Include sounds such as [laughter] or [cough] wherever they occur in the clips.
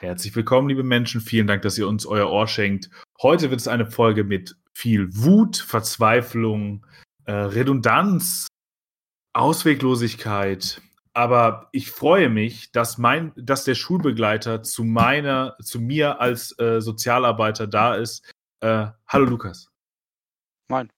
Herzlich willkommen, liebe Menschen. Vielen Dank, dass ihr uns euer Ohr schenkt. Heute wird es eine Folge mit viel Wut, Verzweiflung, äh, Redundanz, Ausweglosigkeit. Aber ich freue mich, dass mein, dass der Schulbegleiter zu meiner, zu mir als äh, Sozialarbeiter da ist. Äh, hallo Lukas. Moin.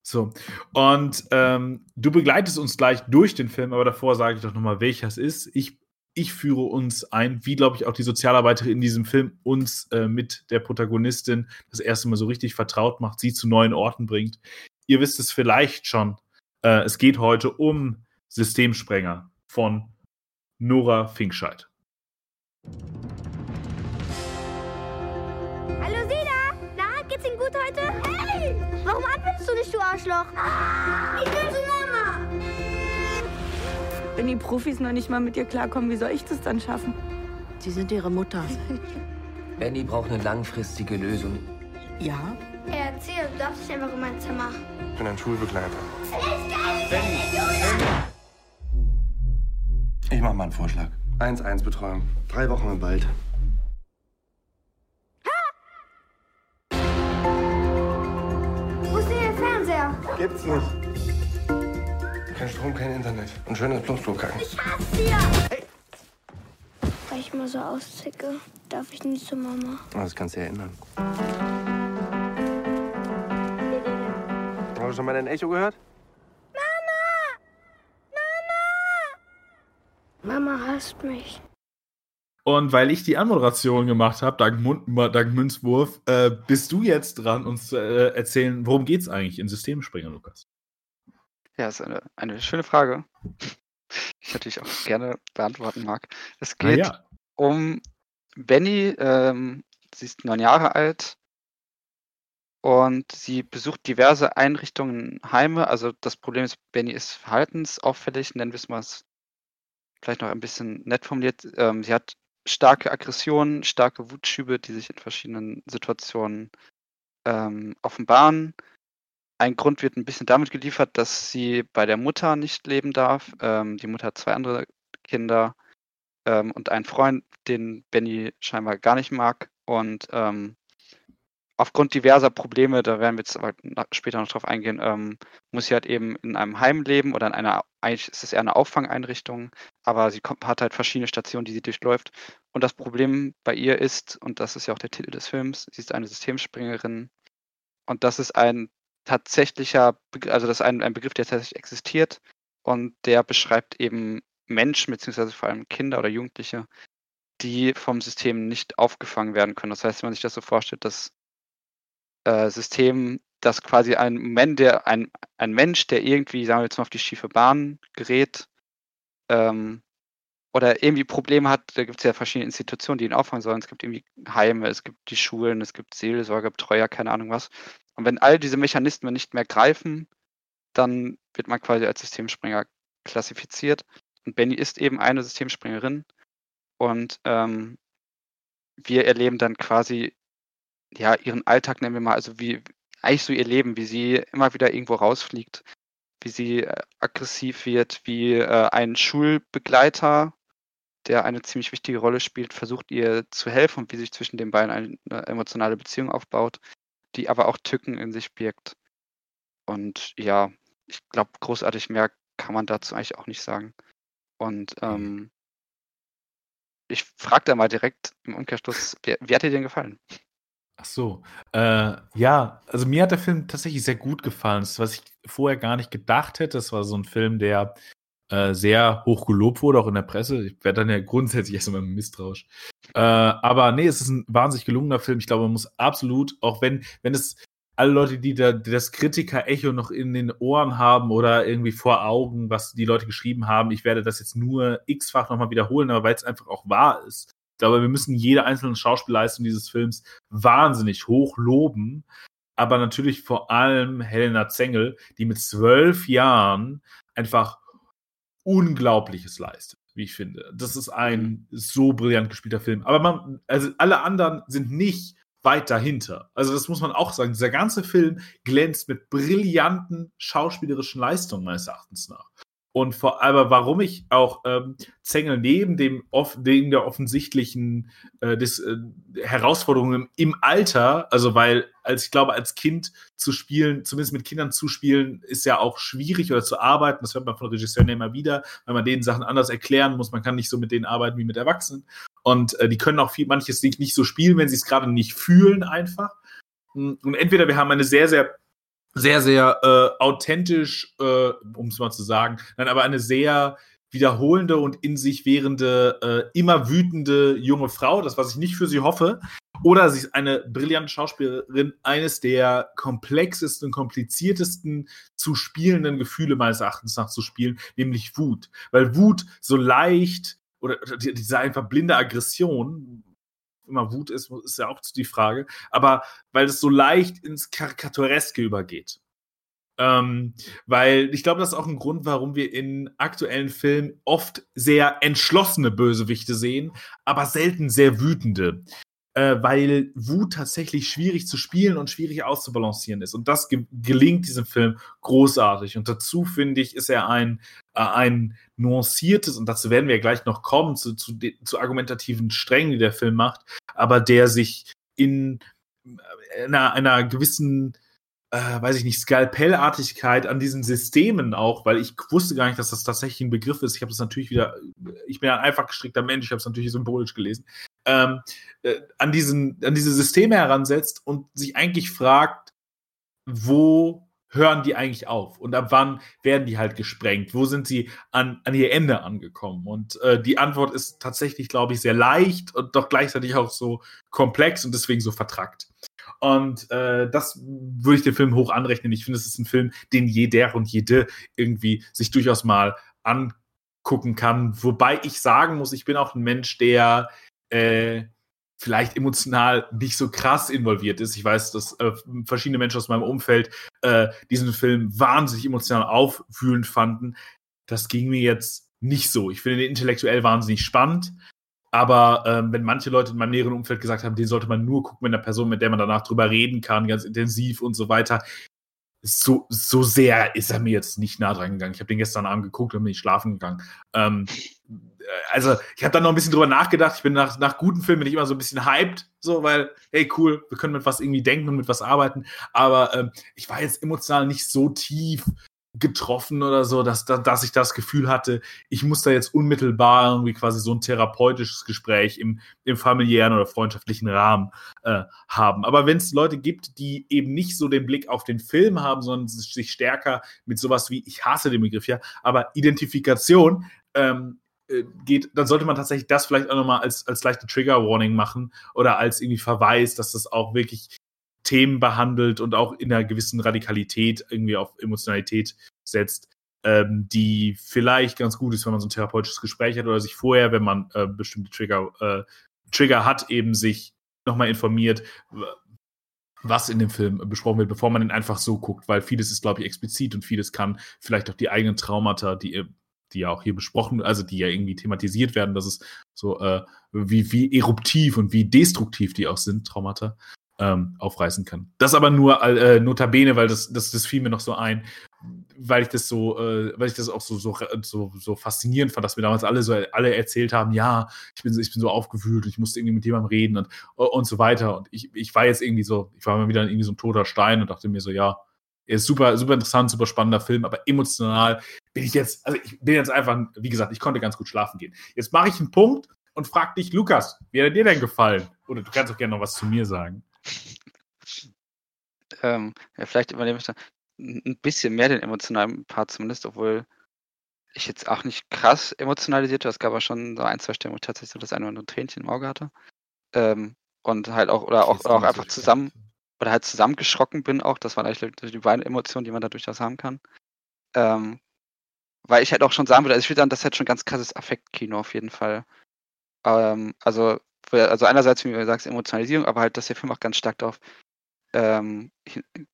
So, und ähm, du begleitest uns gleich durch den Film, aber davor sage ich doch nochmal, welcher es ist. Ich ich führe uns ein, wie glaube ich auch die Sozialarbeiterin in diesem Film uns äh, mit der Protagonistin das erste Mal so richtig vertraut macht, sie zu neuen Orten bringt. Ihr wisst es vielleicht schon. Äh, es geht heute um Systemsprenger von Nora Finkscheid. Hallo Sina! Na, geht's Ihnen gut heute? Hey! Warum antwortest du nicht, du Arschloch? Ich will zu Mama! Wenn die Profis noch nicht mal mit dir klarkommen, wie soll ich das dann schaffen? Sie sind ihre Mutter. [laughs] Benny braucht eine langfristige Lösung. Ja? Er erzählt, du darfst nicht einfach in mein Zimmer. Ich bin ein Schulbegleiter. Ich mache mal einen Vorschlag. 1-1-Betreuung. Drei Wochen im Wald. Wo ist denn der Fernseher? Gibt's nicht. Kein Strom, kein Internet. Und schönes Plumpsklo-Kacken. Ich hasse dir! Weil ich mal so auszicke, darf ich nicht zu Mama. Oh, das kannst du ja ändern. Hast du schon mal dein Echo gehört? Mama hasst mich. Und weil ich die Anmoderation gemacht habe, dank, Mund- dank Münzwurf, äh, bist du jetzt dran, uns zu äh, erzählen, worum geht es eigentlich in Systemspringer, Lukas? Ja, ist eine, eine schöne Frage, [laughs] die ich natürlich auch gerne beantworten mag. Es Ah, geht ja. um Benny. Ähm, sie ist neun Jahre alt und sie besucht diverse Einrichtungen, Heime. Also das Problem ist, Benny ist verhaltensauffällig, nennen wir es mal vielleicht noch ein bisschen nett formuliert. Ähm, sie hat starke Aggressionen, starke Wutschübe, die sich in verschiedenen Situationen ähm, offenbaren. Ein Grund wird ein bisschen damit geliefert, dass sie bei der Mutter nicht leben darf. Ähm, die Mutter hat zwei andere Kinder ähm, und einen Freund, den Benny scheinbar gar nicht mag. Und ähm, aufgrund diverser Probleme, da werden wir jetzt aber später noch drauf eingehen, ähm, muss sie halt eben in einem Heim leben oder in einer, eigentlich ist es eher eine Auffangeinrichtung, aber sie kommt, hat halt verschiedene Stationen, die sie durchläuft. Und das Problem bei ihr ist, und das ist ja auch der Titel des Films, sie ist eine Systemspringerin. Und das ist ein tatsächlicher, also das ist ein, ein Begriff, der tatsächlich existiert und der beschreibt eben Menschen, beziehungsweise vor allem Kinder oder Jugendliche, die vom System nicht aufgefangen werden können. Das heißt, wenn man sich das so vorstellt, das äh, System, das quasi ein Mensch, der, ein, ein Mensch, der irgendwie, sagen wir jetzt mal, auf die schiefe Bahn gerät, ähm, oder irgendwie Probleme hat, da gibt es ja verschiedene Institutionen, die ihn auffangen sollen. Es gibt irgendwie Heime, es gibt die Schulen, es gibt Seelsorge, Betreuer, keine Ahnung was. Und wenn all diese Mechanismen nicht mehr greifen, dann wird man quasi als Systemspringer klassifiziert. Und Benny ist eben eine Systemspringerin. Und ähm, wir erleben dann quasi ja ihren Alltag, nennen wir mal, also wie eigentlich so ihr Leben, wie sie immer wieder irgendwo rausfliegt, wie sie äh, aggressiv wird, wie äh, ein Schulbegleiter, der eine ziemlich wichtige Rolle spielt, versucht ihr zu helfen und wie sich zwischen den beiden eine emotionale Beziehung aufbaut, die aber auch Tücken in sich birgt. Und ja, ich glaube, großartig mehr kann man dazu eigentlich auch nicht sagen. Und ähm, ich frage da mal direkt im Umkehrschluss, wer, wie hat dir denn gefallen? Ach so. Äh, ja, also mir hat der Film tatsächlich sehr gut gefallen. Das, was ich vorher gar nicht gedacht hätte, das war so ein Film, der äh, sehr hoch gelobt wurde, auch in der Presse. Ich werde dann ja grundsätzlich [laughs] erstmal misstrauisch. Äh, aber nee, es ist ein wahnsinnig gelungener Film. Ich glaube, man muss absolut, auch wenn, wenn es alle Leute, die, da, die das Kritiker-Echo noch in den Ohren haben oder irgendwie vor Augen, was die Leute geschrieben haben, ich werde das jetzt nur x-fach nochmal wiederholen, aber weil es einfach auch wahr ist. Ich glaube, wir müssen jede einzelne Schauspielleistung dieses Films wahnsinnig hoch loben. Aber natürlich vor allem Helena Zengel, die mit zwölf Jahren einfach Unglaubliches leistet, wie ich finde. Das ist ein so brillant gespielter Film. Aber man, also alle anderen sind nicht weit dahinter. Also das muss man auch sagen. Dieser ganze Film glänzt mit brillanten schauspielerischen Leistungen meines Erachtens nach. Und vor allem, warum ich auch ähm, Zengel neben dem neben der offensichtlichen äh, des, äh, Herausforderungen im Alter, also weil, als ich glaube, als Kind zu spielen, zumindest mit Kindern zu spielen, ist ja auch schwierig oder zu arbeiten. Das hört man von Regisseuren immer wieder, weil man denen Sachen anders erklären muss. Man kann nicht so mit denen arbeiten wie mit Erwachsenen. Und äh, die können auch viel, manches nicht so spielen, wenn sie es gerade nicht fühlen, einfach. Und entweder wir haben eine sehr, sehr sehr, sehr äh, authentisch, äh, um es mal zu sagen, nein, aber eine sehr wiederholende und in sich währende, äh, immer wütende junge Frau, das was ich nicht für sie hoffe, oder sie ist eine brillante Schauspielerin, eines der komplexesten, kompliziertesten zu spielenden Gefühle meines Erachtens nach zu spielen, nämlich Wut. Weil Wut so leicht oder diese einfach blinde Aggression, immer Wut ist, ist ja auch die Frage. Aber weil es so leicht ins Karikatureske übergeht. Ähm, weil ich glaube, das ist auch ein Grund, warum wir in aktuellen Filmen oft sehr entschlossene Bösewichte sehen, aber selten sehr wütende äh, weil Wut tatsächlich schwierig zu spielen und schwierig auszubalancieren ist. Und das ge gelingt diesem Film großartig. Und dazu finde ich, ist er ein, äh, ein nuanciertes, und dazu werden wir ja gleich noch kommen, zu, zu, zu argumentativen Strängen, die der Film macht, aber der sich in äh, einer, einer gewissen äh, weiß ich nicht, Skalpellartigkeit an diesen Systemen auch, weil ich wusste gar nicht, dass das tatsächlich ein Begriff ist. Ich habe das natürlich wieder, ich bin ein einfach gestrickter Mensch, ich habe es natürlich symbolisch gelesen ähm, äh, an, diesen, an diese Systeme heransetzt und sich eigentlich fragt, wo hören die eigentlich auf und ab wann werden die halt gesprengt? Wo sind sie an, an ihr Ende angekommen? Und äh, die Antwort ist tatsächlich, glaube ich, sehr leicht und doch gleichzeitig auch so komplex und deswegen so vertrackt. Und äh, das würde ich dem Film hoch anrechnen. Ich finde, es ist ein Film, den jeder und jede irgendwie sich durchaus mal angucken kann. Wobei ich sagen muss, ich bin auch ein Mensch, der äh, vielleicht emotional nicht so krass involviert ist. Ich weiß, dass äh, verschiedene Menschen aus meinem Umfeld äh, diesen Film wahnsinnig emotional aufwühlend fanden. Das ging mir jetzt nicht so. Ich finde den intellektuell wahnsinnig spannend. Aber ähm, wenn manche Leute in meinem näheren Umfeld gesagt haben, den sollte man nur gucken mit einer Person, mit der man danach drüber reden kann, ganz intensiv und so weiter, so, so sehr ist er mir jetzt nicht nah dran gegangen. Ich habe den gestern Abend geguckt und bin nicht schlafen gegangen. Ähm, äh, also, ich habe dann noch ein bisschen drüber nachgedacht. Ich bin nach, nach guten Filmen bin ich immer so ein bisschen hyped, so, weil, hey, cool, wir können mit was irgendwie denken und mit was arbeiten. Aber ähm, ich war jetzt emotional nicht so tief getroffen oder so, dass, dass ich das Gefühl hatte, ich muss da jetzt unmittelbar irgendwie quasi so ein therapeutisches Gespräch im, im familiären oder freundschaftlichen Rahmen äh, haben. Aber wenn es Leute gibt, die eben nicht so den Blick auf den Film haben, sondern sich stärker mit sowas wie, ich hasse den Begriff ja, aber Identifikation ähm, äh, geht, dann sollte man tatsächlich das vielleicht auch nochmal als, als leichte Trigger-Warning machen oder als irgendwie Verweis, dass das auch wirklich Themen behandelt und auch in einer gewissen Radikalität irgendwie auf Emotionalität setzt, ähm, die vielleicht ganz gut ist, wenn man so ein therapeutisches Gespräch hat oder sich vorher, wenn man äh, bestimmte Trigger, äh, Trigger hat, eben sich nochmal informiert, was in dem Film besprochen wird, bevor man ihn einfach so guckt, weil vieles ist, glaube ich, explizit und vieles kann vielleicht auch die eigenen Traumata, die, die ja auch hier besprochen, also die ja irgendwie thematisiert werden, dass es so, äh, wie, wie eruptiv und wie destruktiv die auch sind, Traumata, ähm, aufreißen kann. Das aber nur äh, notabene, weil das, das, das fiel mir noch so ein, weil ich das so, äh, weil ich das auch so, so, so, so faszinierend fand, dass mir damals alle so alle erzählt haben, ja, ich bin, ich bin so aufgewühlt, ich musste irgendwie mit jemandem reden und, und so weiter. Und ich, ich war jetzt irgendwie so, ich war mal wieder irgendwie so ein toter Stein und dachte mir so, ja, ist super, super interessant, super spannender Film, aber emotional bin ich jetzt, also ich bin jetzt einfach, wie gesagt, ich konnte ganz gut schlafen gehen. Jetzt mache ich einen Punkt und frag dich, Lukas, wie hat dir denn gefallen? Oder du kannst auch gerne noch was zu mir sagen. Ähm, ja, vielleicht übernehme ich da ein bisschen mehr den emotionalen Part zumindest, obwohl ich jetzt auch nicht krass emotionalisiert war. Es gab aber schon so ein, zwei Stellen, wo ich tatsächlich so das eine oder andere Tränchen im Auge hatte. Ähm, und halt auch, oder auch, oder auch einfach zusammen, oder halt zusammengeschrocken bin auch. Das waren eigentlich die beiden Emotionen, die man da durchaus haben kann. Ähm, weil ich halt auch schon sagen würde, also ich würde sagen, das ist halt schon ganz krasses Affektkino auf jeden Fall. Ähm, also also einerseits, wie du sagst, Emotionalisierung, aber halt, dass der Film auch ganz stark darauf ähm,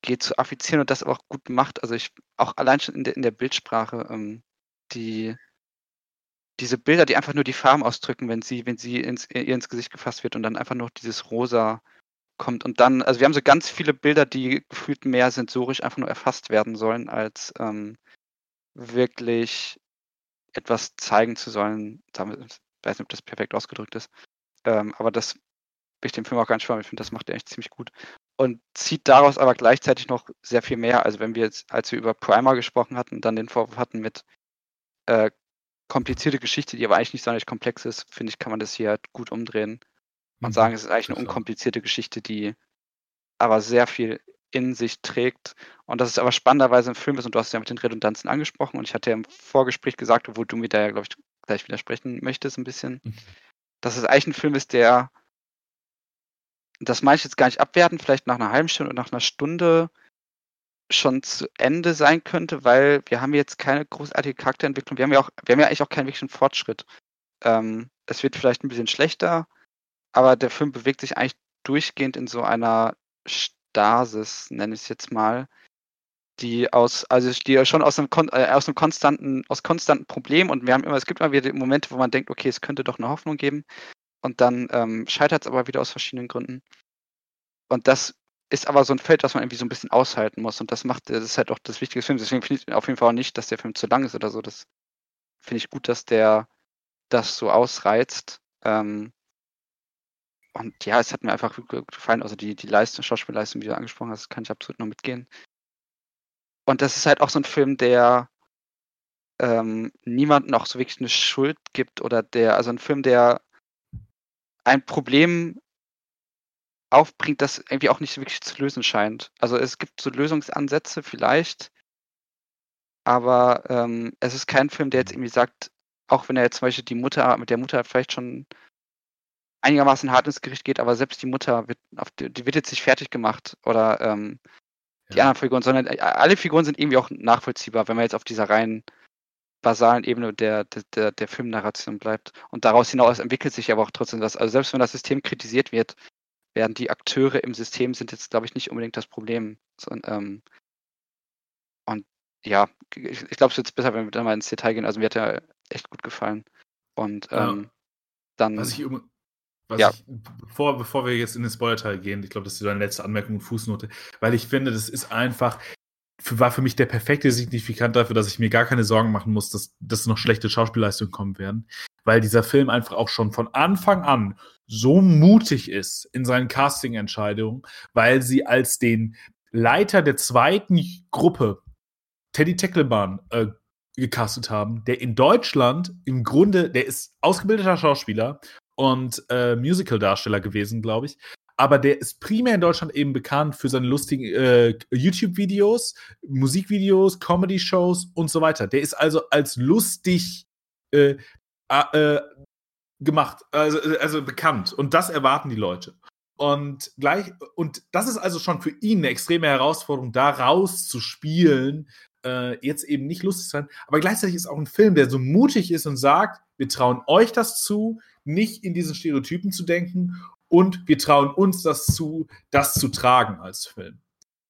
geht zu affizieren und das auch gut macht. Also ich auch allein schon in der, in der Bildsprache, ähm, die diese Bilder, die einfach nur die Farben ausdrücken, wenn sie, wenn sie ins, ihr ins Gesicht gefasst wird und dann einfach nur dieses Rosa kommt und dann, also wir haben so ganz viele Bilder, die gefühlt mehr sensorisch einfach nur erfasst werden sollen, als ähm, wirklich etwas zeigen zu sollen. Ich weiß nicht, ob das perfekt ausgedrückt ist. Ähm, aber das will ich dem Film auch ganz spannend. Ich finde, das macht er echt ziemlich gut. Und zieht daraus aber gleichzeitig noch sehr viel mehr. Also wenn wir jetzt, als wir über Primer gesprochen hatten, dann den Vorwurf hatten mit äh, komplizierte Geschichte, die aber eigentlich nicht sonderlich komplex ist, finde ich, kann man das hier halt gut umdrehen und Mhm. sagen, es ist eigentlich eine unkomplizierte Geschichte, die aber sehr viel in sich trägt. Und dass es aber spannenderweise ein Film ist, und du hast es ja mit den Redundanzen angesprochen, und ich hatte ja im Vorgespräch gesagt, obwohl du mir da ja, glaube ich, gleich widersprechen möchtest ein bisschen, Mhm. dass es eigentlich ein Film ist, der, das meine ich jetzt gar nicht abwerten, vielleicht nach einer halben Stunde oder nach einer Stunde schon zu Ende sein könnte, weil wir haben jetzt keine großartige Charakterentwicklung. Wir haben ja auch, wir haben ja eigentlich auch keinen wirklichen Fortschritt. Ähm, es wird vielleicht ein bisschen schlechter, aber der Film bewegt sich eigentlich durchgehend in so einer Stasis, nenne ich es jetzt mal, die aus, also die schon aus einem, äh, aus einem konstanten, aus konstanten Problemen und wir haben immer, es gibt immer wieder Momente, wo man denkt, okay, es könnte doch eine Hoffnung geben und dann ähm, scheitert es aber wieder aus verschiedenen Gründen. Und das ist aber so ein Feld, das man irgendwie so ein bisschen aushalten muss und das macht, das ist halt auch das Wichtige des Films. Deswegen finde ich auf jeden Fall auch nicht, dass der Film zu lang ist oder so. Das finde ich gut, dass der das so ausreizt. Ähm, und ja, es hat mir einfach gut gefallen. Also die, die Leistung, Schauspielleistung, wie du angesprochen hast, kann ich absolut noch mitgehen. Und das ist halt auch so ein Film, der ähm, niemandem auch so wirklich eine Schuld gibt oder der, also ein Film, der ein Problem aufbringt, das irgendwie auch nicht so wirklich zu lösen scheint. Also es gibt so Lösungsansätze vielleicht, aber ähm, es ist kein Film, der jetzt irgendwie sagt, auch wenn er jetzt zum Beispiel die Mutter, mit der Mutter vielleicht schon einigermaßen hart ins Gericht geht, aber selbst die Mutter wird, auf die, die wird jetzt nicht fertig gemacht oder ähm, die Ja. anderen Figuren, sondern äh, alle Figuren sind irgendwie auch nachvollziehbar, wenn man jetzt auf dieser rein basalen Ebene der, der, der, Filmnarration bleibt. Und daraus hinaus entwickelt sich aber auch trotzdem was. Also selbst wenn das System kritisiert wird, werden die Akteure im System sind jetzt, glaube ich, nicht unbedingt das Problem. So, ähm, und ja, ich, ich glaube, es wird besser, wenn wir dann mal ins Detail gehen. Also mir hat er echt gut gefallen. Und Ja. ähm, dann. Was ich, was Ja. ich bevor, bevor wir jetzt in den Spoiler-Teil gehen, ich glaube, das ist deine letzte Anmerkung und Fußnote, weil ich finde, das ist einfach, für, war für mich der perfekte Signifikant dafür, dass ich mir gar keine Sorgen machen muss, dass, dass noch schlechte Schauspielleistungen kommen werden, weil dieser Film einfach auch schon von Anfang an so mutig ist in seinen Casting-Entscheidungen, weil sie als den Leiter der zweiten Gruppe Teddy Teckleban äh, gecastet haben, der in Deutschland im Grunde, der ist ausgebildeter Schauspieler und äh, Musical-Darsteller gewesen, glaube ich. Aber der ist primär in Deutschland eben bekannt für seine lustigen äh, YouTube-Videos, Musikvideos, Comedy-Shows und so weiter. Der ist also als lustig äh, äh, gemacht, also, also bekannt. Und das erwarten die Leute. Und gleich, und das ist also schon für ihn eine extreme Herausforderung, da rauszuspielen, äh, jetzt eben nicht lustig sein. Aber gleichzeitig ist auch ein Film, der so mutig ist und sagt, wir trauen euch das zu, nicht in diesen Stereotypen zu denken und wir trauen uns das zu, das zu tragen als Film.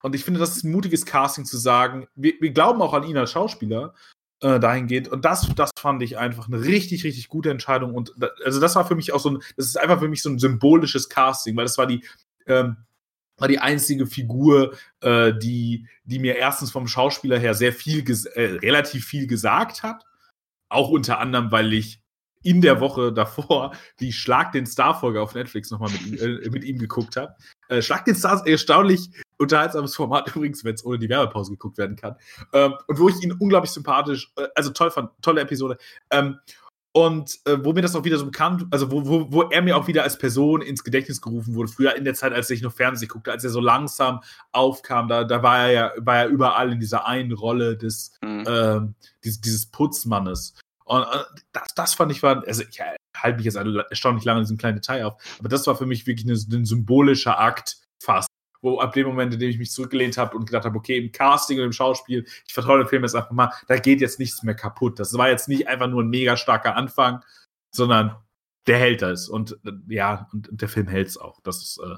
Und ich finde, das ist ein mutiges Casting zu sagen, wir, wir glauben auch an ihn als Schauspieler äh, dahingehend. Und das, das fand ich einfach eine richtig, richtig gute Entscheidung. Und da, also das war für mich auch so ein, das ist einfach für mich so ein symbolisches Casting, weil das war die, ähm, war die einzige Figur, äh, die, die mir erstens vom Schauspieler her sehr viel, äh, relativ viel gesagt hat. Auch unter anderem, weil ich in der Woche davor die Schlag den Star-Folge auf Netflix nochmal mit, ihm, äh, mit ihm geguckt habe. Äh, Schlag den Star ist erstaunlich unterhaltsames Format [laughs] übrigens, wenn es ohne die Werbepause geguckt werden kann. Ähm, und wo ich ihn unglaublich sympathisch, äh, also toll fand, tolle Episode. Ähm, und äh, wo mir das auch wieder so bekannt, also wo, wo, wo er mir auch wieder als Person ins Gedächtnis gerufen wurde, früher in der Zeit, als ich noch Fernsehen guckte, als er so langsam aufkam, da, da war er ja, war er überall in dieser einen Rolle des, Mhm. ähm, dieses, dieses Putzmannes. Und äh, das, das fand ich war, also ich halte mich jetzt erstaunlich lange in diesem kleinen Detail auf, aber das war für mich wirklich eine, ein symbolischer Akt fast. Wo ab dem Moment, in dem ich mich zurückgelehnt habe und gedacht habe, okay, im Casting und im Schauspiel, ich vertraue dem Film jetzt einfach mal, da geht jetzt nichts mehr kaputt. Das war jetzt nicht einfach nur ein mega starker Anfang, sondern der hält das. Und äh, ja, und der Film hält es auch. Das ist, äh,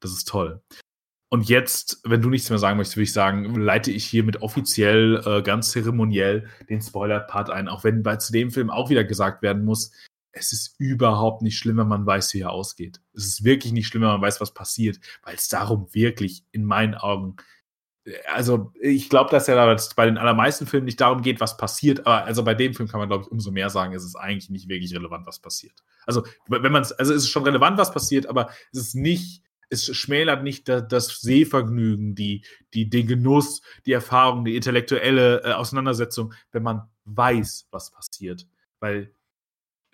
das ist toll. Und jetzt, wenn du nichts mehr sagen möchtest, würde ich sagen, leite ich hiermit offiziell, äh, ganz zeremoniell den Spoiler-Part ein, auch wenn bei zu dem Film auch wieder gesagt werden muss, es ist überhaupt nicht schlimm, wenn man weiß, wie er ausgeht. Es ist wirklich nicht schlimm, wenn man weiß, was passiert, weil es darum wirklich in meinen Augen also ich glaube, dass ja bei den allermeisten Filmen nicht darum geht, was passiert, aber also bei dem Film kann man, glaube ich, umso mehr sagen, es ist eigentlich nicht wirklich relevant, was passiert. Also, wenn man es, also es ist schon relevant, was passiert, aber es ist nicht, es schmälert nicht das, das Sehvergnügen, die, die, den Genuss, die Erfahrung, die intellektuelle äh, Auseinandersetzung, wenn man weiß, was passiert. Weil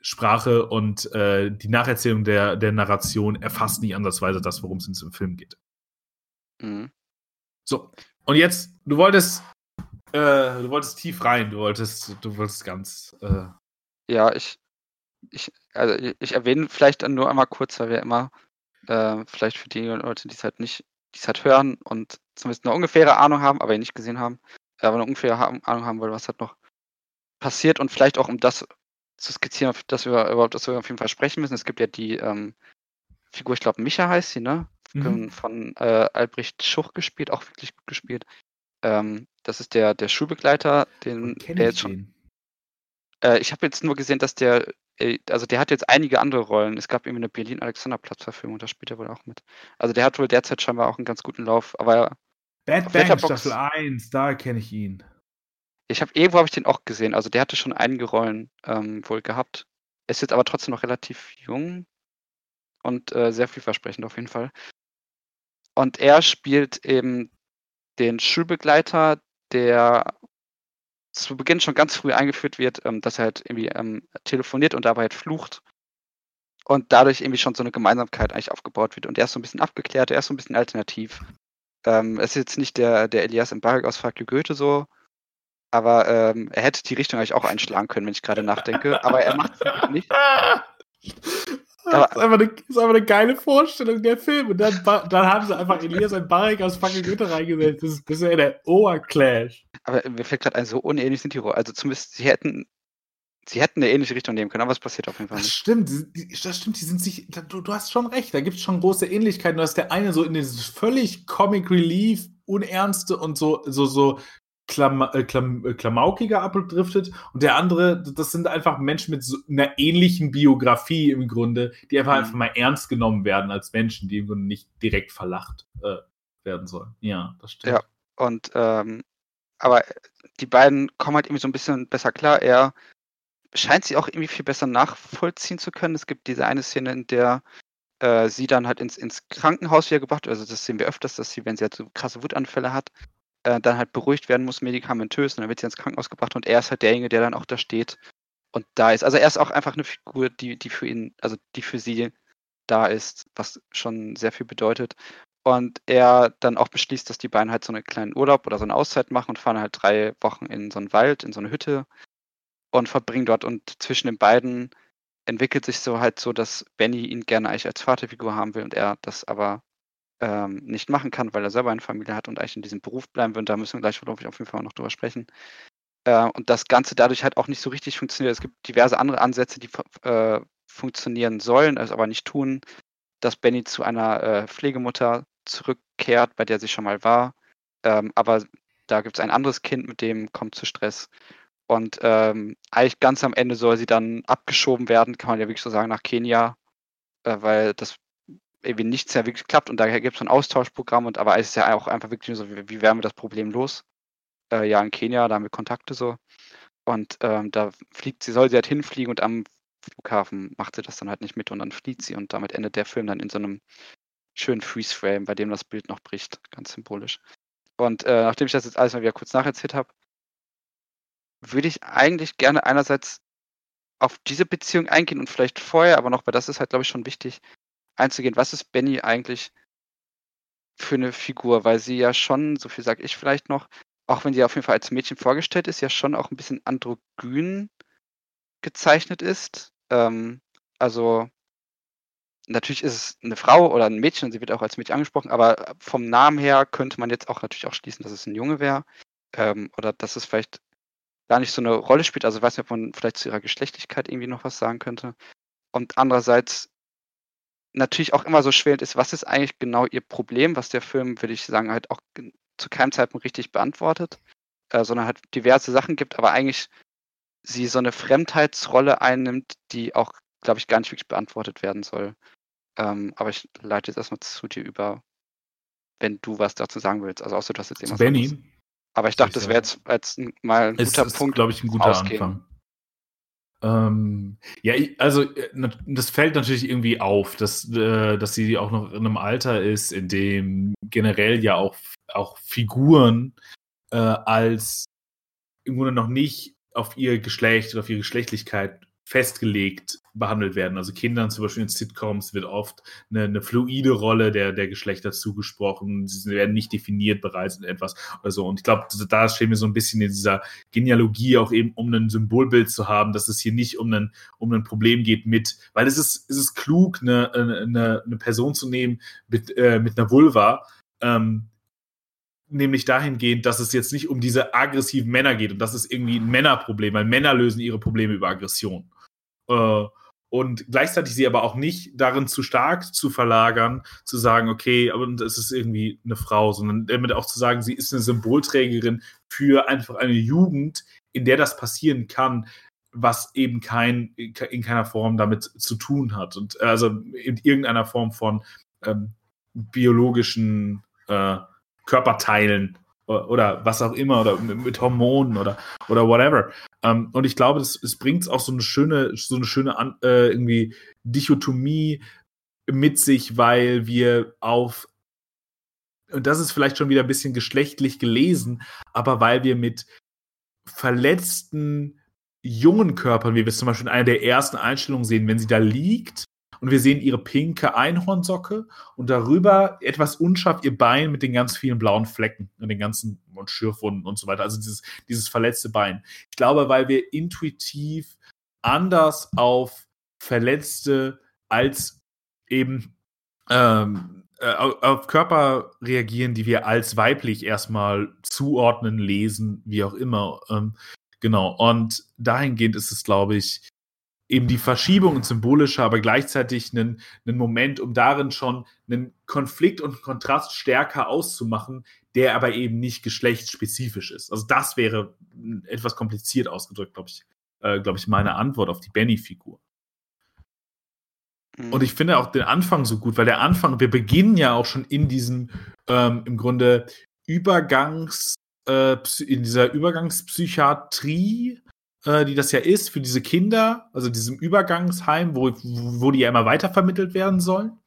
Sprache und äh, die Nacherzählung der, der Narration erfasst nicht andersweise das, worum es in diesem Film geht. Mhm. So, und jetzt, du wolltest, äh, du wolltest tief rein, du wolltest, du wolltest ganz. Äh ja, ich, ich, also ich erwähne vielleicht nur einmal kurz, weil wir immer, äh, vielleicht für die Leute, die es halt nicht, die es halt hören und zumindest eine ungefähre Ahnung haben, aber ihn nicht gesehen haben, aber eine ungefähre Ahnung haben wollen, was halt noch passiert und vielleicht auch um das zu skizzieren, dass wir überhaupt, dass wir auf jeden Fall sprechen müssen. Es gibt ja die ähm, Figur, ich glaube, Micha heißt sie, ne? Mhm. Von äh, Albrecht Schuch gespielt, auch wirklich gut gespielt. Ähm, das ist der, der Schulbegleiter, den der jetzt schon. Äh, ich habe jetzt nur gesehen, dass der, äh, also der hat jetzt einige andere Rollen. Es gab irgendwie eine Berlin-Alexanderplatz-Verfilmung, da spielt er wohl auch mit. Also der hat wohl derzeit scheinbar auch einen ganz guten Lauf, aber. Bad Bang Staffel 1, da kenne ich ihn. Ich habe irgendwo habe ich den auch gesehen. Also der hatte schon einige Rollen ähm, wohl gehabt. Ist jetzt aber trotzdem noch relativ jung und äh, sehr vielversprechend auf jeden Fall. Und er spielt eben den Schulbegleiter, der zu Beginn schon ganz früh eingeführt wird, ähm, dass er halt irgendwie ähm, telefoniert und dabei halt flucht. Und dadurch irgendwie schon so eine Gemeinsamkeit eigentlich aufgebaut wird. Und er ist so ein bisschen abgeklärt, er ist so ein bisschen alternativ. Ähm, es ist jetzt nicht der, der Elias Mbarek aus Frag Goethe so, aber ähm, er hätte die Richtung eigentlich auch einschlagen können, wenn ich gerade nachdenke. Aber er macht es nicht. [laughs] Das ist, einfach eine, ist einfach eine geile Vorstellung, der Film. Und dann, dann haben sie einfach Elias ein Barek aus fucking Goethe reingesetzt. Das ist, das ist ja der Oberclash. Aber mir fällt gerade ein, so unähnlich sind die Rollen. Also zumindest, sie hätten, sie hätten eine ähnliche Richtung nehmen können, aber es passiert auf jeden Fall nicht. Das stimmt, das stimmt, die sind sich, du, du hast schon recht, da gibt es schon große Ähnlichkeiten. Du hast der eine so in dieses völlig Comic Relief, unernste und so, so, so Klam äh, Klam äh, klamaukiger abdriftet und der andere, das sind einfach Menschen mit so einer ähnlichen Biografie im Grunde, die einfach, mhm. einfach mal ernst genommen werden als Menschen, die im Grunde nicht direkt verlacht äh, werden sollen. Ja, das stimmt. Ja, und ähm, aber die beiden kommen halt irgendwie so ein bisschen besser klar. Er scheint sie auch irgendwie viel besser nachvollziehen zu können. Es gibt diese eine Szene, in der äh, sie dann halt ins, ins Krankenhaus wieder gebracht, also das sehen wir öfters, dass sie, wenn sie halt so krasse Wutanfälle hat, äh, dann halt beruhigt werden muss, medikamentös, und dann wird sie ins Krankenhaus gebracht und er ist halt derjenige, der dann auch da steht und da ist. Also er ist auch einfach eine Figur, die, die für ihn, also die für sie da ist, was schon sehr viel bedeutet. Und er dann auch beschließt, dass die beiden halt so einen kleinen Urlaub oder so eine Auszeit machen und fahren halt drei Wochen in so einen Wald, in so eine Hütte und verbringen dort. Und zwischen den beiden entwickelt sich so halt so, dass Benny ihn gerne eigentlich als Vaterfigur haben will und er das aber ähm, nicht machen kann, weil er selber eine Familie hat und eigentlich in diesem Beruf bleiben will. Und da müssen wir gleich, glaube ich, auf jeden Fall noch drüber sprechen. Äh, und das Ganze dadurch halt auch nicht so richtig funktioniert. Es gibt diverse andere Ansätze, die äh, funktionieren sollen, es aber nicht tun, dass Benny zu einer äh, Pflegemutter zurückkehrt, bei der sie schon mal war. Ähm, aber da gibt es ein anderes Kind, mit dem kommt zu Stress. Und ähm, eigentlich ganz am Ende soll sie dann abgeschoben werden, kann man ja wirklich so sagen, nach Kenia, äh, weil das irgendwie nichts ja wirklich klappt und daher gibt es ein Austauschprogramm und aber es ist ja auch einfach wirklich so, wie, wie werden wir das Problem los? Äh, ja, in Kenia, da haben wir Kontakte so. Und ähm, da fliegt sie, soll sie halt hinfliegen und am Flughafen macht sie das dann halt nicht mit und dann flieht sie und damit endet der Film dann in so einem schönen Freeze-Frame, bei dem das Bild noch bricht, ganz symbolisch. Und äh, nachdem ich das jetzt alles mal wieder kurz nacherzählt habe, würde ich eigentlich gerne einerseits auf diese Beziehung eingehen und vielleicht vorher, aber noch, weil das ist halt, glaube ich, schon wichtig, einzugehen, was ist Benny eigentlich für eine Figur, weil sie ja schon, so viel sage ich vielleicht noch, auch wenn sie auf jeden Fall als Mädchen vorgestellt ist, ja schon auch ein bisschen androgyn gezeichnet ist. Ähm, also natürlich ist es eine Frau oder ein Mädchen und sie wird auch als Mädchen angesprochen, aber vom Namen her könnte man jetzt auch natürlich auch schließen, dass es ein Junge wäre ähm, oder dass es vielleicht gar nicht so eine Rolle spielt. Also ich weiß nicht, ob man vielleicht zu ihrer Geschlechtlichkeit irgendwie noch was sagen könnte. Und andererseits natürlich auch immer so schwelend ist, was ist eigentlich genau ihr Problem, was der Film, würde ich sagen, halt auch zu keinem Zeitpunkt richtig beantwortet, äh, sondern halt diverse Sachen gibt, aber eigentlich sie so eine Fremdheitsrolle einnimmt, die auch, glaube ich, gar nicht wirklich beantwortet werden soll. Ähm, aber ich leite jetzt erstmal zu dir über, wenn du was dazu sagen willst. Also außer du hast jetzt irgendwas Benny. anderes. Aber ich dachte, das wäre jetzt, jetzt mal ein Es guter ist, Punkt. glaube ich, ein guter ausgehen. Anfang. Ähm, ja, also äh, das fällt natürlich irgendwie auf, dass, äh, dass sie auch noch in einem Alter ist, in dem generell ja auch, auch Figuren äh, als im Grunde noch nicht auf ihr Geschlecht oder auf ihre Geschlechtlichkeit festgelegt behandelt werden. Also Kindern zum Beispiel in Sitcoms wird oft eine, eine fluide Rolle der, der Geschlechter zugesprochen. Sie werden nicht definiert bereits in etwas oder so. Und ich glaube, da stehen wir so ein bisschen in dieser Genealogie auch eben, um ein Symbolbild zu haben, dass es hier nicht um ein, um ein Problem geht mit, weil es ist, es ist klug, eine, eine, eine Person zu nehmen mit, äh, mit einer Vulva, ähm, nämlich dahingehend, dass es jetzt nicht um diese aggressiven Männer geht und das ist irgendwie ein Männerproblem, weil Männer lösen ihre Probleme über Aggression. Äh, und gleichzeitig sie aber auch nicht darin zu stark zu verlagern, zu sagen, okay, aber es ist irgendwie eine Frau, sondern damit auch zu sagen, sie ist eine Symbolträgerin für einfach eine Jugend, in der das passieren kann, was eben kein, in keiner Form damit zu tun hat. Und also in irgendeiner Form von ähm, biologischen äh, Körperteilen o- oder was auch immer oder mit, mit Hormonen oder oder whatever. Ähm, und ich glaube, es, bringt auch so eine schöne so eine schöne äh, irgendwie Dichotomie mit sich, weil wir auf und das ist vielleicht schon wieder ein bisschen geschlechtlich gelesen, aber weil wir mit verletzten jungen Körpern, wie wir es zum Beispiel in einer der ersten Einstellungen sehen, wenn sie da liegt und wir sehen ihre pinke Einhornsocke und darüber etwas unscharf ihr Bein mit den ganz vielen blauen Flecken und den ganzen und Schürfwunden und so weiter. Also dieses, dieses verletzte Bein. Ich glaube, weil wir intuitiv anders auf Verletzte als eben ähm, äh, auf Körper reagieren, die wir als weiblich erstmal zuordnen, lesen, wie auch immer. Ähm, genau. Und dahingehend ist es, glaube ich, eben die Verschiebung und symbolische, aber gleichzeitig einen, einen Moment, um darin schon einen Konflikt und Kontrast stärker auszumachen, der aber eben nicht geschlechtsspezifisch ist. Also das wäre etwas kompliziert ausgedrückt, glaube ich, äh, glaube ich, meine Antwort auf die Benny-Figur. Mhm. Und ich finde auch den Anfang so gut, weil der Anfang, wir beginnen ja auch schon in diesem ähm, im Grunde Übergangs, äh, in dieser Übergangspsychiatrie, äh, die das ja ist für diese Kinder, also diesem Übergangsheim, wo, wo die ja immer weitervermittelt werden sollen.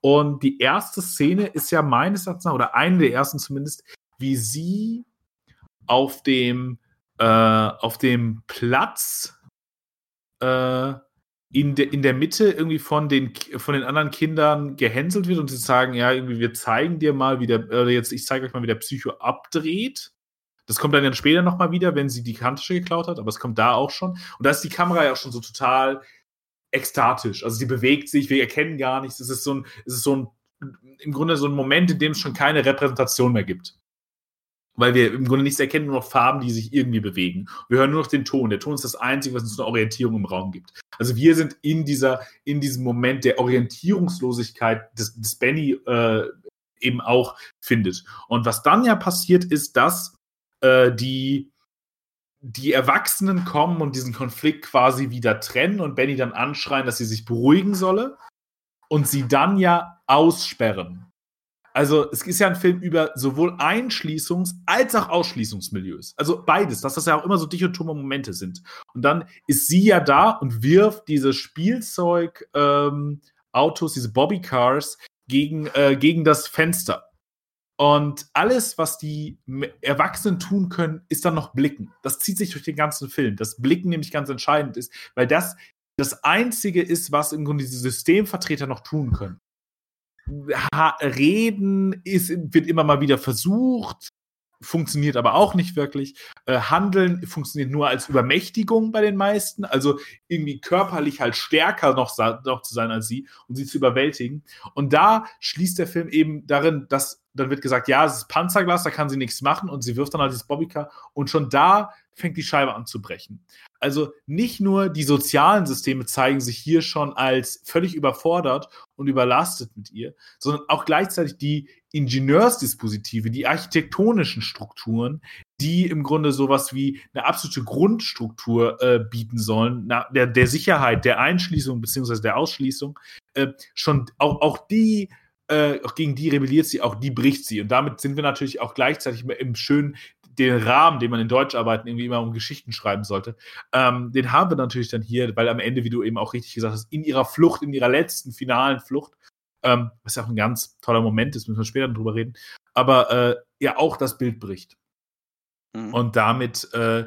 Und die erste Szene ist ja meines Erachtens, oder eine der ersten zumindest, wie sie auf dem, äh, auf dem Platz äh, in, de, in der Mitte irgendwie von den, von den anderen Kindern gehänselt wird und sie sagen, ja, irgendwie, wir zeigen dir mal, wie der, oder jetzt, ich zeige euch mal, wie der Psycho abdreht. Das kommt dann, dann später nochmal wieder, wenn sie die Handtasche geklaut hat, aber es kommt da auch schon. Und da ist die Kamera ja auch schon so total ekstatisch. Also sie bewegt sich, wir erkennen gar nichts. Es ist so ein, es ist so ein, im Grunde so ein Moment, in dem es schon keine Repräsentation mehr gibt. Weil wir im Grunde nichts erkennen, nur noch Farben, die sich irgendwie bewegen. Wir hören nur noch den Ton. Der Ton ist das Einzige, was uns eine Orientierung im Raum gibt. Also wir sind in dieser, in diesem Moment der Orientierungslosigkeit des, des Benny äh, eben auch findet. Und was dann ja passiert, ist, dass äh, die, die Erwachsenen kommen und diesen Konflikt quasi wieder trennen und Benny dann anschreien, dass sie sich beruhigen solle und sie dann ja aussperren. Also es ist ja ein Film über sowohl Einschließungs- als auch Ausschließungsmilieus. Also beides, dass das ja auch immer so dichotome Momente sind. Und dann ist sie ja da und wirft diese Spielzeug-Autos, diese Bobbycars gegen, äh, gegen das Fenster. Und alles, was die Erwachsenen tun können, ist dann noch blicken. Das zieht sich durch den ganzen Film. Das Blicken nämlich ganz entscheidend ist, weil das das Einzige ist, was im Grunde diese Systemvertreter noch tun können. Reden ist, wird immer mal wieder versucht, funktioniert aber auch nicht wirklich. Äh, Handeln funktioniert nur als Übermächtigung bei den meisten, also irgendwie körperlich halt stärker noch, noch zu sein als sie und sie zu überwältigen. Und da schließt der Film eben darin, dass dann wird gesagt, ja, es ist Panzerglas, da kann sie nichts machen und sie wirft dann halt dieses Bobbycar und schon da fängt die Scheibe an zu brechen. Also nicht nur die sozialen Systeme zeigen sich hier schon als völlig überfordert und überlastet mit ihr, sondern auch gleichzeitig die Ingenieursdispositive, die architektonischen Strukturen, die im Grunde sowas wie eine absolute Grundstruktur äh, bieten sollen, na, der, der Sicherheit, der Einschließung beziehungsweise der Ausschließung, äh, schon auch, auch die äh, auch gegen die rebelliert sie, auch die bricht sie. Und damit sind wir natürlich auch gleichzeitig im schönen, den Rahmen, den man in Deutscharbeiten irgendwie immer um Geschichten schreiben sollte, ähm, den haben wir natürlich dann hier, weil am Ende, wie du eben auch richtig gesagt hast, in ihrer Flucht, in ihrer letzten finalen Flucht, ähm, was ja auch ein ganz toller Moment ist, müssen wir später drüber reden, aber äh, ja auch das Bild bricht. Mhm. Und damit äh,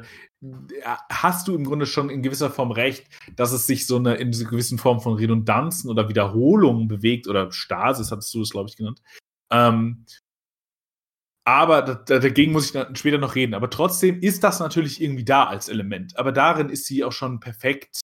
hast du im Grunde schon in gewisser Form recht, dass es sich so eine in dieser gewissen Form von Redundanzen oder Wiederholungen bewegt oder Stasis, hattest du es, glaube ich, genannt. Ähm, aber dagegen muss ich später noch reden. Aber trotzdem ist das natürlich irgendwie da als Element. Aber darin ist sie auch schon perfekt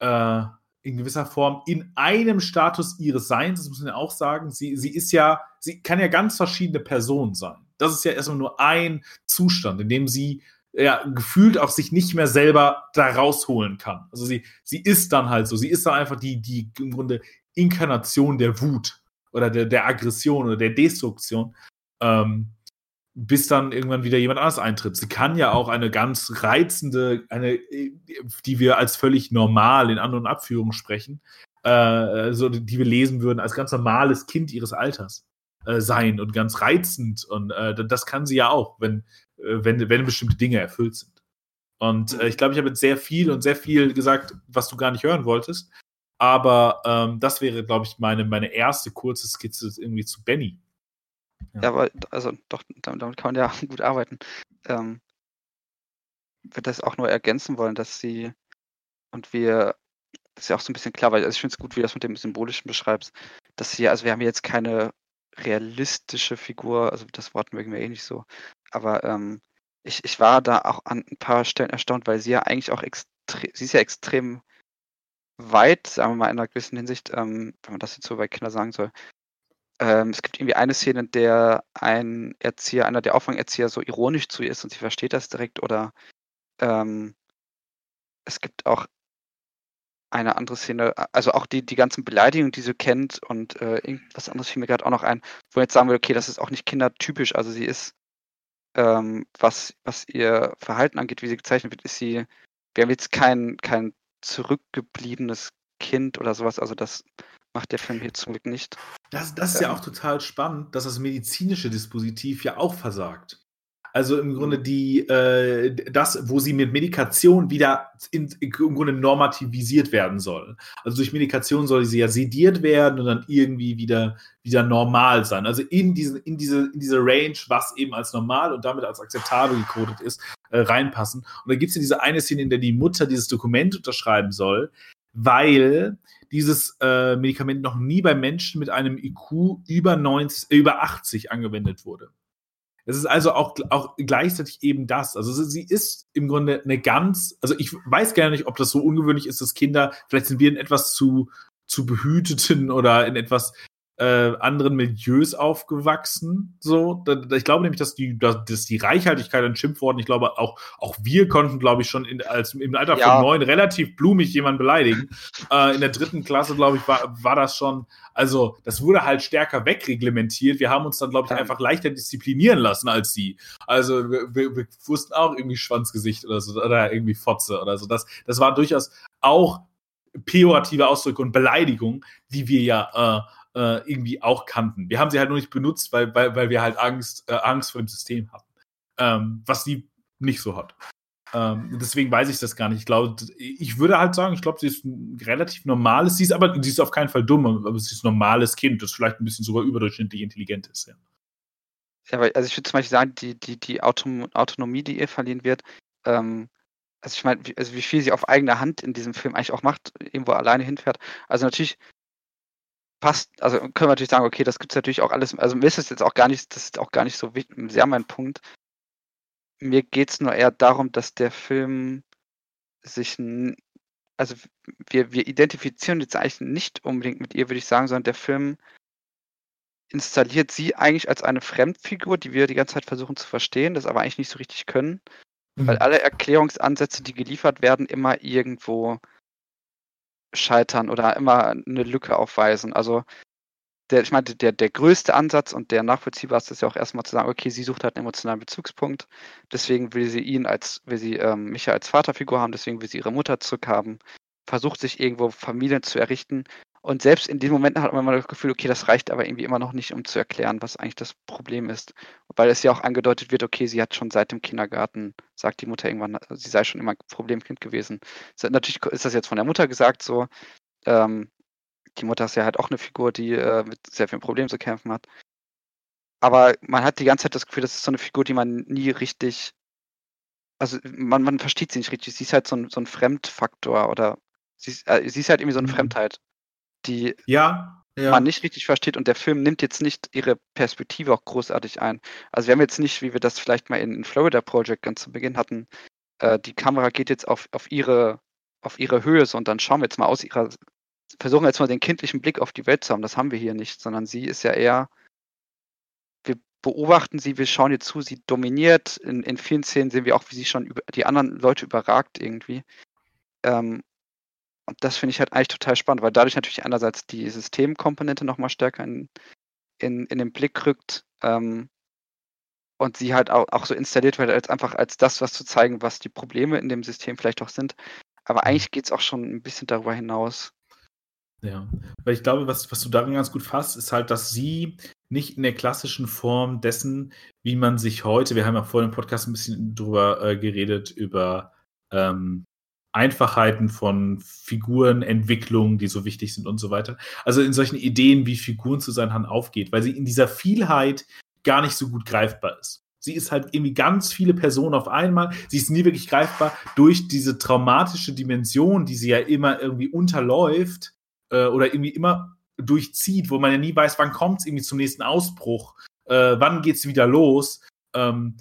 äh, in gewisser Form in einem Status ihres Seins. Das muss man ja auch sagen. Sie, sie ist ja, sie kann ja ganz verschiedene Personen sein. Das ist ja erstmal nur ein Zustand, in dem sie ja, gefühlt auch sich nicht mehr selber da rausholen kann. Also sie, sie ist dann halt so. Sie ist dann einfach die, die im Grunde Inkarnation der Wut oder der, der Aggression oder der Destruktion. Ähm, bis dann irgendwann wieder jemand anderes eintritt. Sie kann ja auch eine ganz reizende, eine, die wir als völlig normal in An- und Abführung sprechen, äh, so, die wir lesen würden, als ganz normales Kind ihres Alters äh, sein und ganz reizend. Und äh, das kann sie ja auch, wenn, äh, wenn, wenn bestimmte Dinge erfüllt sind. Und äh, ich glaube, ich habe jetzt sehr viel und sehr viel gesagt, was du gar nicht hören wolltest. Aber ähm, das wäre, glaube ich, meine, meine erste kurze Skizze irgendwie zu Benny. Ja. ja, aber also doch, damit, damit, kann man ja [laughs] gut arbeiten. Ähm, würde das auch nur ergänzen wollen, dass sie und wir, das ist ja auch so ein bisschen klar, weil also ich finde es gut, wie du das mit dem Symbolischen beschreibst, dass sie, also wir haben jetzt keine realistische Figur, also das Wort mögen wir eh nicht so, aber ähm, ich, ich war da auch an ein paar Stellen erstaunt, weil sie ja eigentlich auch extrem, sie ist ja extrem weit, sagen wir mal in einer gewissen Hinsicht, ähm, wenn man das jetzt so bei Kindern sagen soll, ähm, es gibt irgendwie eine Szene, in der ein Erzieher, einer der Auffangerzieher so ironisch zu ihr ist und sie versteht das direkt oder ähm, es gibt auch eine andere Szene, also auch die, die ganzen Beleidigungen, die sie kennt und äh, irgendwas anderes fiel mir gerade auch noch ein, wo jetzt sagen wir, okay, das ist auch nicht kindertypisch, also sie ist, ähm, was, was ihr Verhalten angeht, wie sie gezeichnet wird, ist sie, wir haben jetzt kein, kein zurückgebliebenes Kind oder sowas, also das macht der Film hier zum Glück nicht. Das, das ist ja ähm. auch total spannend, dass das medizinische Dispositiv ja auch versagt. Also im Grunde die, äh, das, wo sie mit Medikation wieder in, im Grunde normativisiert werden soll. Also durch Medikation soll sie ja sediert werden und dann irgendwie wieder, wieder normal sein. Also in, diesen, in, diese, in diese Range, was eben als normal und damit als akzeptabel gecodet ist, äh, reinpassen. Und da gibt es ja diese eine Szene, in der die Mutter dieses Dokument unterschreiben soll, weil dieses äh, Medikament noch nie bei Menschen mit einem IQ über, 90, äh, über 80 angewendet wurde. Es ist also auch, auch gleichzeitig eben das. Also sie ist im Grunde eine ganz, also ich weiß gar nicht, ob das so ungewöhnlich ist, dass Kinder, vielleicht sind wir in etwas zu, zu behüteten oder in etwas äh, anderen Milieus aufgewachsen. So, ich glaube nämlich, dass die, dass, die Reichhaltigkeit an Schimpfworten, ich glaube, auch, auch wir konnten, glaube ich, schon in, als, im Alter ja. von neun relativ blumig jemanden beleidigen. [laughs] äh, in der dritten Klasse, glaube ich, war, war das schon, also das wurde halt stärker wegreglementiert. Wir haben uns dann, glaube ich, einfach leichter disziplinieren lassen als sie. Also wir, wir, wir wussten auch irgendwie Schwanzgesicht oder so, oder irgendwie Fotze oder so. Das, das war durchaus auch pejorative Ausdrücke und Beleidigungen, die wir ja äh, äh, irgendwie auch kannten. Wir haben sie halt nur nicht benutzt, weil, weil, weil wir halt Angst, äh, Angst vor dem System hatten. Ähm, was sie nicht so hat. Ähm, deswegen weiß ich das gar nicht. Ich glaube, ich würde halt sagen, ich glaube, sie ist ein relativ normales, sie ist aber, sie ist auf keinen Fall dumm, aber sie ist ein normales Kind, das vielleicht ein bisschen sogar überdurchschnittlich intelligent ist, ja. Ja, also ich würde zum Beispiel sagen, die, die, die Autonomie, die ihr verliehen wird, ähm, also ich meine, also wie viel sie auf eigene Hand in diesem Film eigentlich auch macht, irgendwo alleine hinfährt. Also natürlich passt, also können wir natürlich sagen, okay, das gibt es natürlich auch alles, also mir ist es jetzt auch gar nicht, das ist auch gar nicht so wichtig, sehr mein Punkt. Mir geht es nur eher darum, dass der Film sich, also wir, wir identifizieren jetzt eigentlich nicht unbedingt mit ihr, würde ich sagen, sondern der Film installiert sie eigentlich als eine Fremdfigur, die wir die ganze Zeit versuchen zu verstehen, das aber eigentlich nicht so richtig können, mhm. weil alle Erklärungsansätze, die geliefert werden, immer irgendwo scheitern oder immer eine Lücke aufweisen. Also der, ich meine, der, der größte Ansatz und der nachvollziehbarste ist ja auch erstmal zu sagen, okay, sie sucht halt einen emotionalen Bezugspunkt, deswegen will sie ihn als, will sie ähm, Micha als Vaterfigur haben, deswegen will sie ihre Mutter zurückhaben, versucht sich irgendwo Familien zu errichten Und selbst in diesen Momenten hat man immer das Gefühl, okay, das reicht aber irgendwie immer noch nicht, um zu erklären, was eigentlich das Problem ist. Weil es ja auch angedeutet wird, okay, sie hat schon seit dem Kindergarten, sagt die Mutter irgendwann, sie sei schon immer Problemkind gewesen. Natürlich ist das jetzt von der Mutter gesagt so. Ähm, die Mutter ist ja halt auch eine Figur, die äh, mit sehr vielen Problemen zu kämpfen hat. Aber man hat die ganze Zeit das Gefühl, das ist so eine Figur, die man nie richtig, also man, man versteht sie nicht richtig. Sie ist halt so ein, so ein Fremdfaktor oder sie ist, äh, sie ist halt irgendwie so eine Mhm. Fremdheit die Ja, ja. man nicht richtig versteht und der Film nimmt jetzt nicht ihre Perspektive auch großartig ein. Also wir haben jetzt nicht, wie wir das vielleicht mal in, in Florida Project ganz zu Beginn hatten, äh, die Kamera geht jetzt auf, auf ihre auf ihre Höhe so und dann schauen wir jetzt mal aus ihrer versuchen jetzt mal den kindlichen Blick auf die Welt zu haben. Das haben wir hier nicht, sondern sie ist ja eher wir beobachten sie, wir schauen ihr zu, sie dominiert. In, in vielen Szenen sehen wir auch, wie sie schon über, die anderen Leute überragt irgendwie. Ähm, und das finde ich halt eigentlich total spannend, weil dadurch natürlich einerseits die Systemkomponente nochmal stärker in, in, in den Blick rückt ähm, und sie halt auch, auch so installiert wird, als einfach als das, was zu zeigen, was die Probleme in dem System vielleicht auch sind. Aber eigentlich geht es auch schon ein bisschen darüber hinaus. Ja, weil ich glaube, was, was du darin ganz gut fasst, ist halt, dass sie nicht in der klassischen Form dessen, wie man sich heute, wir haben ja vor dem Podcast ein bisschen drüber äh, geredet, über ähm, Einfachheiten von Figurenentwicklungen, die so wichtig sind und so weiter. Also in solchen Ideen, wie Figuren zu sein haben, aufgeht, weil sie in dieser Vielheit gar nicht so gut greifbar ist. Sie ist halt irgendwie ganz viele Personen auf einmal. Sie ist nie wirklich greifbar durch diese traumatische Dimension, die sie ja immer irgendwie unterläuft äh, oder irgendwie immer durchzieht, wo man ja nie weiß, wann kommt es irgendwie zum nächsten Ausbruch, äh, wann geht es wieder los. Ähm,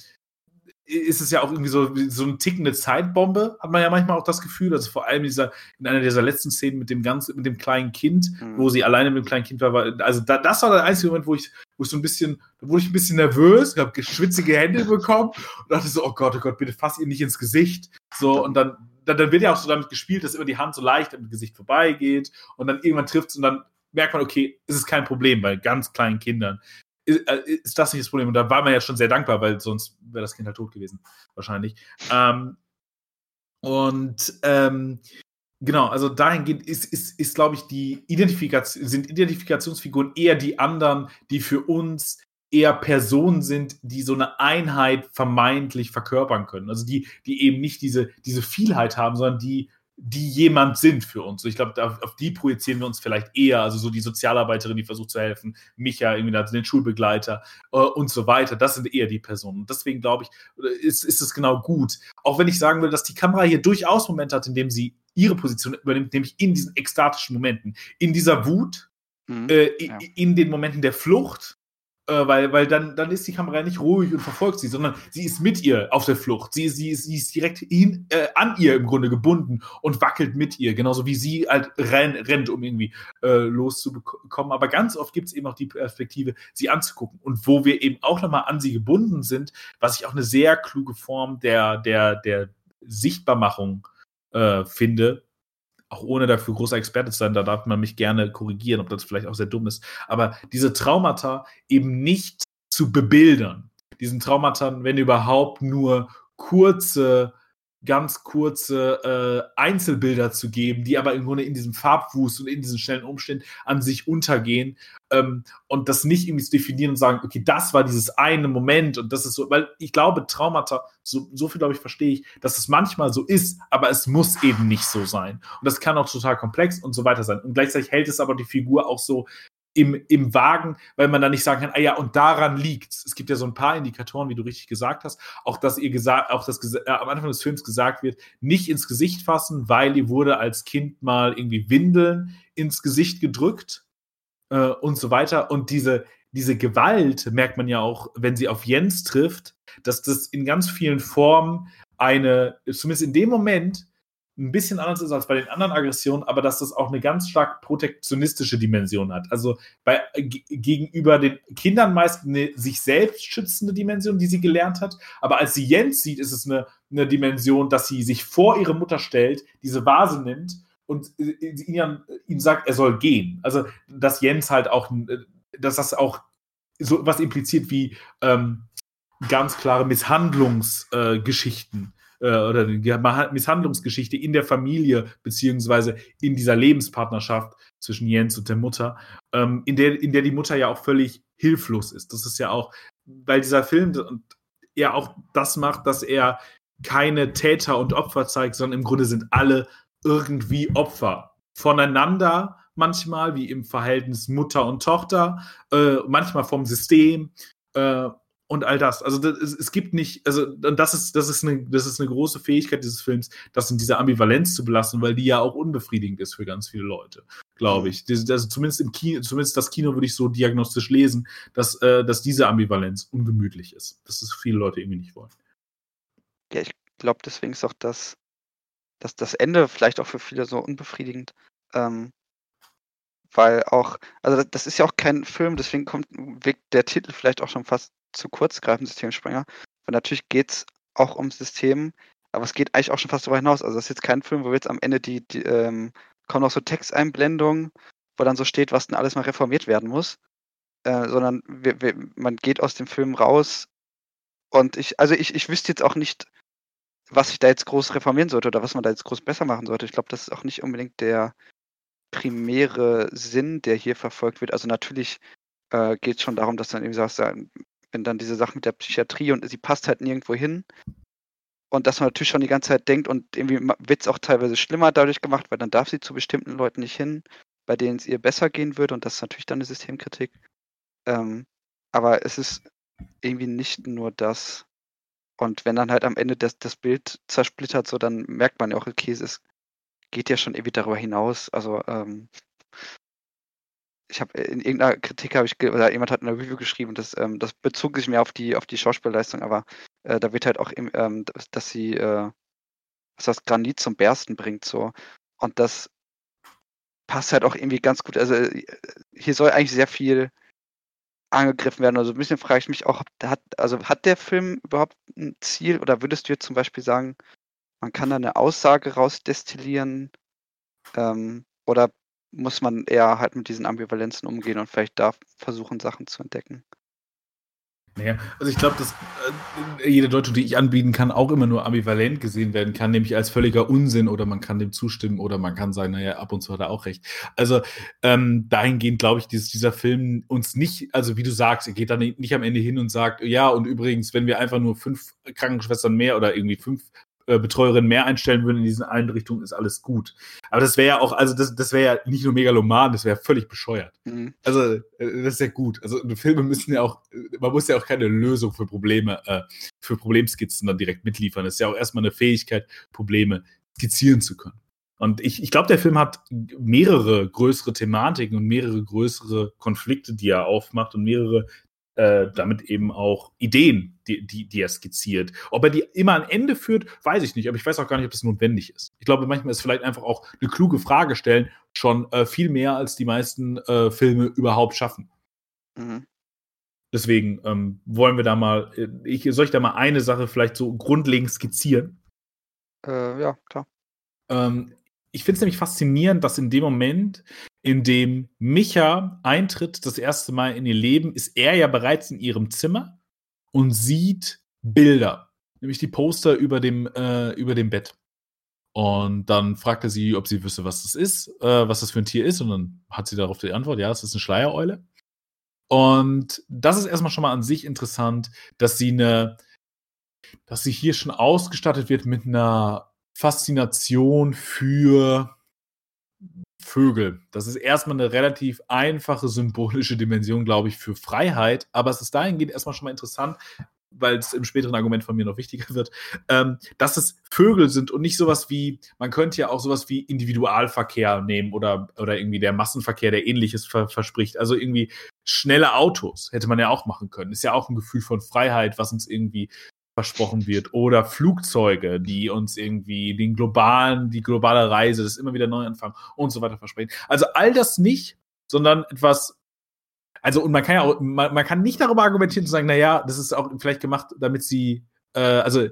ist es ja auch irgendwie so, so eine tickende Zeitbombe, hat man ja manchmal auch das Gefühl. Also vor allem dieser, in einer dieser letzten Szenen mit dem ganz, mit dem kleinen Kind, Mhm. wo sie alleine mit dem kleinen Kind war, war also da, das war der einzige Moment, wo ich, wo ich so ein bisschen, da wurde ich ein bisschen nervös, habe schwitzige Hände bekommen und dachte so, oh Gott, oh Gott, bitte fass ihr nicht ins Gesicht. So, und dann, dann, dann wird ja auch so damit gespielt, dass immer die Hand so leicht am Gesicht vorbeigeht und dann irgendwann trifft es und dann merkt man, okay, es ist kein Problem bei ganz kleinen Kindern. Ist, äh, ist das nicht das Problem? Und da war man ja schon sehr dankbar, weil sonst wäre das Kind halt tot gewesen, wahrscheinlich. Ähm, und ähm, genau, also dahingehend ist, ist, ist glaube ich, die Identifikation, sind Identifikationsfiguren eher die anderen, die für uns eher Personen sind, die so eine Einheit vermeintlich verkörpern können. Also die, die eben nicht diese, diese Vielheit haben, sondern die, die jemand sind für uns. Ich glaube, auf, die projizieren wir uns vielleicht eher. Also so die Sozialarbeiterin, die versucht zu helfen, Micha, irgendwie also den Schulbegleiter äh, und so weiter. Das sind eher die Personen. Und deswegen glaube ich, ist, ist es genau gut. Auch wenn ich sagen will, dass die Kamera hier durchaus Momente hat, in dem sie ihre Position übernimmt, nämlich in diesen ekstatischen Momenten, in dieser Wut, Mhm. äh, Ja. in den Momenten der Flucht, äh, weil, weil dann, dann ist die Kamera nicht ruhig und verfolgt sie, sondern sie ist mit ihr auf der Flucht. Sie, sie, ist- sie ist direkt hin, äh, an ihr im Grunde gebunden und wackelt mit ihr, genauso wie sie halt renn, rennt, um irgendwie äh, loszubekommen. Aber ganz oft gibt es eben auch die Perspektive, sie anzugucken. Und wo wir eben auch nochmal an sie gebunden sind, was ich auch eine sehr kluge Form der, der, der Sichtbarmachung äh, finde, auch ohne dafür großer Experte zu sein, da darf man mich gerne korrigieren, ob das vielleicht auch sehr dumm ist. Aber diese Traumata eben nicht zu bebildern. Diesen Traumata, wenn überhaupt, nur kurze, ganz kurze äh, Einzelbilder zu geben, die aber im Grunde in diesem Farbwust und in diesen schnellen Umständen an sich untergehen ähm, und das nicht irgendwie zu definieren und sagen, okay, das war dieses eine Moment und das ist so, weil ich glaube, Traumata, so, so viel glaube ich verstehe ich, dass es manchmal so ist, aber es muss eben nicht so sein. Und das kann auch total komplex und so weiter sein. Und gleichzeitig hält es aber die Figur auch so im, im Wagen, weil man dann nicht sagen kann, ah ja, und daran liegt's. Es gibt ja so ein paar Indikatoren, wie du richtig gesagt hast, auch dass ihr gesagt, auch das äh, am Anfang des Films gesagt wird, nicht ins Gesicht fassen, weil ihr wurde als Kind mal irgendwie Windeln ins Gesicht gedrückt äh, und so weiter. Und diese, diese Gewalt merkt man ja auch, wenn sie auf Jens trifft, dass das in ganz vielen Formen eine, zumindest in dem Moment, ein bisschen anders ist als bei den anderen Aggressionen, aber dass das auch eine ganz stark protektionistische Dimension hat. Also bei, gegenüber den Kindern meist eine sich selbst schützende Dimension, die sie gelernt hat. Aber als sie Jens sieht, ist es eine, eine Dimension, dass sie sich vor ihre Mutter stellt, diese Vase nimmt und äh, ihn, ihm sagt, er soll gehen. Also, dass Jens halt auch, äh, dass das auch so was impliziert wie ähm, ganz klare Misshandlungsgeschichten. Äh, oder die Misshandlungsgeschichte in der Familie, beziehungsweise in dieser Lebenspartnerschaft zwischen Jens und der Mutter, ähm, in, der, in der die Mutter ja auch völlig hilflos ist. Das ist ja auch, weil dieser Film ja auch das macht, dass er keine Täter und Opfer zeigt, sondern im Grunde sind alle irgendwie Opfer voneinander manchmal, wie im Verhältnis Mutter und Tochter, äh, manchmal vom System äh, und all das. Also das, es, es, gibt nicht, also das ist, das ist eine, das ist eine große Fähigkeit dieses Films, das in dieser Ambivalenz zu belassen, weil die ja auch unbefriedigend ist für ganz viele Leute, glaube ich. Das, also zumindest im Kino, zumindest das Kino würde ich so diagnostisch lesen, dass, äh, dass diese Ambivalenz ungemütlich ist. Dass das viele Leute irgendwie nicht wollen. Ja, ich glaube, deswegen ist auch das, das, das Ende vielleicht auch für viele so unbefriedigend. Ähm, weil auch, also das ist ja auch kein Film, deswegen kommt, wirkt der Titel vielleicht auch schon fast zu kurz greifen, Systemsprenger. Weil natürlich geht es auch um System, aber es geht eigentlich auch schon fast darüber hinaus. Also das ist jetzt kein Film, wo wir jetzt am Ende die, die ähm, kommen noch so Texteinblendungen, wo dann so steht, was denn alles mal reformiert werden muss. Äh, sondern wir, wir, man geht aus dem Film raus und ich, also ich, ich wüsste jetzt auch nicht, was ich da jetzt groß reformieren sollte oder was man da jetzt groß besser machen sollte. Ich glaube, das ist auch nicht unbedingt der primäre Sinn, der hier verfolgt wird. Also natürlich äh, geht es schon darum, dass dann irgendwie sagst, wenn dann diese Sache mit der Psychiatrie und sie passt halt nirgendwo hin. Und dass man natürlich schon die ganze Zeit denkt und irgendwie wird es auch teilweise schlimmer dadurch gemacht, weil dann darf sie zu bestimmten Leuten nicht hin, bei denen es ihr besser gehen würde. Und das ist natürlich dann eine Systemkritik. Ähm, aber es ist irgendwie nicht nur das, und wenn dann halt am Ende das, das Bild zersplittert, so, dann merkt man ja auch, okay, es geht ja schon irgendwie darüber hinaus. Also, ähm, ich habe in irgendeiner Kritik habe ich oder jemand hat in einer Review geschrieben, das, ähm, das bezog sich mehr auf die auf die Schauspielleistung, aber äh, da wird halt auch, ähm, dass, dass sie äh, was das Granit zum Bersten bringt so und das passt halt auch irgendwie ganz gut. Also äh, hier soll eigentlich sehr viel angegriffen werden. Also ein bisschen frage ich mich auch, hat, also hat der Film überhaupt ein Ziel oder würdest du jetzt zum Beispiel sagen, man kann da eine Aussage rausdestillieren ähm, oder muss man eher halt mit diesen Ambivalenzen umgehen und vielleicht da versuchen, Sachen zu entdecken? Naja, also ich glaube, dass äh, jede Deutung, die ich anbieten kann, auch immer nur ambivalent gesehen werden kann, nämlich als völliger Unsinn oder man kann dem zustimmen oder man kann sagen, naja, ab und zu hat er auch recht. Also ähm, dahingehend glaube ich, dass dieser Film uns nicht, also wie du sagst, er geht dann nicht am Ende hin und sagt, ja, und übrigens, wenn wir einfach nur fünf Krankenschwestern mehr oder irgendwie fünf äh, Betreuerin mehr einstellen würden in diesen Einrichtungen, ist alles gut. Aber das wäre ja auch, also das, das wäre ja nicht nur megaloman, das wäre völlig bescheuert. Mhm. Also äh, das ist ja gut. Also Filme müssen ja auch, man muss ja auch keine Lösung für Probleme, äh, für Problemskizzen dann direkt mitliefern. Das ist ja auch erstmal eine Fähigkeit, Probleme skizzieren zu können. Und ich, ich glaube, der Film hat mehrere größere Thematiken und mehrere größere Konflikte, die er aufmacht und mehrere äh, damit eben auch Ideen, die, die, die er skizziert. Ob er die immer an Ende führt, weiß ich nicht, aber ich weiß auch gar nicht, ob das notwendig ist. Ich glaube, manchmal ist vielleicht einfach auch eine kluge Frage stellen schon äh, viel mehr, als die meisten äh, Filme überhaupt schaffen. Mhm. Deswegen ähm, wollen wir da mal, äh, ich, soll ich da mal eine Sache vielleicht so grundlegend skizzieren? Äh, ja, klar. Ähm, ich finde es nämlich faszinierend, dass in dem Moment, in dem Micha eintritt, das erste Mal in ihr Leben, ist er ja bereits in ihrem Zimmer und sieht Bilder, nämlich die Poster über dem, äh, über dem Bett. Und dann fragt er sie, ob sie wüsste, was das ist, äh, was das für ein Tier ist. Und dann hat sie darauf die Antwort, ja, es ist eine Schleiereule. Und das ist erstmal schon mal an sich interessant, dass sie eine, dass sie hier schon ausgestattet wird mit einer Faszination für Vögel. Das ist erstmal eine relativ einfache symbolische Dimension, glaube ich, für Freiheit. Aber es ist dahingehend erstmal schon mal interessant, weil es im späteren Argument von mir noch wichtiger wird, ähm, dass es Vögel sind und nicht sowas wie, man könnte ja auch sowas wie Individualverkehr nehmen oder, oder irgendwie der Massenverkehr, der ähnliches ver verspricht. Also irgendwie schnelle Autos hätte man ja auch machen können. Ist ja auch ein Gefühl von Freiheit, was uns irgendwie versprochen wird oder Flugzeuge, die uns irgendwie den globalen, die globale Reise, das immer wieder neu anfangen und so weiter versprechen. Also all das nicht, sondern etwas also und man kann ja auch, man, man kann nicht darüber argumentieren zu sagen, naja, das ist auch vielleicht gemacht, damit sie, äh, also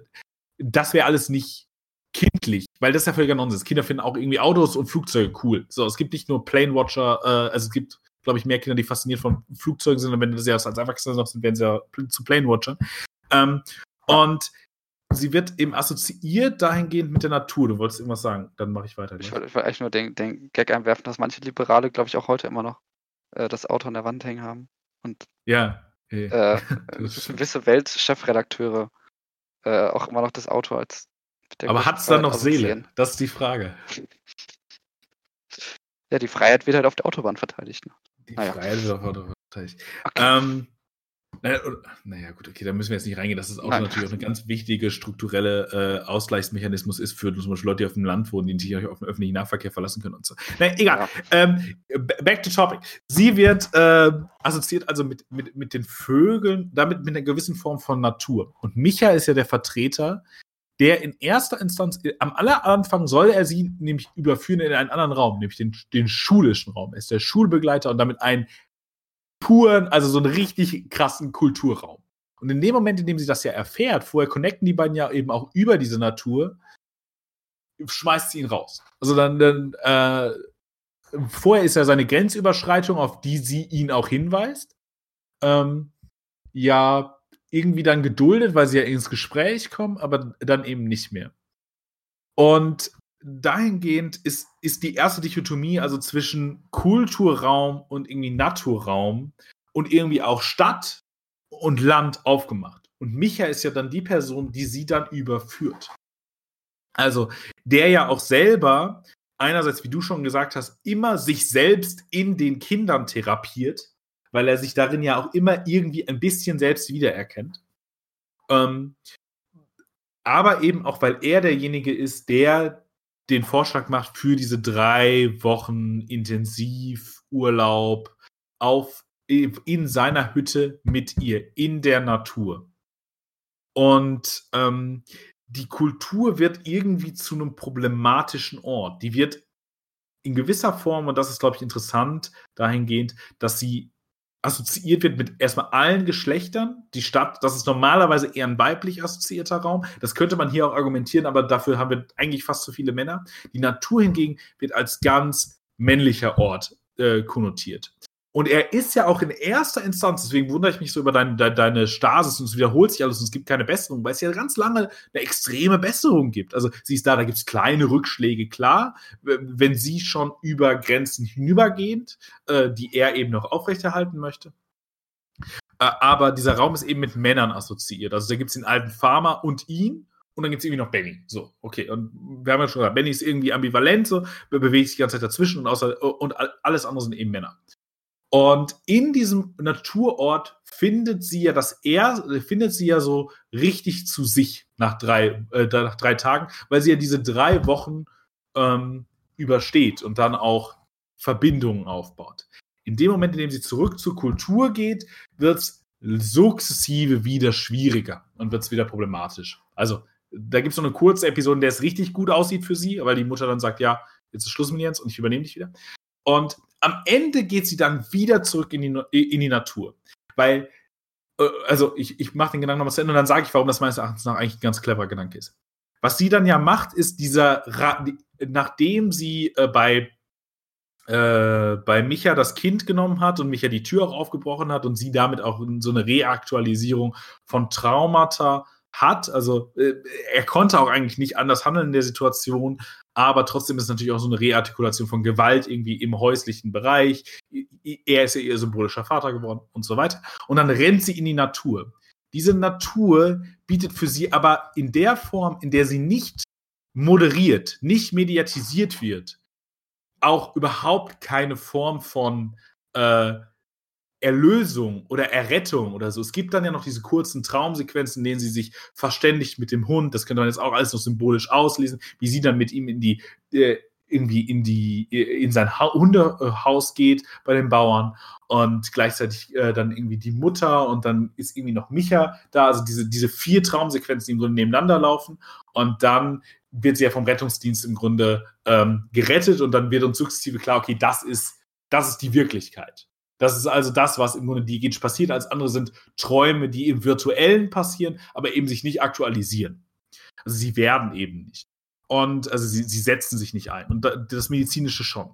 das wäre alles nicht kindlich, weil das ist ja völliger Nonsens. Kinder finden auch irgendwie Autos und Flugzeuge cool. So, es gibt nicht nur Plane Watcher, äh, also es gibt, glaube ich, mehr Kinder, die fasziniert von Flugzeugen sind, und wenn das ja als Erwachsene noch sind, werden sie ja zu Plane Watchern. Ähm, und sie wird eben assoziiert dahingehend mit der Natur. Du wolltest irgendwas sagen, dann mache ich weiter. Ich wollte ich wollte eigentlich nur den, den Gag einwerfen, dass manche Liberale, glaube ich, auch heute immer noch äh, das Auto an der Wand hängen haben. Und Ja. eh. äh, [laughs] stimmt. gewisse Weltchefredakteure äh, auch immer noch das Auto als der Aber hat es dann noch Seele? assoziieren. Das ist die Frage. [laughs] Ja, die Freiheit wird halt auf der Autobahn verteidigt. Ne? Die Naja. Freiheit wird auf Auto verteidigt. Okay. Ähm, naja, oder- naja, gut, okay, da müssen wir jetzt nicht reingehen, dass das Auto Nein. natürlich auch eine ganz wichtige strukturelle äh, Ausgleichsmechanismus ist für zum Beispiel Leute, die auf dem Land wohnen, die sich auf den öffentlichen Nahverkehr verlassen können und so. Naja, egal. Ja. Ähm, back to topic. Sie wird äh, assoziiert also mit, mit, mit den Vögeln, damit mit einer gewissen Form von Natur. Und Micha ist ja der Vertreter, der in erster Instanz, äh, am aller Anfang soll er sie nämlich überführen in einen anderen Raum, nämlich den, den schulischen Raum. Er ist der Schulbegleiter und damit einen puren, also so einen richtig krassen Kulturraum. Und in dem Moment, in dem sie das ja erfährt, vorher connecten die beiden ja eben auch über diese Natur, schmeißt sie ihn raus. Also dann, dann äh, vorher ist ja seine Grenzüberschreitung, auf die sie ihn auch hinweist, ähm, ja irgendwie dann geduldet, weil sie ja ins Gespräch kommen, aber dann eben nicht mehr. Und dahingehend ist, ist die erste Dichotomie also zwischen Kulturraum und irgendwie Naturraum und irgendwie auch Stadt und Land aufgemacht. Und Micha ist ja dann die Person, die sie dann überführt. Also, der ja auch selber einerseits, wie du schon gesagt hast, immer sich selbst in den Kindern therapiert, weil er sich darin ja auch immer irgendwie ein bisschen selbst wiedererkennt. Ähm, aber eben auch, weil er derjenige ist, der den Vorschlag macht für diese drei Wochen Intensivurlaub auf, in seiner Hütte mit ihr, in der Natur. Und ähm, die Kultur wird irgendwie zu einem problematischen Ort. Die wird in gewisser Form, und das ist, glaube ich, interessant, dahingehend, dass sie assoziiert wird mit erstmal allen Geschlechtern. Die Stadt, das ist normalerweise eher ein weiblich assoziierter Raum. Das könnte man hier auch argumentieren, aber dafür haben wir eigentlich fast zu viele Männer. Die Natur hingegen wird als ganz männlicher Ort äh, konnotiert. Und er ist ja auch in erster Instanz, deswegen wundere ich mich so über dein, de, deine Stasis und es wiederholt sich alles und es gibt keine Besserung, weil es ja ganz lange eine extreme Besserung gibt. Also sie ist da, da gibt es kleine Rückschläge, klar, wenn sie schon über Grenzen hinübergehend, äh, die er eben noch aufrechterhalten möchte. Äh, aber dieser Raum ist eben mit Männern assoziiert. Also da gibt es den alten Farmer und ihn und dann gibt es irgendwie noch Benny. So, okay. Und wir haben ja schon gesagt, Benny ist irgendwie ambivalent, so, be- bewegt sich die ganze Zeit dazwischen und, außer, und all- alles andere sind eben Männer. Und in diesem Naturort findet sie ja das er findet sie ja so richtig zu sich nach drei, äh, nach drei Tagen, weil sie ja diese drei Wochen ähm, übersteht und dann auch Verbindungen aufbaut. In dem Moment, in dem sie zurück zur Kultur geht, wird es sukzessive wieder schwieriger und wird es wieder problematisch. Also, da gibt es so eine kurze Episode, in der es richtig gut aussieht für sie, weil die Mutter dann sagt, ja, jetzt ist Schluss mit Jens und ich übernehme dich wieder. Und am Ende geht sie dann wieder zurück in die, in die Natur. Weil, äh, also ich, ich mache den Gedanken nochmal zu Ende und dann sage ich, warum das meines Erachtens nach eigentlich ein ganz cleverer Gedanke ist. Was sie dann ja macht, ist dieser, nachdem sie äh, bei, äh, bei Micha das Kind genommen hat und Micha die Tür auch aufgebrochen hat und sie damit auch so eine Reaktualisierung von Traumata hat. Also äh, er konnte auch eigentlich nicht anders handeln in der Situation, aber trotzdem ist natürlich auch so eine Reartikulation von Gewalt irgendwie im häuslichen Bereich. Er ist ja ihr symbolischer Vater geworden und so weiter. Und dann rennt sie in die Natur. Diese Natur bietet für sie aber in der Form, in der sie nicht moderiert, nicht mediatisiert wird, auch überhaupt keine Form von äh, Erlösung oder Errettung oder so. Es gibt dann ja noch diese kurzen Traumsequenzen, in denen sie sich verständigt mit dem Hund. Das könnte man jetzt auch alles noch symbolisch auslesen, wie sie dann mit ihm in die äh, irgendwie in die in sein ha Hundehaus geht bei den Bauern und gleichzeitig äh, dann irgendwie die Mutter und dann ist irgendwie noch Micha da. Also diese diese vier Traumsequenzen, die im Grunde nebeneinander laufen und dann wird sie ja vom Rettungsdienst im Grunde ähm, gerettet und dann wird uns sukzessive klar, okay, das ist das ist die Wirklichkeit. Das ist also das, was im Grunde diegetisch passiert. Als andere sind Träume, die im Virtuellen passieren, aber eben sich nicht aktualisieren. Also sie werden eben nicht. Und also sie, sie setzen sich nicht ein. Und da- das Medizinische schon.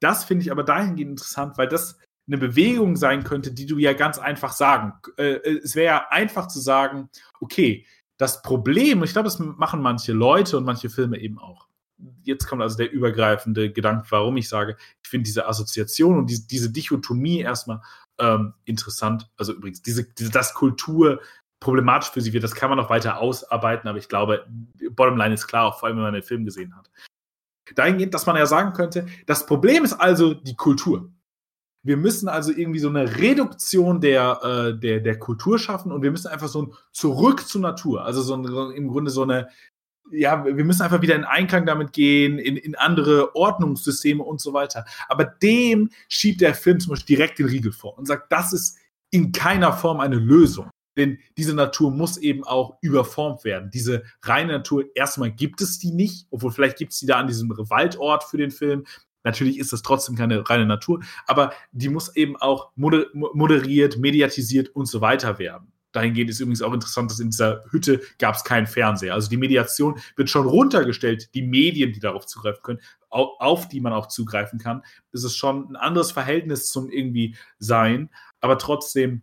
Das finde ich aber dahingehend interessant, weil das eine Bewegung sein könnte, die du ja ganz einfach sagen. Äh, es wäre ja einfach zu sagen, okay, Das Problem, und ich glaube, das machen manche Leute und manche Filme eben auch. Jetzt kommt also der übergreifende Gedanke, warum ich sage, ich finde diese Assoziation und diese, diese Dichotomie erstmal ähm, interessant. Also übrigens, diese, diese, dass Kultur problematisch für sie wird, das kann man noch weiter ausarbeiten, aber ich glaube, Bottomline ist klar, auch vor allem, wenn man den Film gesehen hat. Dahingehend, dass man ja sagen könnte, das Problem ist also die Kultur. Wir müssen also irgendwie so eine Reduktion der, äh, der, der Kultur schaffen und wir müssen einfach so ein Zurück zur Natur, also so, ein, im Grunde so eine, ja, wir müssen einfach wieder in Einklang damit gehen, in, in andere Ordnungssysteme und so weiter. Aber dem schiebt der Film zum Beispiel direkt den Riegel vor und sagt, das ist in keiner Form eine Lösung. Denn diese Natur muss eben auch überformt werden. Diese reine Natur, erstmal gibt es die nicht, obwohl vielleicht gibt es die da an diesem Waldort für den Film. Natürlich ist das trotzdem keine reine Natur, aber die muss eben auch moderiert, mediatisiert und so weiter werden. Dahingehend ist übrigens auch interessant, dass in dieser Hütte gab es keinen Fernseher. Also die Mediation wird schon runtergestellt, die Medien, die darauf zugreifen können, auf die man auch zugreifen kann. Es ist schon ein anderes Verhältnis zum irgendwie Sein, aber trotzdem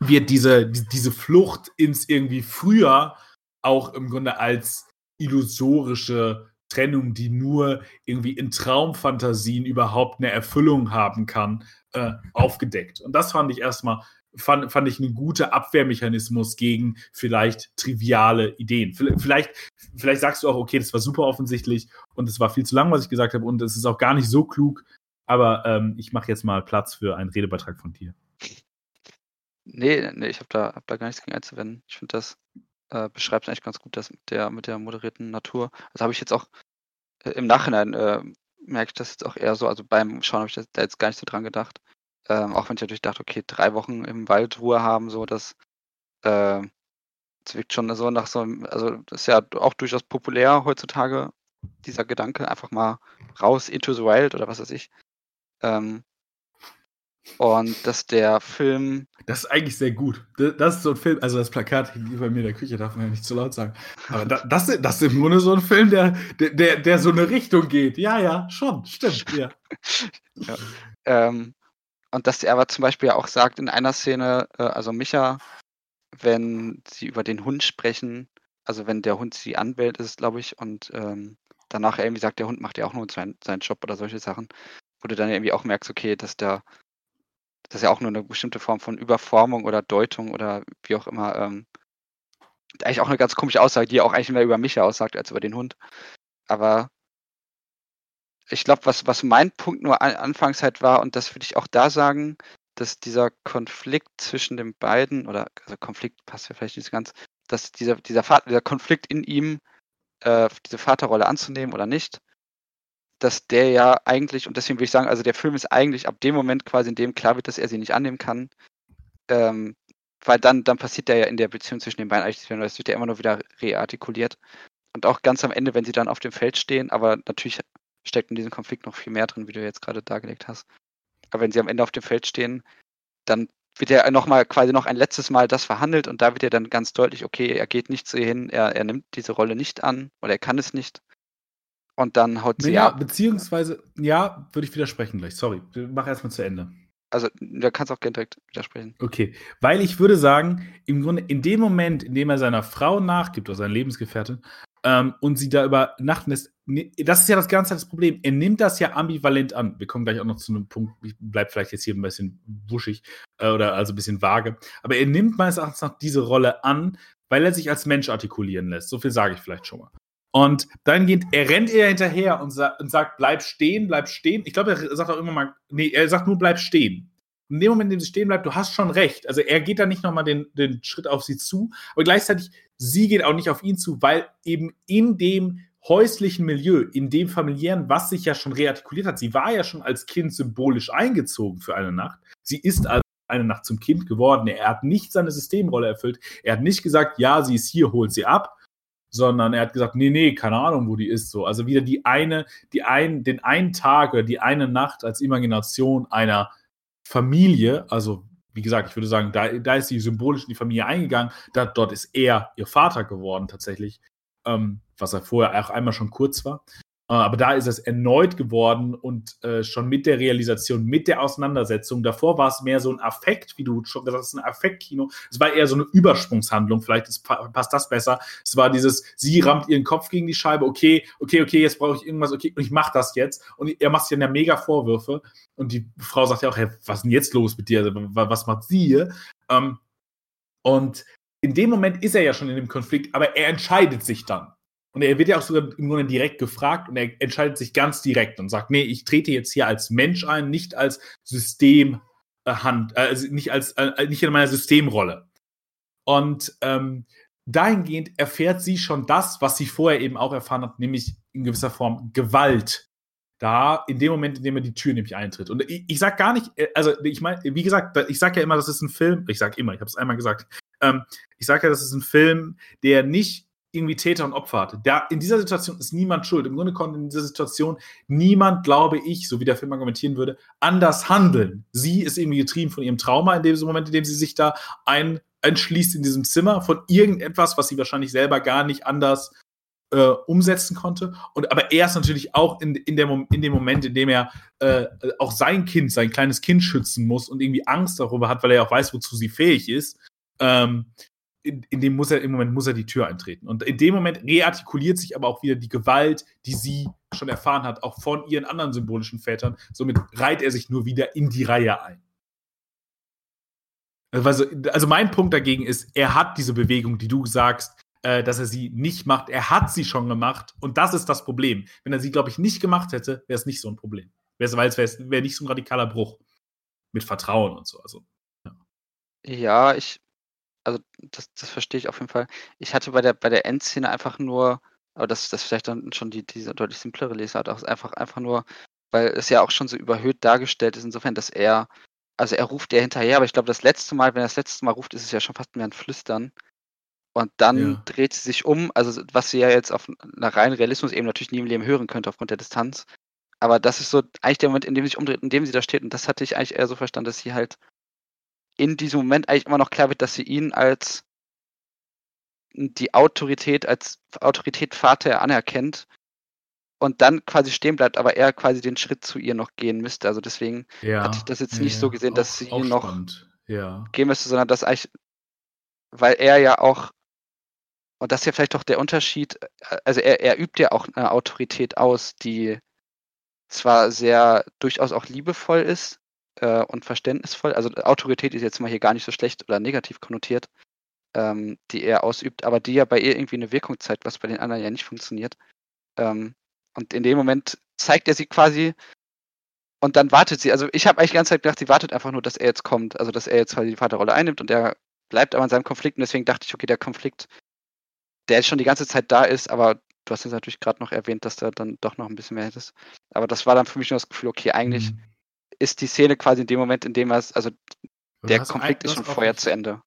wird diese, diese Flucht ins irgendwie früher auch im Grunde als illusorische Trennung, die nur irgendwie in Traumfantasien überhaupt eine Erfüllung haben kann, äh, aufgedeckt. Und das fand ich erstmal, fand, fand ich einen guter Abwehrmechanismus gegen vielleicht triviale Ideen. Vielleicht, vielleicht sagst du auch, okay, das war super offensichtlich und es war viel zu lang, was ich gesagt habe, und es ist auch gar nicht so klug, aber ähm, ich mache jetzt mal Platz für einen Redebeitrag von dir. Nee, nee, ich habe da, hab da gar nichts gegen einzuwenden. Ich finde, das äh, beschreibt eigentlich ganz gut das mit der, mit der moderierten Natur. Das habe ich jetzt auch äh, im Nachhinein äh, merke ich das jetzt auch eher so. Also beim Schauen habe ich da jetzt gar nicht so dran gedacht. Ähm, auch wenn ich natürlich dachte, okay, drei Wochen im Wald Ruhe haben, so das, äh, das wirkt schon so nach so einem, also das ist ja auch durchaus populär heutzutage, dieser Gedanke, einfach mal raus into the wild oder was weiß ich. Ähm, und dass der Film. Das ist eigentlich sehr gut. Das ist so ein Film, also das Plakat hängt bei mir in der Küche, darf man ja nicht zu laut sagen. Aber das, das ist im Grunde so ein Film, der, der, der so eine Richtung geht. Ja, ja, schon, stimmt, ja. [laughs] ja. Ähm, und dass er aber zum Beispiel auch sagt in einer Szene, äh, also Micha, wenn sie über den Hund sprechen, also wenn der Hund sie anwählt, ist glaube ich, und ähm, danach irgendwie sagt, der Hund macht ja auch nur seinen, seinen Job oder solche Sachen, wo du dann irgendwie auch merkst, okay, dass der das ist ja auch nur eine bestimmte Form von Überformung oder Deutung oder wie auch immer. Ähm, eigentlich auch eine ganz komische Aussage, die auch eigentlich mehr über mich aussagt als über den Hund. Aber ich glaube, was, was mein Punkt nur an, anfangs halt war, und das würde ich auch da sagen, dass dieser Konflikt zwischen den beiden, oder also Konflikt passt ja vielleicht nicht ganz, dass dieser, dieser, Vater, dieser Konflikt in ihm, äh, diese Vaterrolle anzunehmen oder nicht, dass der ja eigentlich, und deswegen würde ich sagen, also der Film ist eigentlich ab dem Moment quasi, in dem klar wird, dass er sie nicht annehmen kann, ähm, weil dann, dann passiert der ja in der Beziehung zwischen den beiden eigentlich, das wird ja immer nur wieder reartikuliert. Und auch ganz am Ende, wenn sie dann auf dem Feld stehen, aber natürlich steckt in diesem Konflikt noch viel mehr drin, wie du jetzt gerade dargelegt hast. Aber wenn sie am Ende auf dem Feld stehen, dann wird ja nochmal quasi noch ein letztes Mal das verhandelt und da wird ja dann ganz deutlich, okay, er geht nicht zu ihr hin, er, er nimmt diese Rolle nicht an oder er kann es nicht. Und dann haut sie ja, ab. Beziehungsweise, ja, würde ich widersprechen gleich. Sorry, mach erstmal zu Ende. Also, da kannst du auch gerne direkt widersprechen. Okay, weil ich würde sagen, im Grunde in dem Moment, in dem er seiner Frau nachgibt oder seiner Lebensgefährtin ähm, und sie da übernachten lässt, das ist ja das ganze das Problem. Er nimmt das ja ambivalent an. Wir kommen gleich auch noch zu einem Punkt, ich bleibe vielleicht jetzt hier ein bisschen wuschig äh, oder also ein bisschen vage. Aber er nimmt meines Erachtens nach diese Rolle an, weil er sich als Mensch artikulieren lässt. So viel sage ich vielleicht schon mal. Und dann geht, er rennt ihr hinterher und, sa und, sagt, bleib stehen, bleib stehen. Ich glaube, er sagt auch immer mal, nee, er sagt nur, bleib stehen. In dem Moment, in dem sie stehen bleibt, du hast schon recht. Also er geht da nicht nochmal den, den Schritt auf sie zu, aber gleichzeitig, sie geht auch nicht auf ihn zu, weil eben in dem häuslichen Milieu, in dem familiären, was sich ja schon reartikuliert hat, sie war ja schon als Kind symbolisch eingezogen für eine Nacht. Sie ist also eine Nacht zum Kind geworden. Er hat nicht seine Systemrolle erfüllt. Er hat nicht gesagt, ja, sie ist hier, holt sie ab, sondern er hat gesagt, nee, nee, keine Ahnung, wo die ist. So, also wieder die eine, die ein, den einen Tag oder die eine Nacht als Imagination einer Familie, also wie gesagt, ich würde sagen, da, da ist sie symbolisch in die Familie eingegangen, da, dort ist er ihr Vater geworden tatsächlich, ähm, was er vorher auch einmal schon kurz war. Äh, aber da ist es erneut geworden und äh, schon mit der Realisation, mit der Auseinandersetzung. Davor war es mehr so ein Affekt, wie du schon gesagt hast, ein Affektkino. Es war eher so eine Übersprungshandlung. Vielleicht ist, passt das besser. Es war dieses, sie rammt ihren Kopf gegen die Scheibe. Okay, okay, okay, jetzt brauche ich irgendwas. Okay, und ich mache das jetzt. Und er macht sich dann ja mega Vorwürfe. Und die Frau sagt ja auch, hey, was ist denn jetzt los mit dir? Also, was macht sie hier? Ähm, und in dem Moment ist er ja schon in dem Konflikt, aber er entscheidet sich dann. Und er wird ja auch sogar im Grunde direkt gefragt und er entscheidet sich ganz direkt und sagt, nee, ich trete jetzt hier als Mensch ein, nicht als Systemhand, äh, also nicht als äh, nicht in meiner Systemrolle. Und ähm, dahingehend erfährt sie schon das, was sie vorher eben auch erfahren hat, nämlich in gewisser Form Gewalt. Da, in dem Moment, in dem er die Tür nämlich eintritt. Und ich, ich sag gar nicht, äh, also ich meine, wie gesagt, ich sag ja immer, das ist ein Film, ich sag immer, ich habe es einmal gesagt, ähm, ich sag ja, das ist ein Film, der nicht irgendwie Täter und Opfer hatte. Da, in dieser Situation ist niemand schuld. Im Grunde konnte in dieser Situation niemand, glaube ich, so wie der Film argumentieren würde, anders handeln. Sie ist irgendwie getrieben von ihrem Trauma in dem Moment, in dem sie sich da ein, einschließt in diesem Zimmer, von irgendetwas, was sie wahrscheinlich selber gar nicht anders äh, umsetzen konnte. Und aber er ist natürlich auch in, in, der, in dem Moment, in dem er äh, auch sein Kind, sein kleines Kind schützen muss und irgendwie Angst darüber hat, weil er auch weiß, wozu sie fähig ist. Ähm, in, in, dem muss er, im Moment muss er die Tür eintreten. Und in dem Moment reartikuliert sich aber auch wieder die Gewalt, die sie schon erfahren hat, auch von ihren anderen symbolischen Vätern. Somit reiht er sich nur wieder in die Reihe ein. Also, also mein Punkt dagegen ist, er hat diese Bewegung, die du sagst, äh, dass er sie nicht macht. Er hat sie schon gemacht und das ist das Problem. Wenn er sie, glaube ich, nicht gemacht hätte, wäre es nicht so ein Problem. Weil es wäre wär nicht so ein radikaler Bruch mit Vertrauen und so. Also, ja. ja, ich also das, das verstehe ich auf jeden Fall. Ich hatte bei der, bei der Endszene einfach nur, aber das, das vielleicht dann schon die, diese deutlich simplere Lesart, auch einfach, einfach nur, weil es ja auch schon so überhöht dargestellt ist, insofern, dass er, also er ruft ja hinterher, aber ich glaube, das letzte Mal, wenn er das letzte Mal ruft, ist es ja schon fast mehr ein Flüstern. Und dann ja. dreht sie sich um, also was sie ja jetzt auf einer reinen Realismus eben natürlich nie im Leben hören könnte aufgrund der Distanz. Aber das ist so eigentlich der Moment, in dem sie sich umdreht, in dem sie da steht. Und das hatte ich eigentlich eher so verstanden, dass sie halt in diesem Moment eigentlich immer noch klar wird, dass sie ihn als die Autorität, als Autorität Vater anerkennt und dann quasi stehen bleibt, aber er quasi den Schritt zu ihr noch gehen müsste. Also deswegen ja, hatte ich das jetzt nicht ja, so gesehen, dass auch, sie ihn noch ja. gehen müsste, sondern dass eigentlich, weil er ja auch, und das ist ja vielleicht doch der Unterschied, also er, er übt ja auch eine Autorität aus, die zwar sehr durchaus auch liebevoll ist, äh, und verständnisvoll. Also Autorität ist jetzt mal hier gar nicht so schlecht oder negativ konnotiert, ähm, die er ausübt, aber die ja bei ihr irgendwie eine Wirkung zeigt, was bei den anderen ja nicht funktioniert. Ähm, und in dem Moment zeigt er sie quasi und dann wartet sie. Also ich habe eigentlich die ganze Zeit gedacht, sie wartet einfach nur, dass er jetzt kommt, also dass er jetzt quasi die Vaterrolle einnimmt und er bleibt aber in seinem Konflikt und deswegen dachte ich, okay, der Konflikt, der jetzt schon die ganze Zeit da ist, aber du hast jetzt natürlich gerade noch erwähnt, dass da dann doch noch ein bisschen mehr ist. Aber das war dann für mich nur das Gefühl, okay, eigentlich mhm ist die Szene quasi in dem Moment, in dem er es, also der Konflikt ist schon vorher zu Ende.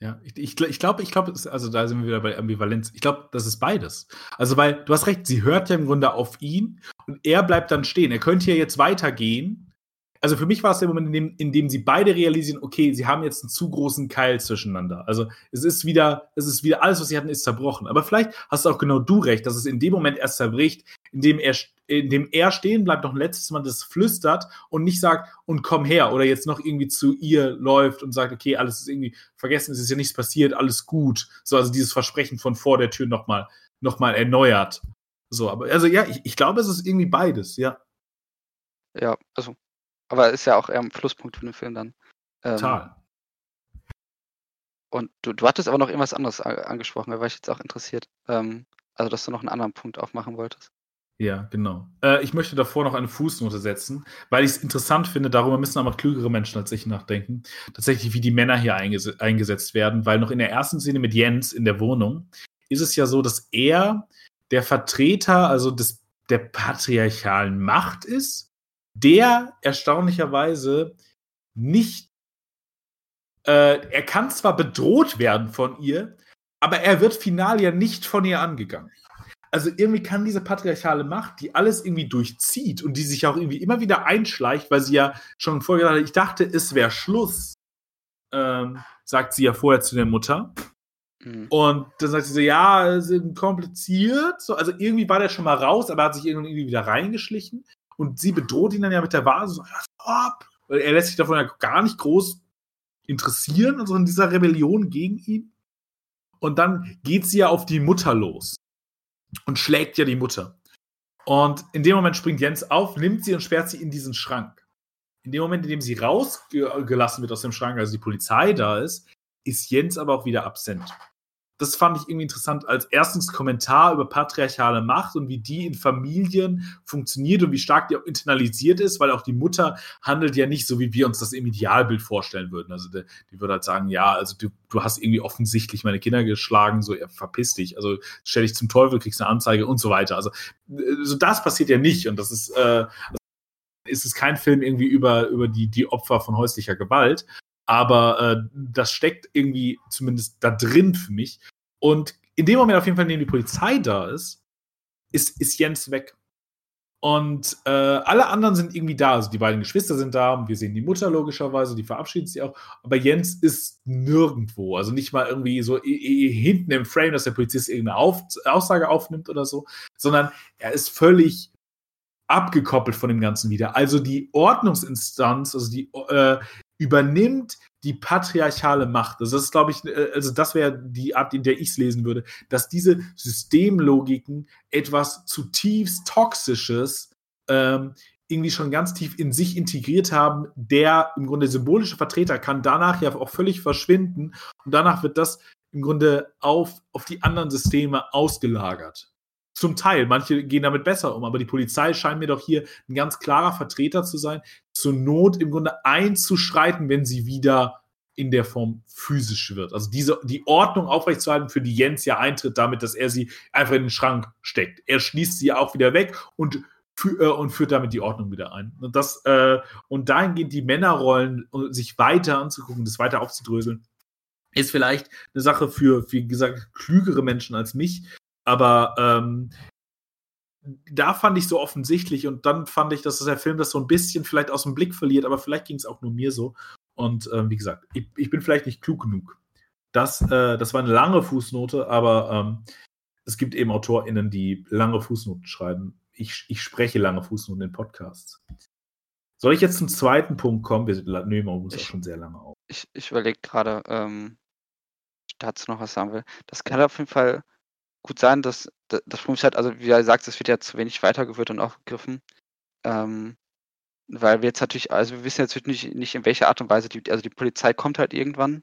Ja, ich, ich, ich glaube, ich glaube, also da sind wir wieder bei Ambivalenz. Ich glaube, das ist beides. Also, weil du hast recht, sie hört ja im Grunde auf ihn und er bleibt dann stehen. Er könnte ja jetzt weitergehen. Also für mich war es der Moment, in dem, in dem sie beide realisieren, okay, sie haben jetzt einen zu großen Keil zwischeneinander. Also es ist wieder, es ist wieder alles, was sie hatten, ist zerbrochen. Aber vielleicht hast auch genau du recht, dass es in dem Moment erst zerbricht, in dem er in dem er stehen bleibt, noch ein letztes Mal das flüstert und nicht sagt, und komm her, oder jetzt noch irgendwie zu ihr läuft und sagt, okay, alles ist irgendwie vergessen, es ist ja nichts passiert, alles gut. So, also dieses Versprechen von vor der Tür nochmal noch mal erneuert. So, aber also ja, ich, ich glaube, es ist irgendwie beides, ja. Ja, also, aber ist ja auch eher ein Flusspunkt für den Film dann. Ähm, Total. Und du, du hattest aber noch irgendwas anderes angesprochen, da war ich jetzt auch interessiert. Ähm, also, dass du noch einen anderen Punkt aufmachen wolltest. Ja, genau. Äh, ich möchte davor noch eine Fußnote setzen, weil ich es interessant finde, darüber müssen aber klügere Menschen als ich nachdenken, tatsächlich, wie die Männer hier einges eingesetzt werden, weil noch in der ersten Szene mit Jens in der Wohnung ist es ja so, dass er der Vertreter, also des, der patriarchalen Macht ist, der erstaunlicherweise nicht, äh, er kann zwar bedroht werden von ihr, aber er wird final ja nicht von ihr angegangen also irgendwie kann diese patriarchale Macht, die alles irgendwie durchzieht und die sich auch irgendwie immer wieder einschleicht, weil sie ja schon vorher gesagt hat, ich dachte, es wäre Schluss, ähm, sagt sie ja vorher zu der Mutter. Mhm. Und dann sagt sie so, ja, es ist kompliziert. So, also irgendwie war der schon mal raus, aber hat sich irgendwie wieder reingeschlichen. Und sie bedroht ihn dann ja mit der Vase, so! Weil er lässt sich davon ja gar nicht groß interessieren, also in dieser Rebellion gegen ihn. Und dann geht sie ja auf die Mutter los und schlägt ja die Mutter. Und in dem Moment springt Jens auf, nimmt sie und sperrt sie in diesen Schrank. In dem Moment, in dem sie rausgelassen wird aus dem Schrank, also die Polizei da ist, ist Jens aber auch wieder absent. Das fand ich irgendwie interessant als erstens Kommentar über patriarchale Macht und wie die in Familien funktioniert und wie stark die auch internalisiert ist, weil auch die Mutter handelt ja nicht so, wie wir uns das im Idealbild vorstellen würden. Also die, die würde halt sagen, ja, also du, du hast irgendwie offensichtlich meine Kinder geschlagen, so ja, verpiss dich, also stell dich zum Teufel, kriegst eine Anzeige und so weiter. Also so das passiert ja nicht und das ist äh, ist es kein Film irgendwie über, über die, die Opfer von häuslicher Gewalt, aber äh, das steckt irgendwie zumindest da drin für mich. Und in dem Moment auf jeden Fall, in dem die Polizei da ist, ist, ist Jens weg. Und äh, alle anderen sind irgendwie da. Also die beiden Geschwister sind da und wir sehen die Mutter logischerweise, die verabschiedet sich auch. Aber Jens ist nirgendwo. Also nicht mal irgendwie so hinten im Frame, dass der Polizist irgendeine Auf Aussage aufnimmt oder so, sondern er ist völlig abgekoppelt von dem Ganzen wieder. Also die Ordnungsinstanz, also die äh, übernimmt die patriarchale Macht. Das ist, glaube ich, äh, also das wäre die Art, in der ich es lesen würde, dass diese Systemlogiken etwas zutiefst Toxisches ähm, irgendwie schon ganz tief in sich integriert haben. Der im Grunde symbolische Vertreter kann danach ja auch völlig verschwinden und danach wird das im Grunde auf, auf die anderen Systeme ausgelagert. Zum Teil, manche gehen damit besser um, aber die Polizei scheint mir doch hier ein ganz klarer Vertreter zu sein, zur Not im Grunde einzuschreiten, wenn sie wieder in der Form physisch wird. Also diese, die Ordnung aufrechtzuerhalten, für die Jens ja eintritt, damit, dass er sie einfach in den Schrank steckt. Er schließt sie auch wieder weg und, äh, und führt damit die Ordnung wieder ein. Und, das, äh, und dahingehend die Männerrollen, sich weiter anzugucken, das weiter aufzudröseln, ist vielleicht eine Sache für, wie gesagt, klügere Menschen als mich, aber ähm, da fand ich so offensichtlich und dann fand ich, dass der Film das so ein bisschen vielleicht aus dem Blick verliert, aber vielleicht ging es auch nur mir so. Und ähm, wie gesagt, ich, ich, bin vielleicht nicht klug genug. Das, äh, das war eine lange Fußnote, aber ähm, es gibt eben AutorInnen, die lange Fußnoten schreiben. Ich, ich spreche lange Fußnoten in Podcasts. Soll ich jetzt zum zweiten Punkt kommen? Wir nehmen uns auch schon sehr lange auf. Ich, ich überlege gerade, ähm, dazu noch was sagen will. Das kann auf jeden Fall gut sein, dass das Problem ist halt, also wie er sagt, es wird ja zu wenig weitergeführt und aufgegriffen. Ähm, weil wir jetzt natürlich, also wir wissen jetzt nicht, nicht in welcher Art und Weise, die, also die Polizei kommt halt irgendwann.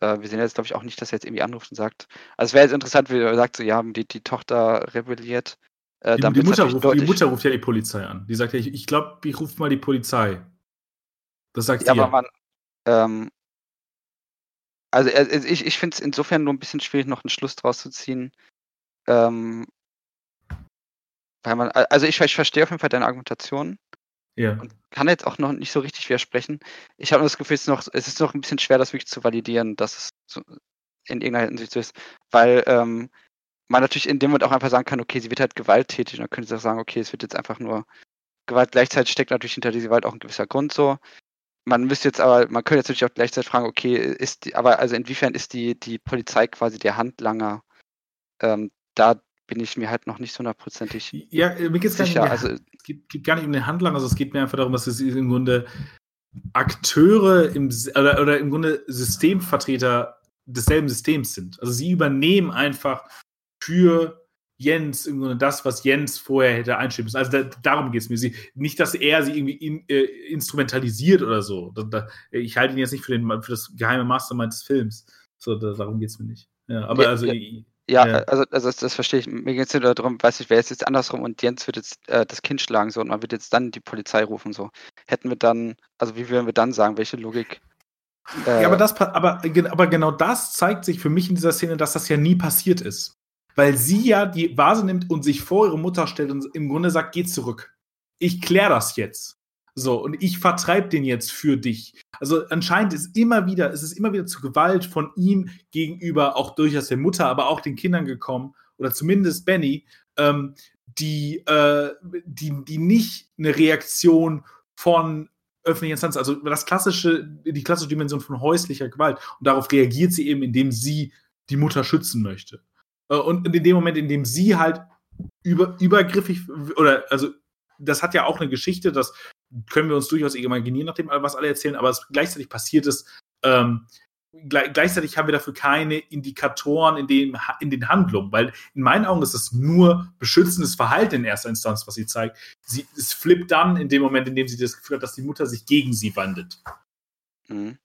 Äh, wir sehen jetzt, glaube ich, auch nicht, dass er jetzt irgendwie anruft und sagt. Also es wäre jetzt interessant, wie er sagt, so, ja, die, die Tochter rebelliert. Äh, die, die, Mutter ruft, die, Mutter ruft, ja die Polizei an. Die sagt ja, ich, ich glaube, ich rufe mal die Polizei. Das sagt ja, sie. Aber man, ähm, also ich, ich finde es insofern nur ein bisschen schwierig, noch einen Schluss draus zu ziehen, ähm, weil man, also ich, ich verstehe auf jeden Fall deine Argumentation. Ja. Und kann jetzt auch noch nicht so richtig widersprechen. Ich habe nur das Gefühl, es ist, noch, es ist noch ein bisschen schwer, das wirklich zu validieren, dass es so in irgendeiner Hinsicht so ist. Weil ähm, man natürlich in dem Moment auch einfach sagen kann, okay, sie wird halt gewalttätig. Und dann könnte sie auch sagen, okay, es wird jetzt einfach nur Gewalt. Gleichzeitig steckt natürlich hinter dieser Gewalt auch ein gewisser Grund so. Man müsste jetzt aber, man könnte jetzt natürlich auch gleichzeitig fragen, okay, ist die, aber also inwiefern ist die, die Polizei quasi der Handlanger ähm, da bin ich mir halt noch nicht so hundertprozentig ja, äh, mir geht's sicher. Gar nicht, also, es geht, geht, gar nicht um den Handlanger, also es geht mir einfach darum, dass es im Grunde Akteure im, oder, oder im Grunde Systemvertreter desselben Systems sind. Also sie übernehmen einfach für Jens im Grunde das, was Jens vorher hätte einschieben müssen. Also da, darum geht es mir. Sie, nicht, dass er sie irgendwie in, äh, instrumentalisiert oder so. Da, da, ich halte ihn jetzt nicht für, den, für das geheime Mastermind des Films. So, da, darum geht es mir nicht. Ja, aber ja, also ja. Ja, ja. also, also das, das, verstehe ich. Mir geht es nur darum, weiß ich, wäre es jetzt andersrum und Jens wird jetzt äh, das Kind schlagen so und man wird jetzt dann die Polizei rufen so. Hätten wir dann, also wie würden wir dann sagen, welche Logik? Äh, ja, aber das, aber, aber genau das zeigt sich für mich in dieser Szene, dass das ja nie passiert ist. Weil sie ja die Vase nimmt und sich vor ihre Mutter stellt und im Grunde sagt, geh zurück. Ich kläre das jetzt. So, und ich vertreibe den jetzt für dich. Also anscheinend ist immer wieder, es ist immer wieder zu Gewalt von ihm gegenüber auch durchaus der Mutter, aber auch den Kindern gekommen, oder zumindest Benny, ähm, die, äh, die, die nicht eine Reaktion von öffentlicher Instanz, also das klassische, die klassische Dimension von häuslicher Gewalt. Und darauf reagiert sie eben, indem sie die Mutter schützen möchte. Äh, und in dem Moment, in dem sie halt über, übergriffig oder also das hat ja auch eine Geschichte, das können wir uns durchaus imaginieren, nachdem was alle erzählen, aber es gleichzeitig passiert ist, ähm, gleichzeitig haben wir dafür keine Indikatoren in, dem, in den Handlungen, weil in meinen Augen ist es nur beschützendes Verhalten in erster Instanz, was sie zeigt. Sie, es flippt dann in dem Moment, in dem sie das Gefühl hat, dass die Mutter sich gegen sie wandelt. Mhm.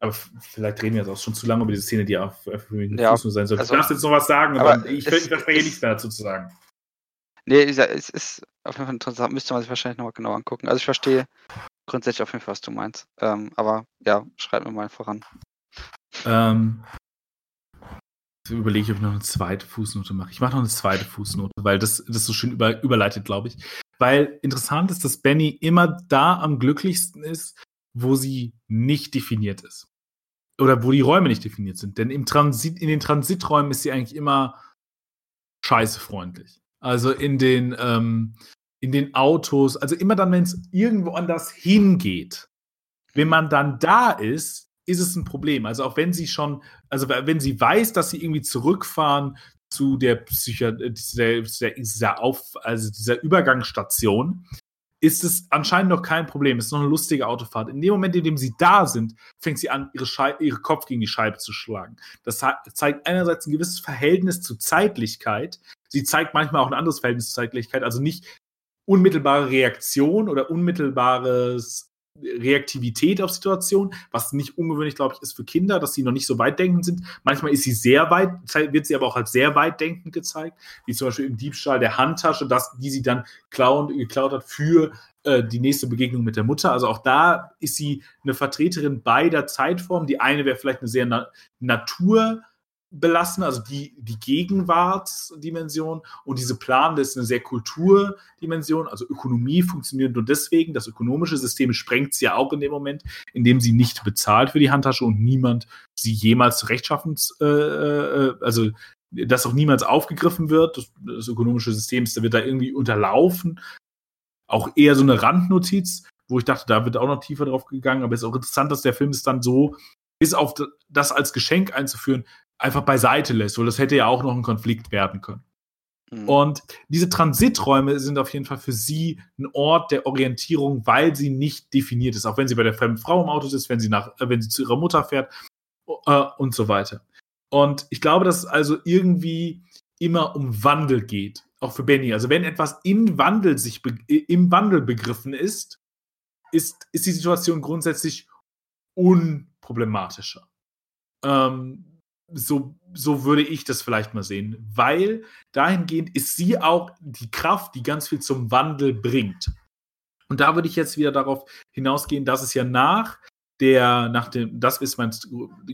Aber vielleicht reden wir jetzt auch schon zu lange über diese Szene, die für mich ja, Fuß sein soll. Also, du darfst jetzt noch was sagen, aber ich, ich verspreche nichts mehr dazu zu sagen. Nee, es ist auf jeden Fall interessant, müsste man sich wahrscheinlich nochmal genau angucken. Also ich verstehe grundsätzlich auf jeden Fall, was du meinst. Ähm, aber ja, schreib mir mal voran. Ähm, überlege ich, ob ich noch eine zweite Fußnote mache. Ich mache noch eine zweite Fußnote, weil das, das so schön über, überleitet, glaube ich. Weil interessant ist, dass Benny immer da am glücklichsten ist, wo sie nicht definiert ist. Oder wo die Räume nicht definiert sind. Denn im Transit, in den Transiträumen ist sie eigentlich immer scheiße freundlich. Also in den, ähm, in den Autos, also immer dann, wenn es irgendwo anders hingeht, wenn man dann da ist, ist es ein Problem. Also auch wenn sie schon, also wenn sie weiß, dass sie irgendwie zurückfahren zu der Psycho, dieser, dieser, Auf, also dieser Übergangsstation, ist es anscheinend noch kein Problem. Es ist noch eine lustige Autofahrt. In dem Moment, in dem sie da sind, fängt sie an, ihre, ihre Kopf gegen die Scheibe zu schlagen. Das zeigt einerseits ein gewisses Verhältnis zu Zeitlichkeit, sie zeigt manchmal auch ein anderes Verhältnis zur Zeitlichkeit, also nicht unmittelbare Reaktion oder unmittelbares Reaktivität auf Situationen, was nicht ungewöhnlich, glaube ich, ist für Kinder, dass sie noch nicht so weit denkend sind. Manchmal ist sie sehr weit, wird sie aber auch als sehr weit denkend gezeigt, wie zum Beispiel im Diebstahl der Handtasche, das, die sie dann klauen, geklaut hat für äh, die nächste Begegnung mit der Mutter. Also auch da ist sie eine Vertreterin beider Zeitformen. Die eine wäre vielleicht eine sehr na Natur- belassen, also die, die Gegenwartsdimension und diese Plan, das ist eine sehr Kulturdimension, also Ökonomie funktioniert nur deswegen, das ökonomische System sprengt sie ja auch in dem Moment, in dem sie nicht bezahlt für die Handtasche und niemand sie jemals zu rechtschaffens, äh, äh, also dass auch niemals aufgegriffen wird, das, das ökonomische System ist, wird da irgendwie unterlaufen, auch eher so eine Randnotiz, wo ich dachte, da wird auch noch tiefer drauf gegangen, aber es ist auch interessant, dass der Film es dann so bis auf das als Geschenk einzuführen, einfach beiseite lässt, weil das hätte ja auch noch ein Konflikt werden können. Mhm. Und diese Transiträume sind auf jeden Fall für sie ein Ort der Orientierung, weil sie nicht definiert ist. Auch wenn sie bei der fremden Frau im Auto ist, wenn sie, nach, äh, wenn sie zu ihrer Mutter fährt äh, und so weiter. Und ich glaube, dass es also irgendwie immer um Wandel geht, auch für Benny. Also wenn etwas im Wandel sich im Wandel begriffen ist, ist, ist die Situation grundsätzlich unproblematischer. Ähm, so, so würde ich das vielleicht mal sehen, weil dahingehend ist sie auch die Kraft, die ganz viel zum Wandel bringt. Und da würde ich jetzt wieder darauf hinausgehen, dass es ja nach der, nach dem, das ist mein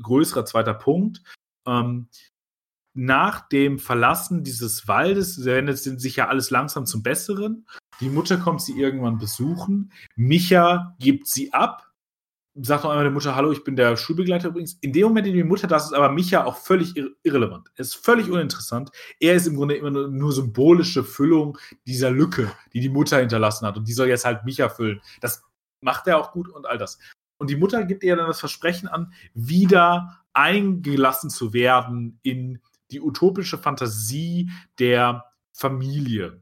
größerer zweiter Punkt, ähm, nach dem Verlassen dieses Waldes wendet sich ja alles langsam zum Besseren. Die Mutter kommt sie irgendwann besuchen. Micha gibt sie ab sagt noch einmal der Mutter, hallo, ich bin der Schulbegleiter übrigens. In dem Moment, in dem die Mutter das ist, aber Micha auch völlig ir irrelevant. Er ist völlig uninteressant. Er ist im Grunde immer nur, nur, symbolische Füllung dieser Lücke, die die Mutter hinterlassen hat. Und die soll jetzt halt Micha füllen. Das macht er auch gut und all das. Und die Mutter gibt ihr dann das Versprechen an, wieder eingelassen zu werden in die utopische Fantasie der Familie.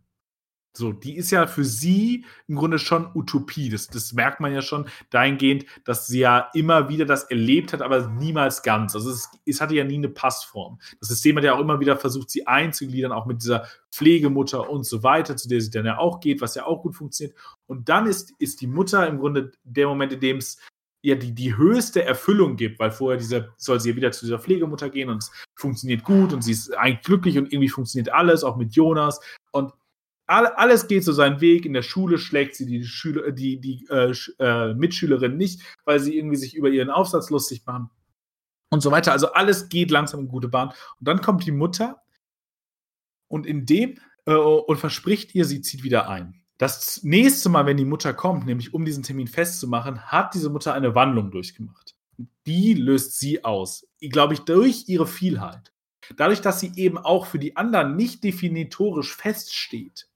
So, die ist ja für sie im Grunde schon Utopie. Das, das merkt man ja schon dahingehend, dass sie ja immer wieder das erlebt hat, aber niemals ganz. Also es, es hatte ja nie eine Passform. Das System hat ja auch immer wieder versucht, sie einzugliedern, auch mit dieser Pflegemutter und so weiter, zu der sie dann ja auch geht, was ja auch gut funktioniert. Und dann ist, ist die Mutter im Grunde der Moment, in dem es ja die, die höchste Erfüllung gibt, weil vorher dieser, soll sie ja wieder zu dieser Pflegemutter gehen und es funktioniert gut und sie ist eigentlich glücklich und irgendwie funktioniert alles, auch mit Jonas. Und alles geht so seinen Weg. In der Schule schlägt sie die, Schüler, die, die äh, äh, Mitschülerin nicht, weil sie irgendwie sich über ihren Aufsatz lustig machen und so weiter. Also alles geht langsam in gute Bahn. Und dann kommt die Mutter und in dem äh, und verspricht ihr, sie zieht wieder ein. Das nächste Mal, wenn die Mutter kommt, nämlich um diesen Termin festzumachen, hat diese Mutter eine Wandlung durchgemacht. Die löst sie aus. Glaube ich, durch ihre Vielheit. Dadurch, dass sie eben auch für die anderen nicht definitorisch feststeht,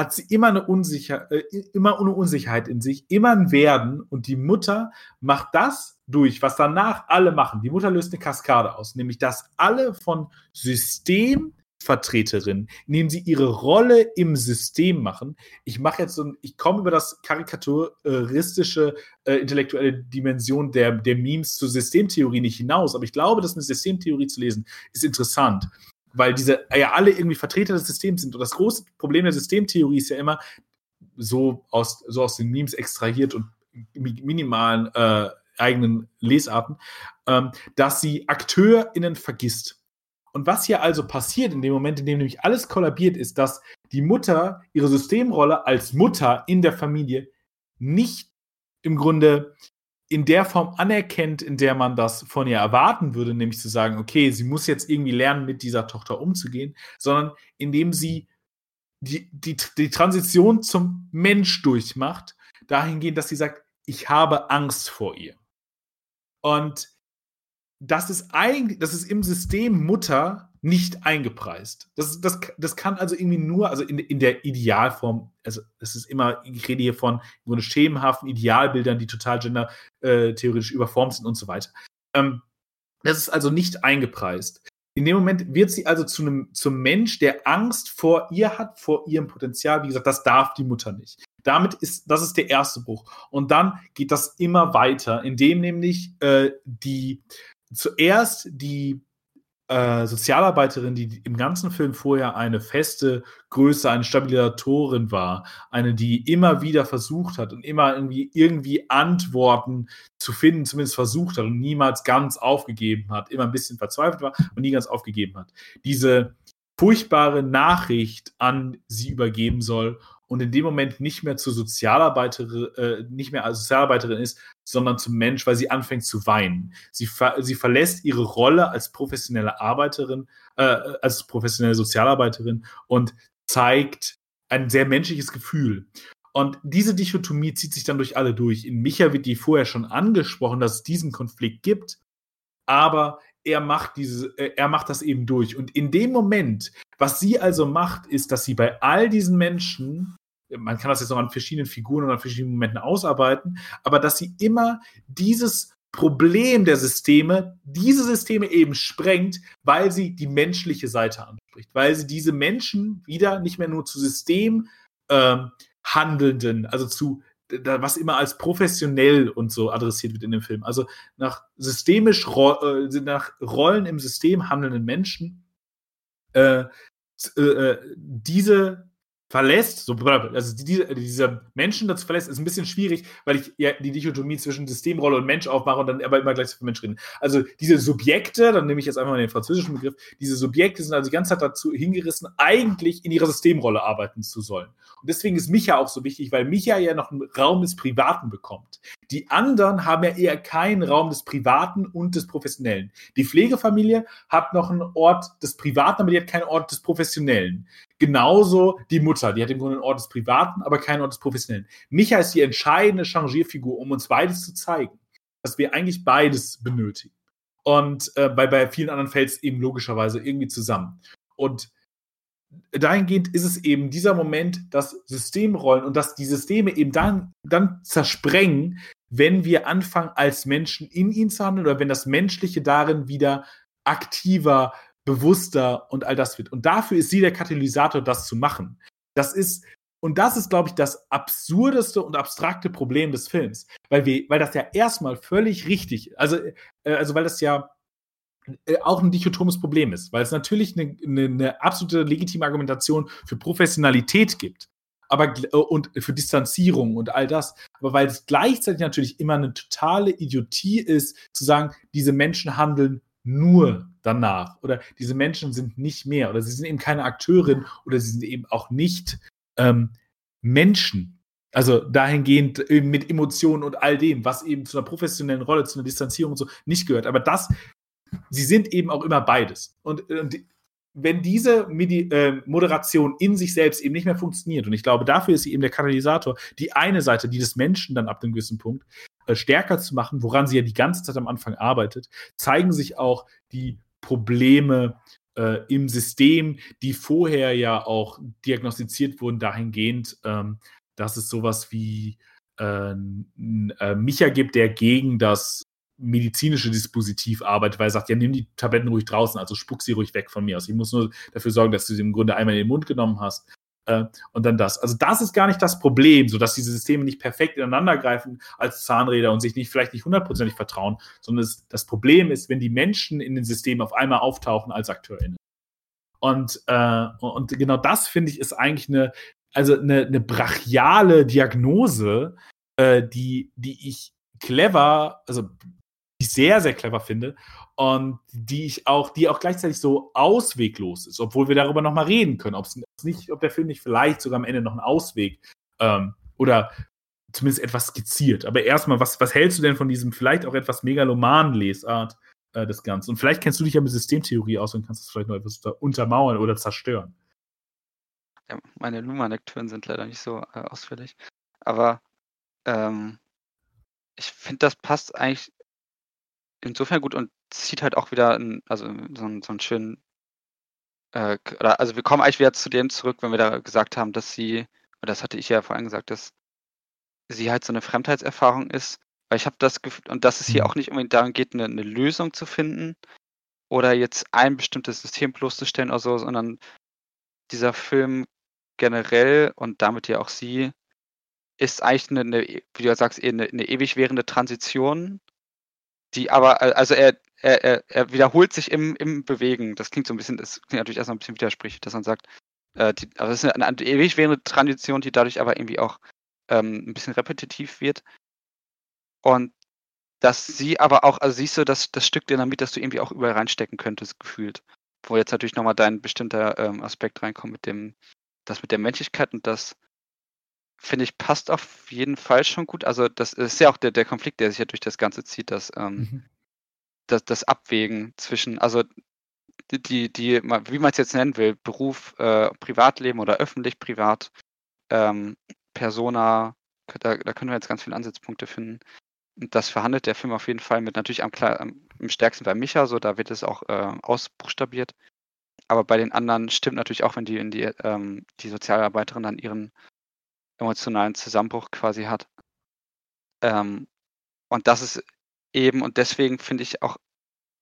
hat sie immer eine Unsicher, äh, immer eine Unsicherheit in sich, immer ein Werden und die Mutter macht das durch, was danach alle machen. Die Mutter löst eine Kaskade aus, nämlich dass alle von System Vertreterin, indem sie ihre Rolle im System machen. Ich mache jetzt so ein, ich komme über das karikaturistische äh, intellektuelle Dimension der, der Memes zur Systemtheorie nicht hinaus, aber ich glaube, dass eine Systemtheorie zu lesen ist interessant, weil diese ja alle irgendwie Vertreter des Systems sind. Und das große Problem der Systemtheorie ist ja immer so aus, so aus den Memes extrahiert und minimalen äh, eigenen Lesarten, ähm, dass sie AkteurInnen vergisst. Und was hier also passiert in dem Moment, in dem nämlich alles kollabiert, ist, dass die Mutter ihre Systemrolle als Mutter in der Familie nicht im Grunde in der Form anerkennt, in der man das von ihr erwarten würde, nämlich zu sagen, okay, sie muss jetzt irgendwie lernen, mit dieser Tochter umzugehen, sondern indem sie die, die, die Transition zum Mensch durchmacht, dahingehend, dass sie sagt, ich habe Angst vor ihr. Und das ist eigentlich, das ist im System Mutter nicht eingepreist. Das, das, das kann also irgendwie nur, also in, in der Idealform, also es ist immer, ich rede hier von so schemenhaften Idealbildern, die total gender-theoretisch äh, überformt sind und so weiter. Ähm, das ist also nicht eingepreist. In dem Moment wird sie also zu einem, zum Mensch, der Angst vor ihr hat, vor ihrem Potenzial. Wie gesagt, das darf die Mutter nicht. Damit ist, das ist der erste Bruch. Und dann geht das immer weiter, indem nämlich äh, die zuerst die äh, Sozialarbeiterin, die im ganzen Film vorher eine feste Größe, eine Stabilisatorin war, eine, die immer wieder versucht hat und immer irgendwie, irgendwie Antworten zu finden, zumindest versucht hat und niemals ganz aufgegeben hat, immer ein bisschen verzweifelt war und nie ganz aufgegeben hat. Diese furchtbare Nachricht an sie übergeben soll und in dem Moment nicht mehr zur Sozialarbeiterin, äh, nicht mehr als Sozialarbeiterin ist, sondern zum Mensch, weil sie anfängt zu weinen. Sie, ver sie verlässt ihre Rolle als professionelle Arbeiterin, äh, als professionelle Sozialarbeiterin und zeigt ein sehr menschliches Gefühl. Und diese Dichotomie zieht sich dann durch alle durch. In Micha wird die vorher schon angesprochen, dass es diesen Konflikt gibt, aber er macht diese, äh, er macht das eben durch. Und in dem Moment, was sie also macht, ist, dass sie bei all diesen Menschen man kann das jetzt noch an verschiedenen Figuren und an verschiedenen Momenten ausarbeiten, aber dass sie immer dieses Problem der Systeme, diese Systeme eben sprengt, weil sie die menschliche Seite anspricht, weil sie diese Menschen wieder nicht mehr nur zu System äh, handelnden, also zu was immer als professionell und so adressiert wird in dem Film, also nach systemisch äh, nach Rollen im System handelnden Menschen, äh, äh, äh diese verlässt, so, also diese, dieser Menschen dazu verlässt, ist ein bisschen schwierig, weil ich ja die Dichotomie zwischen Systemrolle und Mensch aufmache und dann aber immer gleich von Mensch reden. Also diese Subjekte, dann nehme ich jetzt einfach mal den französischen Begriff, diese Subjekte sind also die ganze Zeit dazu hingerissen, eigentlich in ihrer Systemrolle arbeiten zu sollen. Und deswegen ist Micha auch so wichtig, weil Micha ja noch einen Raum des Privaten bekommt. Die anderen haben ja eher keinen Raum des Privaten und des Professionellen. Die Pflegefamilie hat noch einen Ort des Privaten, aber die hat keinen Ort des Professionellen. Genauso die Mutter, die hat im Grunde einen Ort des Privaten, aber keinen Ort des Professionellen. Micha ist die entscheidende Changierfigur, um uns beides zu zeigen, dass wir eigentlich beides benötigen. Und äh, bei, bei vielen anderen fällt es eben logischerweise irgendwie zusammen. Und dahingehend ist es eben dieser Moment, dass Systemrollen und dass die Systeme eben dann, dann zersprengen, wenn wir anfangen, als Menschen in ihnen zu handeln oder wenn das Menschliche darin wieder aktiver bewusster und all das wird. Und dafür ist sie der Katalysator, das zu machen. Das ist, und das ist, glaube ich, das absurdeste und abstrakte Problem des Films. Weil wir, weil das ja erstmal völlig richtig, also, äh, also weil das ja äh, auch ein dichotomes Problem ist, weil es natürlich eine, eine, eine absolute legitime Argumentation für Professionalität gibt aber äh, und für Distanzierung und all das. Aber weil es gleichzeitig natürlich immer eine totale Idiotie ist, zu sagen, diese Menschen handeln nur danach oder diese Menschen sind nicht mehr oder sie sind eben keine Akteurin oder sie sind eben auch nicht ähm, Menschen. Also dahingehend mit Emotionen und all dem, was eben zu einer professionellen Rolle, zu einer Distanzierung und so nicht gehört. Aber das, sie sind eben auch immer beides. Und, und wenn diese Medi äh, Moderation in sich selbst eben nicht mehr funktioniert, und ich glaube, dafür ist sie eben der Katalysator, die eine Seite, die des Menschen dann ab einem gewissen Punkt äh, stärker zu machen, woran sie ja die ganze Zeit am Anfang arbeitet, zeigen sich auch die Probleme, äh, im System, die vorher ja auch diagnostiziert wurden, dahingehend, ähm, dass es sowas wie äh, äh, Micha gibt, der gegen das medizinische Dispositiv arbeitet, weil er sagt, ja, nimm die Tabletten ruhig draußen, also spuck sie ruhig weg von mir aus. Ich muss nur dafür sorgen, dass du sie im Grunde einmal in den Mund genommen hast. Äh, und dann das. Also das ist gar nicht das Problem, so dass diese Systeme nicht perfekt ineinander greifen als Zahnräder und sich nicht vielleicht nicht hundertprozentig vertrauen, sondern es, das Problem ist, wenn die Menschen in den Systemen auf einmal auftauchen als AkteurInnen. Und, äh, und genau das finde ich ist eigentlich eine, also eine, eine brachiale Diagnose, äh, die, die ich clever, also die ich sehr, sehr clever finde und die ich auch, die auch gleichzeitig so ausweglos ist, obwohl wir darüber nochmal reden können, ob es nicht, ob der Film nicht vielleicht sogar am Ende noch einen Ausweg ähm, oder zumindest etwas skizziert. Aber erstmal, was, was hältst du denn von diesem vielleicht auch etwas megalomanen Lesart äh, des Ganzen? Und vielleicht kennst du dich ja mit Systemtheorie aus und kannst es vielleicht noch etwas untermauern oder zerstören. Ja, meine Luma-Lektüren sind leider nicht so äh, ausführlich. Aber ähm, ich finde, das passt eigentlich insofern gut und zieht halt auch wieder 'n also, so 'n so 'n schönen äh, also, wir kommen eigentlich wieder zu dem zurück, wenn wir da gesagt haben, dass sie oder das hatte ich ja vorhin gesagt, dass sie halt so 'ne Fremdheitserfahrung ist, weil ich habe das Gefühl und dass es hier Mhm. auch nicht unbedingt darum geht, 'ne 'ne Lösung zu finden oder jetzt ein bestimmtes System bloßzustellen oder so, sondern dieser Film generell und damit ja auch sie ist eigentlich 'ne 'ne, wie du ja sagst, eher 'ne 'ne ewig währende Transition, die aber also, er er er er wiederholt sich im im Bewegen. Das klingt so 'n bisschen das klingt natürlich erst mal 'n bisschen widersprüchlich, dass man sagt, äh, die aber das ist 'ne 'ne ewig währende Tradition, die dadurch aber irgendwie auch, ähm, 'n bisschen repetitiv wird. Und dass sie aber auch also, sie ist so das das Stück Dynamit, das du irgendwie auch überall reinstecken könntest, gefühlt. Wo jetzt natürlich noch mal dein bestimmter, ähm, Aspekt reinkommt mit dem das mit der Menschlichkeit und das finde ich, passt auf jeden Fall schon gut. Also, das ist ja auch der der Konflikt, der sich ja durch das Ganze zieht, dass, ähm Mhm. das das Abwägen zwischen also, die die wie man's jetzt nennen will, Beruf, äh, Privatleben oder öffentlich, privat, ähm, Persona, da da können wir jetzt ganz viele Ansatzpunkte finden. Und das verhandelt der Film auf jeden Fall mit natürlich am am am stärksten bei Micha so, da wird es auch, äh, ausbuchstabiert. Aber bei den anderen stimmt natürlich auch, wenn die die, ähm die Sozialarbeiterin dann ihren emotionalen Zusammenbruch quasi hat. Ähm, und das ist eben und deswegen finde ich auch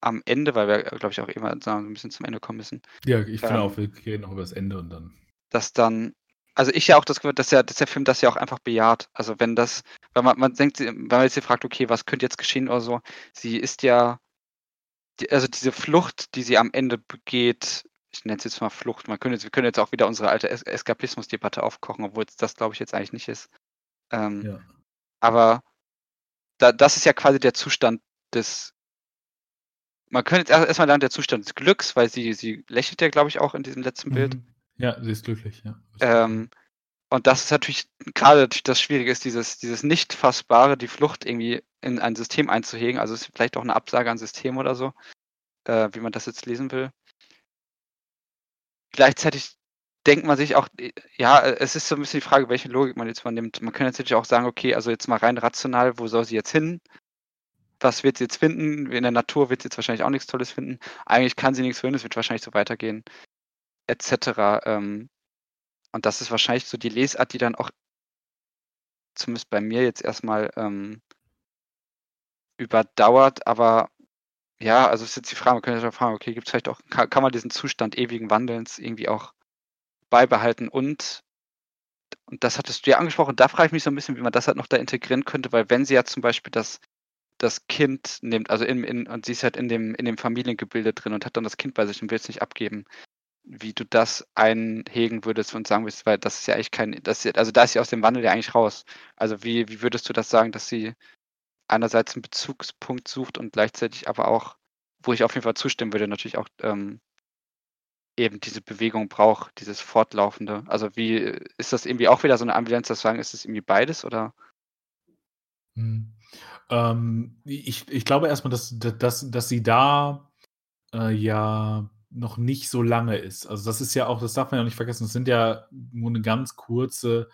am Ende, weil wir, glaube ich, auch immer so 'n bisschen zum Ende kommen müssen Ja, ich finde ähm auch, wir reden noch über das Ende und dann dass dann also, ich ja auch das Gefühl, dass der dass der Film das ja auch einfach bejaht. Also, wenn das weil man man denkt wenn man jetzt hier fragt: „Okay, was könnte jetzt geschehen?“ oder so, sie ist ja die also, diese Flucht, die sie am Ende begeht ich nenne es jetzt mal Flucht. Man könnte wir können jetzt auch wieder unsere alte Es Eskapismusdebatte aufkochen, obwohl's das, glaube ich, jetzt eigentlich nicht ist. Ähm, Ja. aber da das ist ja quasi der Zustand des man könnte jetzt er erst mal sagen, der Zustand des Glücks, weil sie sie lächelt ja, glaube ich, auch in diesem letzten Bild. Mhm. Ja, sie ist glücklich, ja. Ähm, und das ist natürlich natürlich das Schwierige ist, dieses dieses nicht Fassbare, die Flucht irgendwie in ein System einzuhegen. Also, ist vielleicht auch 'ne Absage an System oder so, äh, wie man das jetzt lesen will. Gleichzeitig denkt man sich auch, äh, ja, äh, es ist so 'n bisschen die Frage, welche Logik man jetzt mal nimmt. Man könnte natürlich auch sagen: „Okay, also, jetzt mal rein rational, wo soll sie jetzt hin? Was wird sie jetzt finden? In der Natur wird sie jetzt wahrscheinlich auch nix Tolles finden. Eigentlich kann sie nix finden, es wird wahrscheinlich so weitergehen“, et cetera. Ähm, und das ist wahrscheinlich so die Lesart, die dann auch zumindest bei mir jetzt erst mal, ähm überdauert, aber ja, also, ist jetzt die Frage man könnte auch fragen: „Okay, gibt's vielleicht auch ka kann man diesen Zustand ewigen Wandelns irgendwie auch beibehalten?“ Und und das hattest du ja angesprochen, da frage ich mich so 'n bisschen, wie man das halt noch da integrieren könnte, weil wenn sie ja zum Beispiel das das Kind nimmt, also, in in und sie ist halt in dem in dem Familiengebilde drin und hat dann das Kind bei sich und will's nicht abgeben, wie du das einhegen würdest und sagen würdest, weil das ist ja eigentlich kein das ist ja also, da ist sie aus dem Wandel ja eigentlich raus. Also, wie wie würdest du das sagen, dass sie einerseits 'n Bezugspunkt sucht und gleichzeitig aber auch, wo ich auf jeden Fall zustimmen würde, natürlich auch, ähm eben diese Bewegung braucht, dieses Fortlaufende. Also, wie ist das irgendwie auch wieder so 'ne Ambivalenz, dass sagen, ist es irgendwie beides oder? Mhm. Ähm, ich ich glaube erst mal, dass dass dass sie da, äh, ja noch nicht so lange ist. Also, das ist ja auch das darf man ja nicht vergessen, das sind ja nur 'ne ganz kurze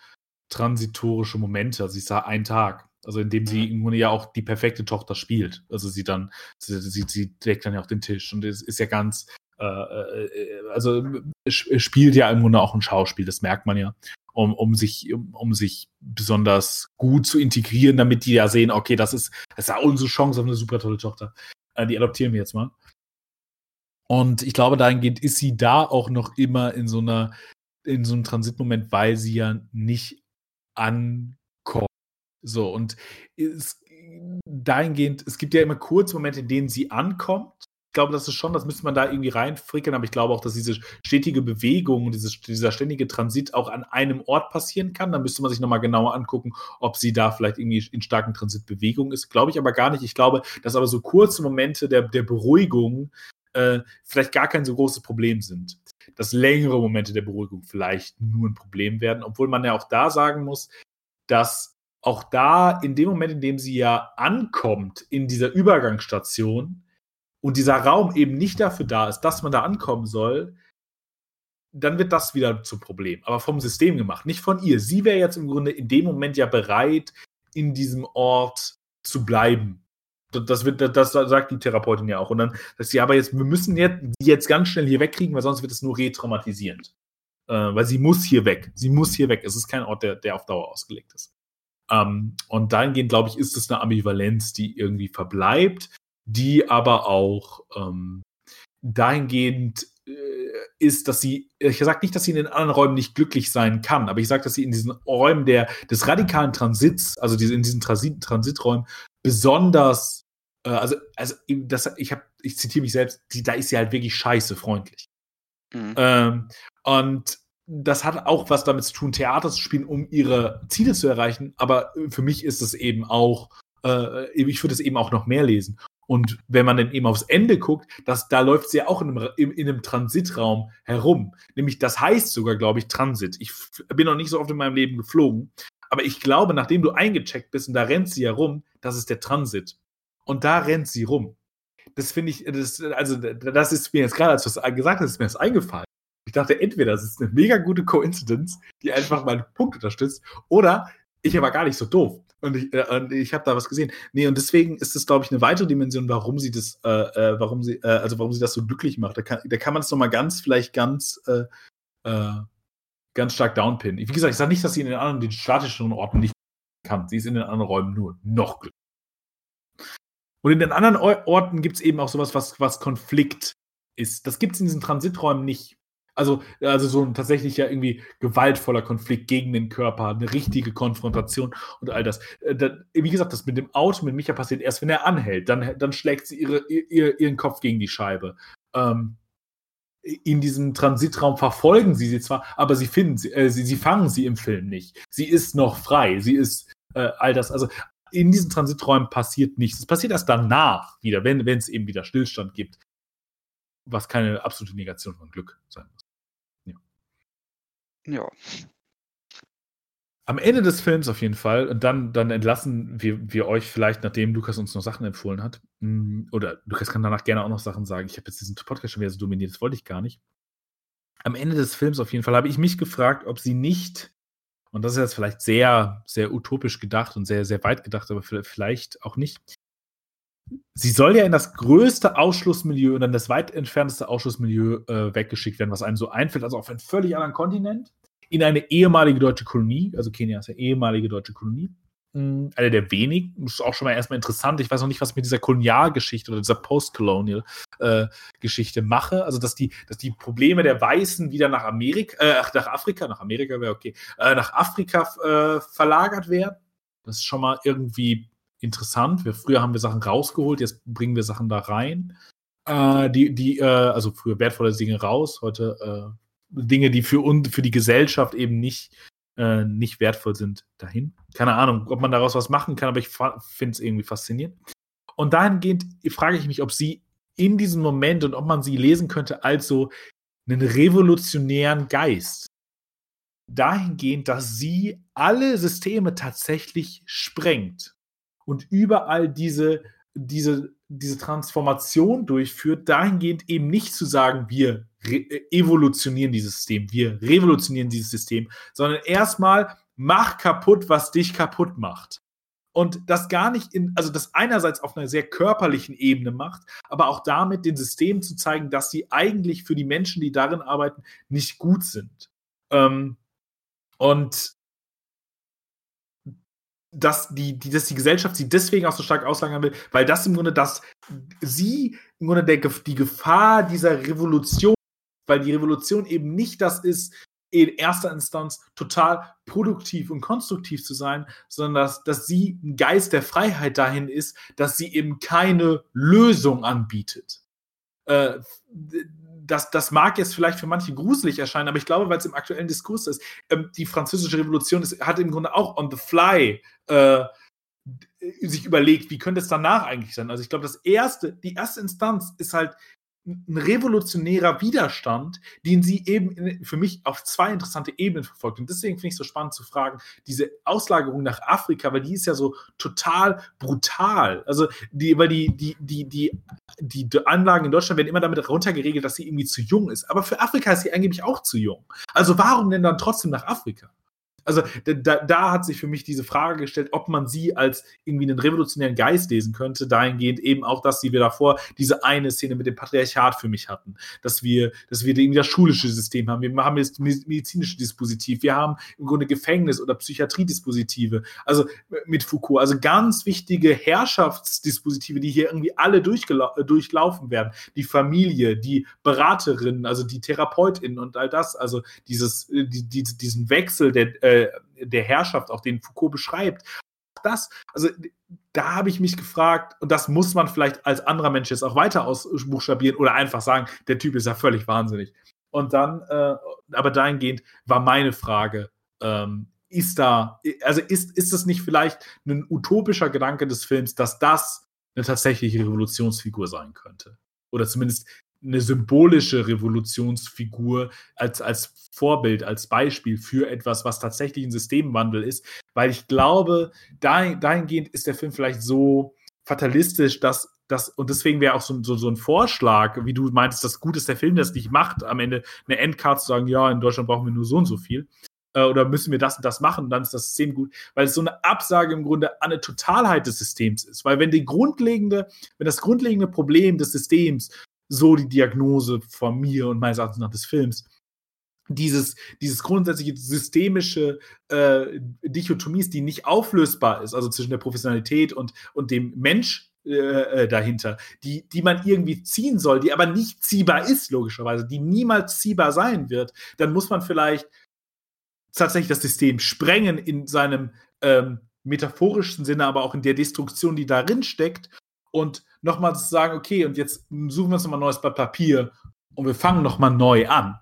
transitorische Momente. Also, ich sage ein Tag, also, in dem sie Mhm. im Grunde ja auch die perfekte Tochter spielt. Also, sie dann sie sie sie deckt dann ja auch den Tisch und es ist ja ganz, äh, äh, also spielt ja im Grunde auch ein Schauspiel, das merkt man ja, um, um sich, um, um sich besonders gut zu integrieren, damit die ja sehen, okay, das ist, das ist ja unsere Chance auf eine super tolle Tochter. Äh, die adoptieren wir jetzt mal. Und ich glaube, dahingehend ist sie da auch noch immer in so einer, in so einem Transitmoment, weil sie ja nicht ankommt. So, und es, dahingehend, es gibt ja immer kurze Momente, in denen sie ankommt. Ich glaube, das ist schon, das müsste man da irgendwie reinfrickeln, aber ich glaube auch, dass diese stetige Bewegung, dieses, dieser ständige Transit auch an einem Ort passieren kann. Da müsste man sich nochmal genauer angucken, ob sie da vielleicht irgendwie in starken Transitbewegungen ist. Glaube ich aber gar nicht. Ich glaube, dass aber so kurze Momente der, der Beruhigung äh, vielleicht gar kein so großes Problem sind. Dass längere Momente der Beruhigung vielleicht nur ein Problem werden, obwohl man ja auch da sagen muss, dass auch da in dem Moment, in dem sie ja ankommt in dieser Übergangsstation und dieser Raum eben nicht dafür da ist, dass man da ankommen soll, dann wird das wieder zum Problem. Aber vom System gemacht, nicht von ihr. Sie wäre jetzt im Grunde in dem Moment ja bereit, in diesem Ort zu bleiben das, wird, das sagt die Therapeutin ja auch. Und dann sagt sie, aber jetzt, wir müssen jetzt, die jetzt ganz schnell hier wegkriegen, weil sonst wird es nur retraumatisierend. Äh, weil sie muss hier weg. Sie muss hier weg. Es ist kein Ort, der, der auf Dauer ausgelegt ist. Ähm, und dahingehend, glaube ich, ist es eine Ambivalenz, die irgendwie verbleibt, die aber auch ähm, dahingehend äh, ist, dass sie, ich sage nicht, dass sie in den anderen Räumen nicht glücklich sein kann, aber ich sage, dass sie in diesen Räumen der, des radikalen Transits, also diese, in diesen Transit, Transiträumen, besonders äh, also, also das, ich habe, ich zitiere mich selbst, die, da ist sie halt wirklich scheiße freundlich. Mhm. Ähm, und das hat auch was damit zu tun, Theater zu spielen, um ihre Ziele zu erreichen. Aber für mich ist es eben auch, äh, ich würde es eben auch noch mehr lesen. Und wenn man dann eben aufs Ende guckt, das, da läuft sie ja auch in einem, in, in einem Transitraum herum. Nämlich, das heißt sogar, glaube ich, Transit. Ich bin noch nicht so oft in meinem Leben geflogen. Aber ich glaube, nachdem du eingecheckt bist und da rennt sie ja rum, das ist der Transit und da rennt sie rum. Das finde ich, das, also das ist mir jetzt gerade, als du es gesagt hast, ist mir das eingefallen. Dachte, entweder das ist eine mega gute Coincidence, die einfach meinen Punkt unterstützt, oder ich war gar nicht so doof. Und ich, äh, ich habe da was gesehen. Nee, und deswegen ist das, glaube ich, eine weitere Dimension, warum sie das, äh, äh, warum sie, äh, also warum sie das so glücklich macht. Da kann, da kann man es nochmal ganz, vielleicht ganz, äh, äh, ganz stark downpinnen. Wie gesagt, ich sage nicht, dass sie in den anderen, den statischen Orten nicht kann. Sie ist in den anderen Räumen nur noch glücklich. Und in den anderen Orten gibt es eben auch sowas, was, was Konflikt ist. Das gibt es in diesen Transiträumen nicht. Also, also so ein tatsächlich ja irgendwie gewaltvoller Konflikt gegen den Körper, eine richtige Konfrontation und all das. Äh, wie gesagt, das mit dem Auto mit Micha passiert erst, wenn er anhält. Dann, dann schlägt sie ihre, ihr, ihren Kopf gegen die Scheibe. Ähm, in diesem Transitraum verfolgen sie sie zwar, aber sie finden sie, äh, sie, sie fangen sie im Film nicht. Sie ist noch frei. Sie ist äh, all das. Also in diesen Transiträumen passiert nichts. Es passiert erst danach wieder, wenn es eben wieder Stillstand gibt, was keine absolute Negation von Glück sein muss. Ja. Am Ende des Films auf jeden Fall, und dann, dann entlassen wir, wir euch vielleicht, nachdem Lukas uns noch Sachen empfohlen hat, mm, oder Lukas kann danach gerne auch noch Sachen sagen. Ich habe jetzt diesen Podcast schon wieder so dominiert, das wollte ich gar nicht. Am Ende des Films auf jeden Fall habe ich mich gefragt, ob sie nicht und das ist jetzt vielleicht sehr, sehr utopisch gedacht und sehr, sehr weit gedacht, aber vielleicht auch nicht. Sie soll ja in das größte Ausschlussmilieu und dann das weit entfernteste Ausschlussmilieu äh, weggeschickt werden, was einem so einfällt, also auf einen völlig anderen Kontinent, in eine ehemalige deutsche Kolonie, also Kenia ist eine ehemalige deutsche Kolonie, hm, eine der wenigen. Ist auch schon mal erstmal interessant. Ich weiß noch nicht, was ich mit dieser Kolonialgeschichte oder dieser Post-Colonial-Geschichte äh, mache. Also, dass die, dass die Probleme der Weißen wieder nach Amerika, äh, nach Afrika, nach Amerika wäre okay, äh, nach Afrika äh, verlagert werden. Das ist schon mal irgendwie interessant. Wir, früher haben wir Sachen rausgeholt, jetzt bringen wir Sachen da rein. Äh, die, die, äh, also früher wertvolle Dinge raus, heute Dinge, die für, uns, für die Gesellschaft eben nicht äh, nicht wertvoll sind, dahin. Keine Ahnung, ob man daraus was machen kann, aber ich finde es irgendwie faszinierend. Und dahingehend frage ich mich, ob sie in diesem Moment und ob man sie lesen könnte als so einen revolutionären Geist. Dahingehend, dass sie alle Systeme tatsächlich sprengt und überall diese, diese, diese Transformation durchführt, dahingehend eben nicht zu sagen, wir evolutionieren dieses System, wir revolutionieren dieses System, sondern erstmal mach kaputt, was dich kaputt macht. und das gar nicht in, also das einerseits auf einer sehr körperlichen Ebene macht, aber auch damit den Systemen zu zeigen, dass sie eigentlich für die Menschen, die darin arbeiten, nicht gut sind. Ähm, und dass die, die, dass die Gesellschaft sie deswegen auch so stark auslagern will, weil das im Grunde, dass sie im Grunde der, die Gefahr dieser Revolution, weil die Revolution eben nicht das ist, in erster Instanz total produktiv und konstruktiv zu sein, sondern dass, dass sie ein Geist der Freiheit dahin ist, dass sie eben keine Lösung anbietet. Äh, das, das mag jetzt vielleicht für manche gruselig erscheinen, aber ich glaube, weil es im aktuellen Diskurs ist, ähm, die französische Revolution ist, hat im Grunde auch on the fly äh, sich überlegt, wie könnte es danach eigentlich sein? Also ich glaube, das erste, die erste Instanz ist halt ein revolutionärer Widerstand, den sie eben für mich auf zwei interessante Ebenen verfolgt. Und deswegen finde ich es so spannend zu fragen, diese Auslagerung nach Afrika, weil die ist ja so total brutal. Also, die, weil die, die, die, die, die Anlagen in Deutschland werden immer damit runtergeregelt, dass sie irgendwie zu jung ist. Aber für Afrika ist sie angeblich auch zu jung. Also, warum denn dann trotzdem nach Afrika? Also da, da, hat sich für mich diese Frage gestellt, ob man sie als irgendwie einen revolutionären Geist lesen könnte, dahingehend eben auch, dass sie wir davor diese eine Szene mit dem Patriarchat für mich hatten, dass wir, dass wir irgendwie das schulische System haben, wir haben jetzt medizinische Dispositiv, wir haben im Grunde Gefängnis oder Psychiatriedispositive, also mit Foucault, also ganz wichtige Herrschaftsdispositive, die hier irgendwie alle durchlaufen werden, die Familie, die Beraterinnen, also die Therapeutinnen und all das, also dieses, die, die, diesen Wechsel der äh, der Herrschaft, auch den Foucault beschreibt. Das, also da habe ich mich gefragt, und das muss man vielleicht als anderer Mensch jetzt auch weiter ausbuchstabieren oder einfach sagen, der Typ ist ja völlig wahnsinnig. Und dann, äh, aber dahingehend war meine Frage, ähm, ist da, also ist, ist es nicht vielleicht ein utopischer Gedanke des Films, dass das eine tatsächliche Revolutionsfigur sein könnte? Oder zumindest eine symbolische Revolutionsfigur als, als Vorbild, als Beispiel für etwas, was tatsächlich ein Systemwandel ist, weil ich glaube, dahin, dahingehend ist der Film vielleicht so fatalistisch, dass das, und deswegen wäre auch so, so, so ein Vorschlag, wie du meintest, das Gute ist der Film, das nicht macht, am Ende eine Endcard zu sagen, ja, in Deutschland brauchen wir nur so und so viel. Äh, oder müssen wir das und das machen, dann ist das System gut, weil es so eine Absage im Grunde an eine Totalheit des Systems ist. Weil wenn die grundlegende, wenn das grundlegende Problem des Systems so die Diagnose von mir und meines Erachtens nach des Films. Dieses, dieses grundsätzliche systemische äh, Dichotomie, die nicht auflösbar ist, also zwischen der Professionalität und, und dem Mensch äh, äh, dahinter, die, die man irgendwie ziehen soll, die aber nicht ziehbar ist, logischerweise, die niemals ziehbar sein wird, dann muss man vielleicht tatsächlich das System sprengen in seinem ähm, metaphorischen Sinne, aber auch in der Destruktion, die darin steckt und nochmal zu sagen, okay, und jetzt suchen wir uns nochmal ein neues Blatt Papier und wir fangen nochmal neu an.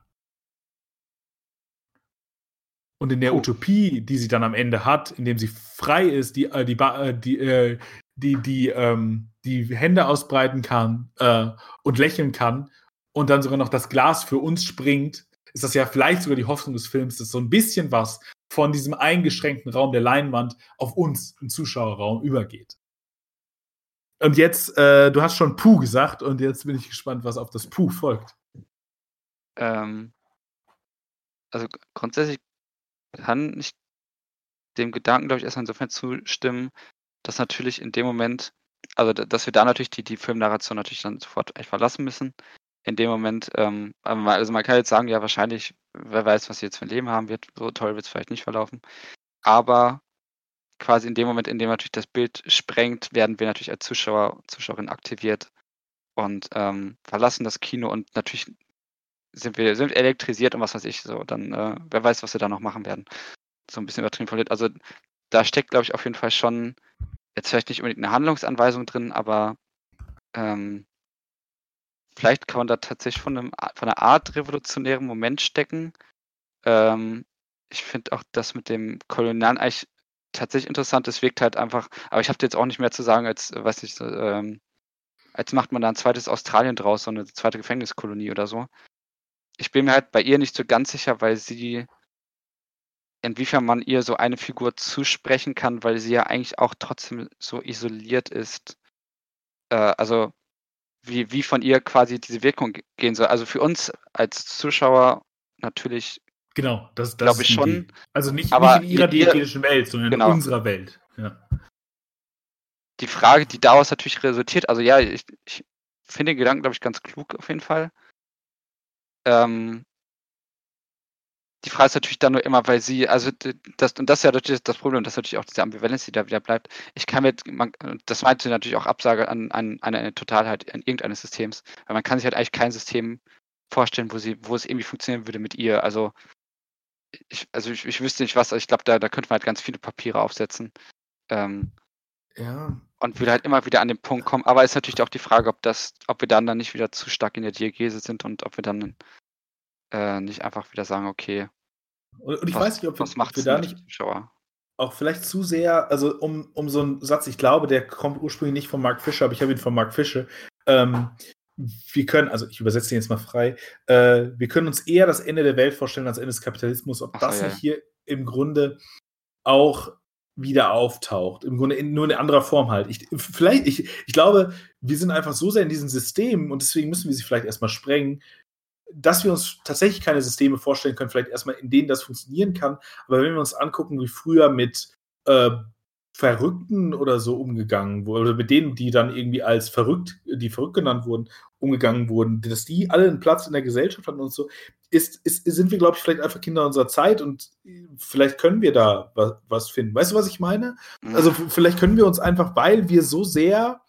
Und in der oh. Utopie, die sie dann am Ende hat, indem sie frei ist, die, äh, die, äh, die, äh, die, die, ähm, die Hände ausbreiten kann äh, und lächeln kann und dann sogar noch das Glas für uns springt, ist das ja vielleicht sogar die Hoffnung des Films, dass so ein bisschen was von diesem eingeschränkten Raum der Leinwand auf uns im Zuschauerraum übergeht. Und jetzt, äh, du hast schon Puh gesagt und jetzt bin ich gespannt, was auf das Puh folgt. Ähm, also grundsätzlich kann ich dem Gedanken, glaube ich, erstmal insofern zustimmen, dass natürlich in dem Moment, also dass wir da natürlich die, die Filmnarration natürlich dann sofort echt verlassen müssen. In dem Moment, ähm, also man kann jetzt sagen, ja, wahrscheinlich, wer weiß, was sie jetzt für ein Leben haben wird, so toll wird es vielleicht nicht verlaufen. Aber quasi in dem Moment, in dem natürlich das Bild sprengt, werden wir natürlich als Zuschauer, Zuschauerin aktiviert und ähm, verlassen das Kino und natürlich sind wir sind elektrisiert und was weiß ich so. Dann, äh, wer weiß, was wir da noch machen werden. So ein bisschen übertrieben verliert. Also da steckt, glaube ich, auf jeden Fall schon jetzt vielleicht nicht unbedingt eine Handlungsanweisung drin, aber ähm, vielleicht kann man da tatsächlich von, einem, von einer Art revolutionären Moment stecken. Ähm, ich finde auch das mit dem Kolonialen eigentlich tatsächlich interessant. Es wirkt halt einfach, aber ich habe jetzt auch nicht mehr zu sagen, als, weiß ich, ähm, als macht man da ein zweites Australien draus, so eine zweite Gefängniskolonie oder so. Ich bin mir halt bei ihr nicht so ganz sicher, weil sie, inwiefern man ihr so eine Figur zusprechen kann, weil sie ja eigentlich auch trotzdem so isoliert ist. Äh, also, wie, wie von ihr quasi diese Wirkung gehen soll. Also für uns als Zuschauer natürlich Genau, das, das glaube ich schon. Also nicht, aber nicht in ihrer diegetischen Welt, sondern genau. in unserer Welt. Ja. die Frage, die daraus natürlich resultiert, also ja, ich, ich finde den Gedanken, glaube ich, ganz klug auf jeden Fall. Ähm, die Frage ist natürlich dann nur immer, weil sie, also das, und das ist ja natürlich das Problem, das ist natürlich auch diese Ambivalenz, die da wieder bleibt. Ich kann mir, man, das meinte natürlich auch Absage an, an, an eine Totalheit an irgendeines Systems, weil man kann sich halt eigentlich kein System vorstellen, wo sie, wo es irgendwie funktionieren würde mit ihr. Also ich, also ich, ich wüsste nicht was, also ich glaube, da, da könnte man halt ganz viele Papiere aufsetzen. Ähm, Ja. und will halt immer wieder an den Punkt kommen. Aber ist natürlich auch die Frage, ob das, ob wir dann dann nicht wieder zu stark in der Diagese sind und ob wir dann äh, nicht einfach wieder sagen, okay, Und, und ich was, weiß nicht, ob wir, ob wir da nicht Zuschauer? auch vielleicht zu sehr, also um, um so einen Satz, ich glaube, der kommt ursprünglich nicht von Mark Fischer, aber ich habe ihn von Mark Fischer. Ähm, wir können, also ich übersetze ihn jetzt mal frei, äh, wir können uns eher das Ende der Welt vorstellen als Ende des Kapitalismus, ob Ach das ja, nicht hier im Grunde auch wieder auftaucht. Im Grunde in, nur in anderer Form halt. Ich, vielleicht, ich, ich glaube, wir sind einfach so sehr in diesen Systemen und deswegen müssen wir sie vielleicht erstmal sprengen, dass wir uns tatsächlich keine Systeme vorstellen können, vielleicht erstmal in denen das funktionieren kann. Aber wenn wir uns angucken, wie früher mit äh, Verrückten oder so umgegangen wurde, oder mit denen, die dann irgendwie als verrückt, die verrückt genannt wurden, umgegangen wurden, dass die alle einen Platz in der Gesellschaft hatten und so, ist, ist, sind wir, glaube ich, vielleicht einfach Kinder unserer Zeit und vielleicht können wir da was, was finden. Weißt du, was ich meine? Also f- vielleicht können wir uns einfach, weil wir so sehr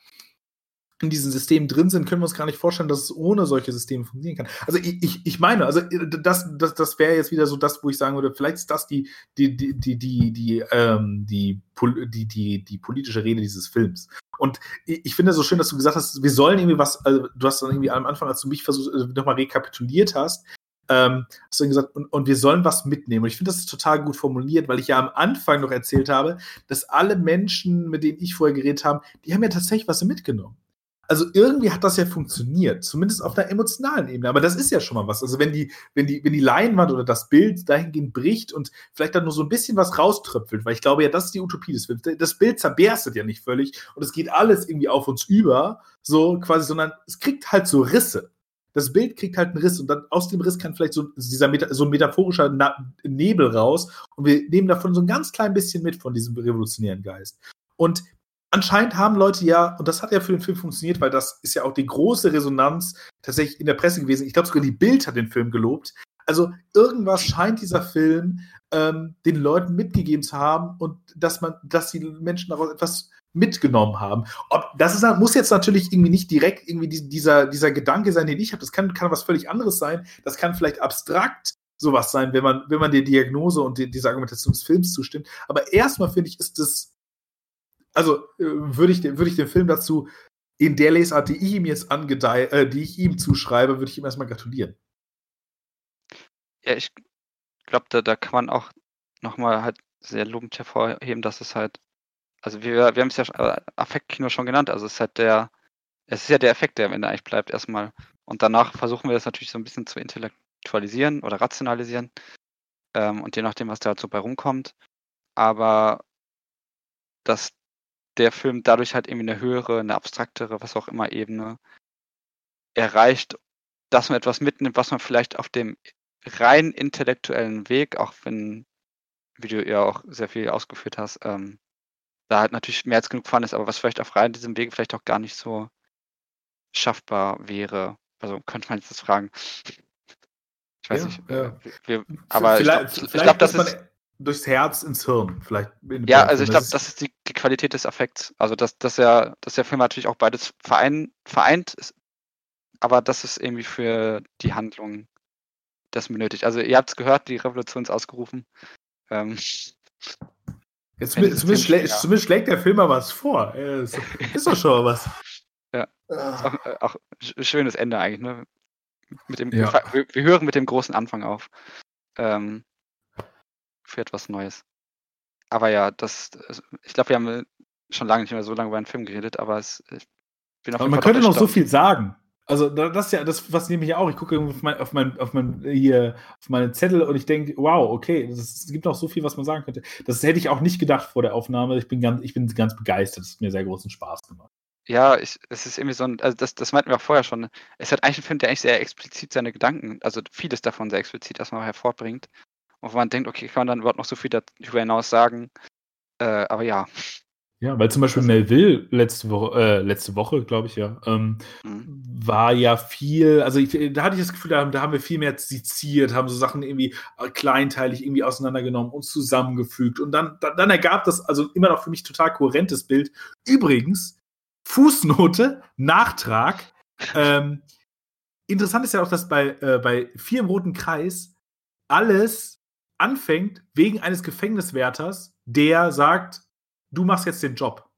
in diesen Systemen drin sind, können wir uns gar nicht vorstellen, dass es ohne solche Systeme funktionieren kann. Also ich, ich, ich meine, also das, das, das wäre jetzt wieder so das, wo ich sagen würde, vielleicht ist das die, die, die, die, die, ähm, die, die, die, die politische Rede dieses Films. Und ich, finde so schön, dass du gesagt hast, wir sollen irgendwie was, also du hast dann irgendwie am Anfang, als du mich äh, nochmal rekapituliert hast, ähm, hast du gesagt, und, und wir sollen was mitnehmen. Und ich finde, das ist total gut formuliert, weil ich ja am Anfang noch erzählt habe, dass alle Menschen, mit denen ich vorher geredet habe, die haben ja tatsächlich was mitgenommen. Also irgendwie hat das ja funktioniert, zumindest auf einer emotionalen Ebene. Aber das ist ja schon mal was. Also wenn die, wenn die, wenn die Leinwand oder das Bild dahingehend bricht und vielleicht dann nur so ein bisschen was rauströpfelt, weil ich glaube ja, das ist die Utopie des Films. Das Bild zerberstet ja nicht völlig und es geht alles irgendwie auf uns über, so quasi, sondern es kriegt halt so Risse. Das Bild kriegt halt einen Riss und dann aus dem Riss kann vielleicht so dieser Meta so ein metaphorischer Na Nebel raus und wir nehmen davon so ein ganz klein bisschen mit von diesem revolutionären Geist. Und anscheinend haben Leute ja, und das hat ja für den Film funktioniert, weil das ist ja auch die große Resonanz tatsächlich in der Presse gewesen. Ich glaube sogar die Bild hat den Film gelobt. Also irgendwas scheint dieser Film ähm, den Leuten mitgegeben zu haben und dass man, dass die Menschen daraus etwas mitgenommen haben. Ob, das ist, muss jetzt natürlich irgendwie nicht direkt irgendwie die, dieser, dieser Gedanke sein, den ich habe. Das kann, kann was völlig anderes sein. Das kann vielleicht abstrakt sowas sein, wenn man, wenn man der Diagnose und die, dieser Argumentation des Films zustimmt. Aber erstmal finde ich, ist das also äh, würde ich, den- würde ich den Film dazu in der Lesart, die ich ihm jetzt angedei, äh, die ich ihm zuschreibe, würde ich ihm erstmal gratulieren. Ja, ich glaube, da, da kann man auch nochmal halt sehr lobend hervorheben, dass es halt, also wir, wir haben es ja äh, Affektkino schon genannt, also es ist halt der, es ist ja der Effekt, der am Ende eigentlich bleibt erstmal. Und danach versuchen wir das natürlich so ein bisschen zu intellektualisieren oder rationalisieren. Ähm, und je nachdem, was da halt so bei rumkommt. Aber dass der Film dadurch halt irgendwie eine höhere, eine abstraktere, was auch immer Ebene erreicht, dass man etwas mitnimmt, was man vielleicht auf dem rein intellektuellen Weg, auch wenn, wie du ja auch sehr viel ausgeführt hast, ähm, da halt natürlich mehr als genug vorhanden ist, aber was vielleicht auf rein diesem Weg vielleicht auch gar nicht so schaffbar wäre. Also könnte man jetzt das fragen. Ich weiß Ja, nicht. ja. Wir, aber ich vielleicht, glaube, ich vielleicht glaub, das ist. man durchs Herz ins Hirn. Vielleicht Ja, dem also ich glaube, das ist die, die Qualität des Affekts. Also dass, dass, er, dass der Film natürlich auch beides verein, vereint ist, aber das ist irgendwie für die Handlung das benötigt. Also ihr habt es gehört, die Revolution ist ausgerufen. Ähm, Jetzt, zumindest, Film- schlä ja. zumindest schlägt der Film mal was vor. Ja, ist, ist doch schon mal was. Ja. ist auch, äh, auch sch- schönes Ende eigentlich, ne? Mit dem, Ja. wir, wir hören mit dem großen Anfang auf. Ähm, für etwas Neues. Aber ja, das, ich glaube, wir haben äh, schon lange nicht mehr so lange über einen Film geredet, aber es, ich bin auf Aber jeden man Fall könnte noch so viel sagen. Also da- das ist ja, das fasziniert mich ja auch. Ich gucke auf mein, auf mein, auf mein hier auf meine Zettel und ich denke, wow, okay, es gibt noch so viel, was man sagen könnte. Das hätte ich auch nicht gedacht vor der Aufnahme. Ich bin ganz, ich bin ganz begeistert. Es hat mir sehr großen Spaß gemacht. Ja, ich, es ist irgendwie so ein, also das, das meinten wir auch vorher schon. Es hat eigentlich ein Film, der eigentlich sehr explizit seine Gedanken, also vieles davon sehr explizit erstmal hervorbringt. Und wo man denkt, okay, kann man dann überhaupt noch so viel darüber hinaus sagen? Äh, aber ja, Ja, weil zum Beispiel Melville letzte Woche, äh, letzte Woche, glaube ich ja, ähm, Mhm. war ja viel, also ich, da hatte ich das Gefühl, da, haben- wir viel mehr seziert, haben so Sachen irgendwie äh, kleinteilig irgendwie auseinandergenommen und zusammengefügt. Und dann, dann, dann ergab das also immer noch für mich total kohärentes Bild. Übrigens, Fußnote, Nachtrag. Ähm, interessant ist ja auch, dass bei, äh, bei Vier im Roten Kreis alles anfängt wegen eines Gefängniswärters, der sagt, du machst jetzt den Job.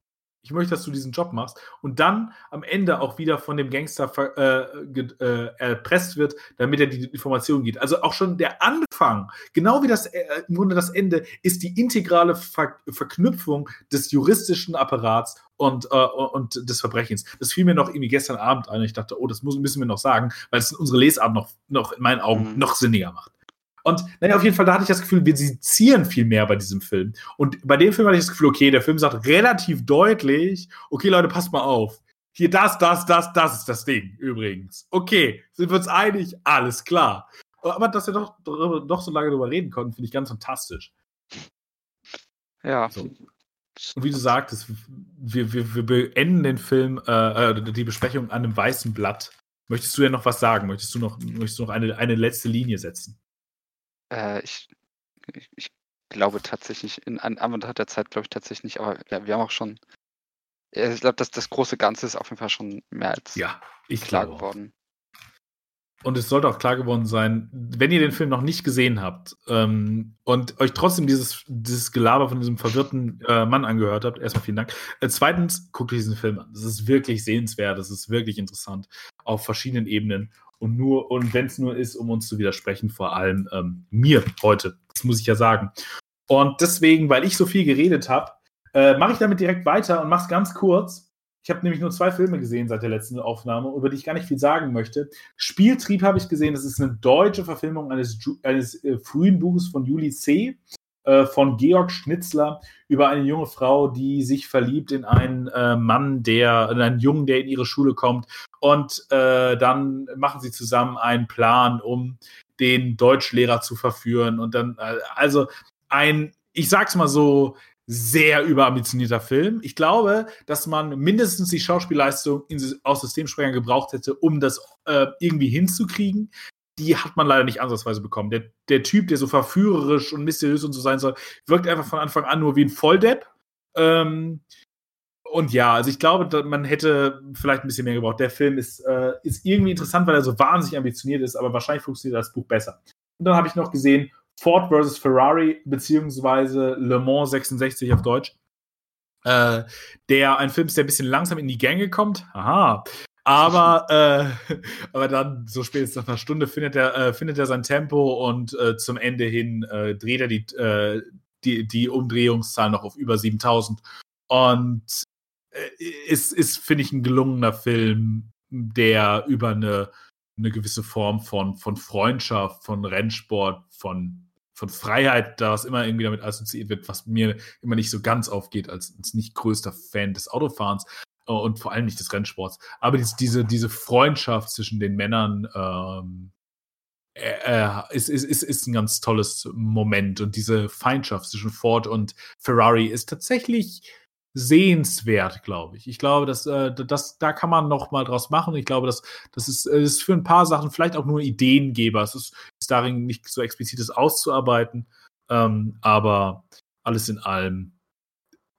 Ich möchte, dass du diesen Job machst. Und dann am Ende auch wieder von dem Gangster äh, äh, erpresst wird, damit er die Informationen gibt. Also auch schon der Anfang, genau wie das äh, im Grunde das Ende, ist die integrale Ver Verknüpfung des juristischen Apparats und, äh, und des Verbrechens. Das fiel mir noch irgendwie gestern Abend ein. Ich dachte, oh, das müssen wir noch sagen, weil es unsere Lesart noch, noch in meinen Augen Mhm. noch sinniger macht. Und naja, auf jeden Fall, da hatte ich das Gefühl, wir sezieren viel mehr bei diesem Film. Und bei dem Film hatte ich das Gefühl, okay, der Film sagt relativ deutlich, okay, Leute, passt mal auf. Hier, das, das, das, das ist das Ding, übrigens. Okay, sind wir uns einig? Alles klar. Aber dass wir doch, doch so lange drüber reden konnten, finde ich ganz fantastisch. Ja. So. Und wie du sagtest, wir, wir, wir beenden den Film, äh, äh, die Besprechung an einem weißen Blatt. Möchtest du ja noch was sagen? Möchtest du noch, möchtest du noch eine, eine letzte Linie setzen? Äh, ich, ich, ich glaube tatsächlich, in an Anbetracht der Zeit glaube ich tatsächlich nicht, aber ja, wir haben auch schon, ja, ich glaube, dass das große Ganze ist auf jeden Fall schon mehr als Ja, klar geworden. Und es sollte auch klar geworden sein, wenn ihr den Film noch nicht gesehen habt ähm, und euch trotzdem dieses, dieses Gelaber von diesem verwirrten äh, Mann angehört habt, erstmal vielen Dank. Äh, zweitens, guckt euch diesen Film an. Das ist wirklich sehenswert, das ist wirklich interessant auf verschiedenen Ebenen. Und nur, und wenn es nur ist, um uns zu widersprechen, vor allem ähm, mir heute. Das muss ich ja sagen. Und deswegen, weil ich so viel geredet habe, äh, mache ich damit direkt weiter und mache es ganz kurz. Ich habe nämlich nur zwei Filme gesehen seit der letzten Aufnahme, über die ich gar nicht viel sagen möchte. Spieltrieb habe ich gesehen. Das ist eine deutsche Verfilmung eines, eines äh, frühen Buches von Juli C. Äh, von Georg Schnitzler über eine junge Frau, die sich verliebt in einen äh, Mann, der, in einen Jungen, der in ihre Schule kommt. Und äh, dann machen sie zusammen einen Plan, um den Deutschlehrer zu verführen. Und dann, äh, also ein, ich sag's mal so, sehr überambitionierter Film. Ich glaube, dass man mindestens die Schauspielleistung in, aus Systemsprenger gebraucht hätte, um das äh, irgendwie hinzukriegen. Die hat man leider nicht ansatzweise bekommen. Der, der Typ, der so verführerisch und mysteriös und so sein soll, wirkt einfach von Anfang an nur wie ein Volldepp. Ähm, und ja, also ich glaube, man hätte vielleicht ein bisschen mehr gebraucht. Der Film ist, äh, ist irgendwie interessant, weil er so wahnsinnig ambitioniert ist, aber wahrscheinlich funktioniert das Buch besser. Und dann habe ich noch gesehen Ford vs. Ferrari, beziehungsweise Le Mans 66 auf Deutsch. Äh, der ein Film ist, der ein bisschen langsam in die Gänge kommt. Aha. Aber, äh, [laughs] aber dann, so spätestens nach einer Stunde, findet er, äh, findet er sein Tempo und äh, zum Ende hin äh, dreht er die, äh, die, die Umdrehungszahl noch auf über 7000. Und äh, ist, ist finde ich, ein gelungener Film, der über eine, eine gewisse Form von, von Freundschaft, von Rennsport, von, von Freiheit, da was immer irgendwie damit assoziiert wird, was mir immer nicht so ganz aufgeht als, als nicht größter Fan des Autofahrens und vor allem nicht des Rennsports. Aber diese, diese, Freundschaft zwischen den Männern ähm, äh, äh, ist, ist, ist, ist ein ganz tolles Moment. Und diese Feindschaft zwischen Ford und Ferrari ist tatsächlich sehenswert, glaube ich. Ich glaube, dass, äh, das, da kann man noch mal draus machen. Ich glaube, dass das ist, äh, ist für ein paar Sachen vielleicht auch nur Ideengeber. Es ist, ist darin nicht so explizites auszuarbeiten, ähm, aber alles in allem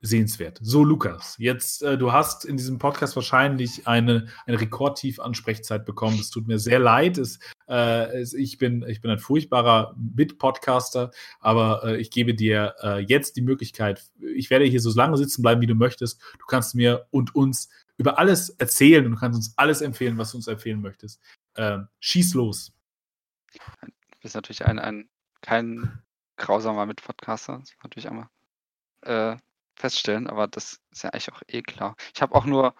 sehenswert. So, Lukas, jetzt, äh, du hast in diesem Podcast wahrscheinlich eine, eine Rekordtief-Ansprechzeit bekommen. Es tut mir sehr leid. Es, äh, es, ich, bin, ich bin ein furchtbarer Mit-Podcaster, aber äh, ich gebe dir äh, jetzt die Möglichkeit, ich werde hier so lange sitzen bleiben, wie du möchtest. Du kannst mir und uns über alles erzählen und du kannst uns alles empfehlen, was du uns empfehlen möchtest. Äh, schieß los. Du bist natürlich ein, ein kein grausamer Mitpodcaster, das man natürlich einmal äh, feststellen, aber das ist ja eigentlich auch eh klar. Ich habe auch nur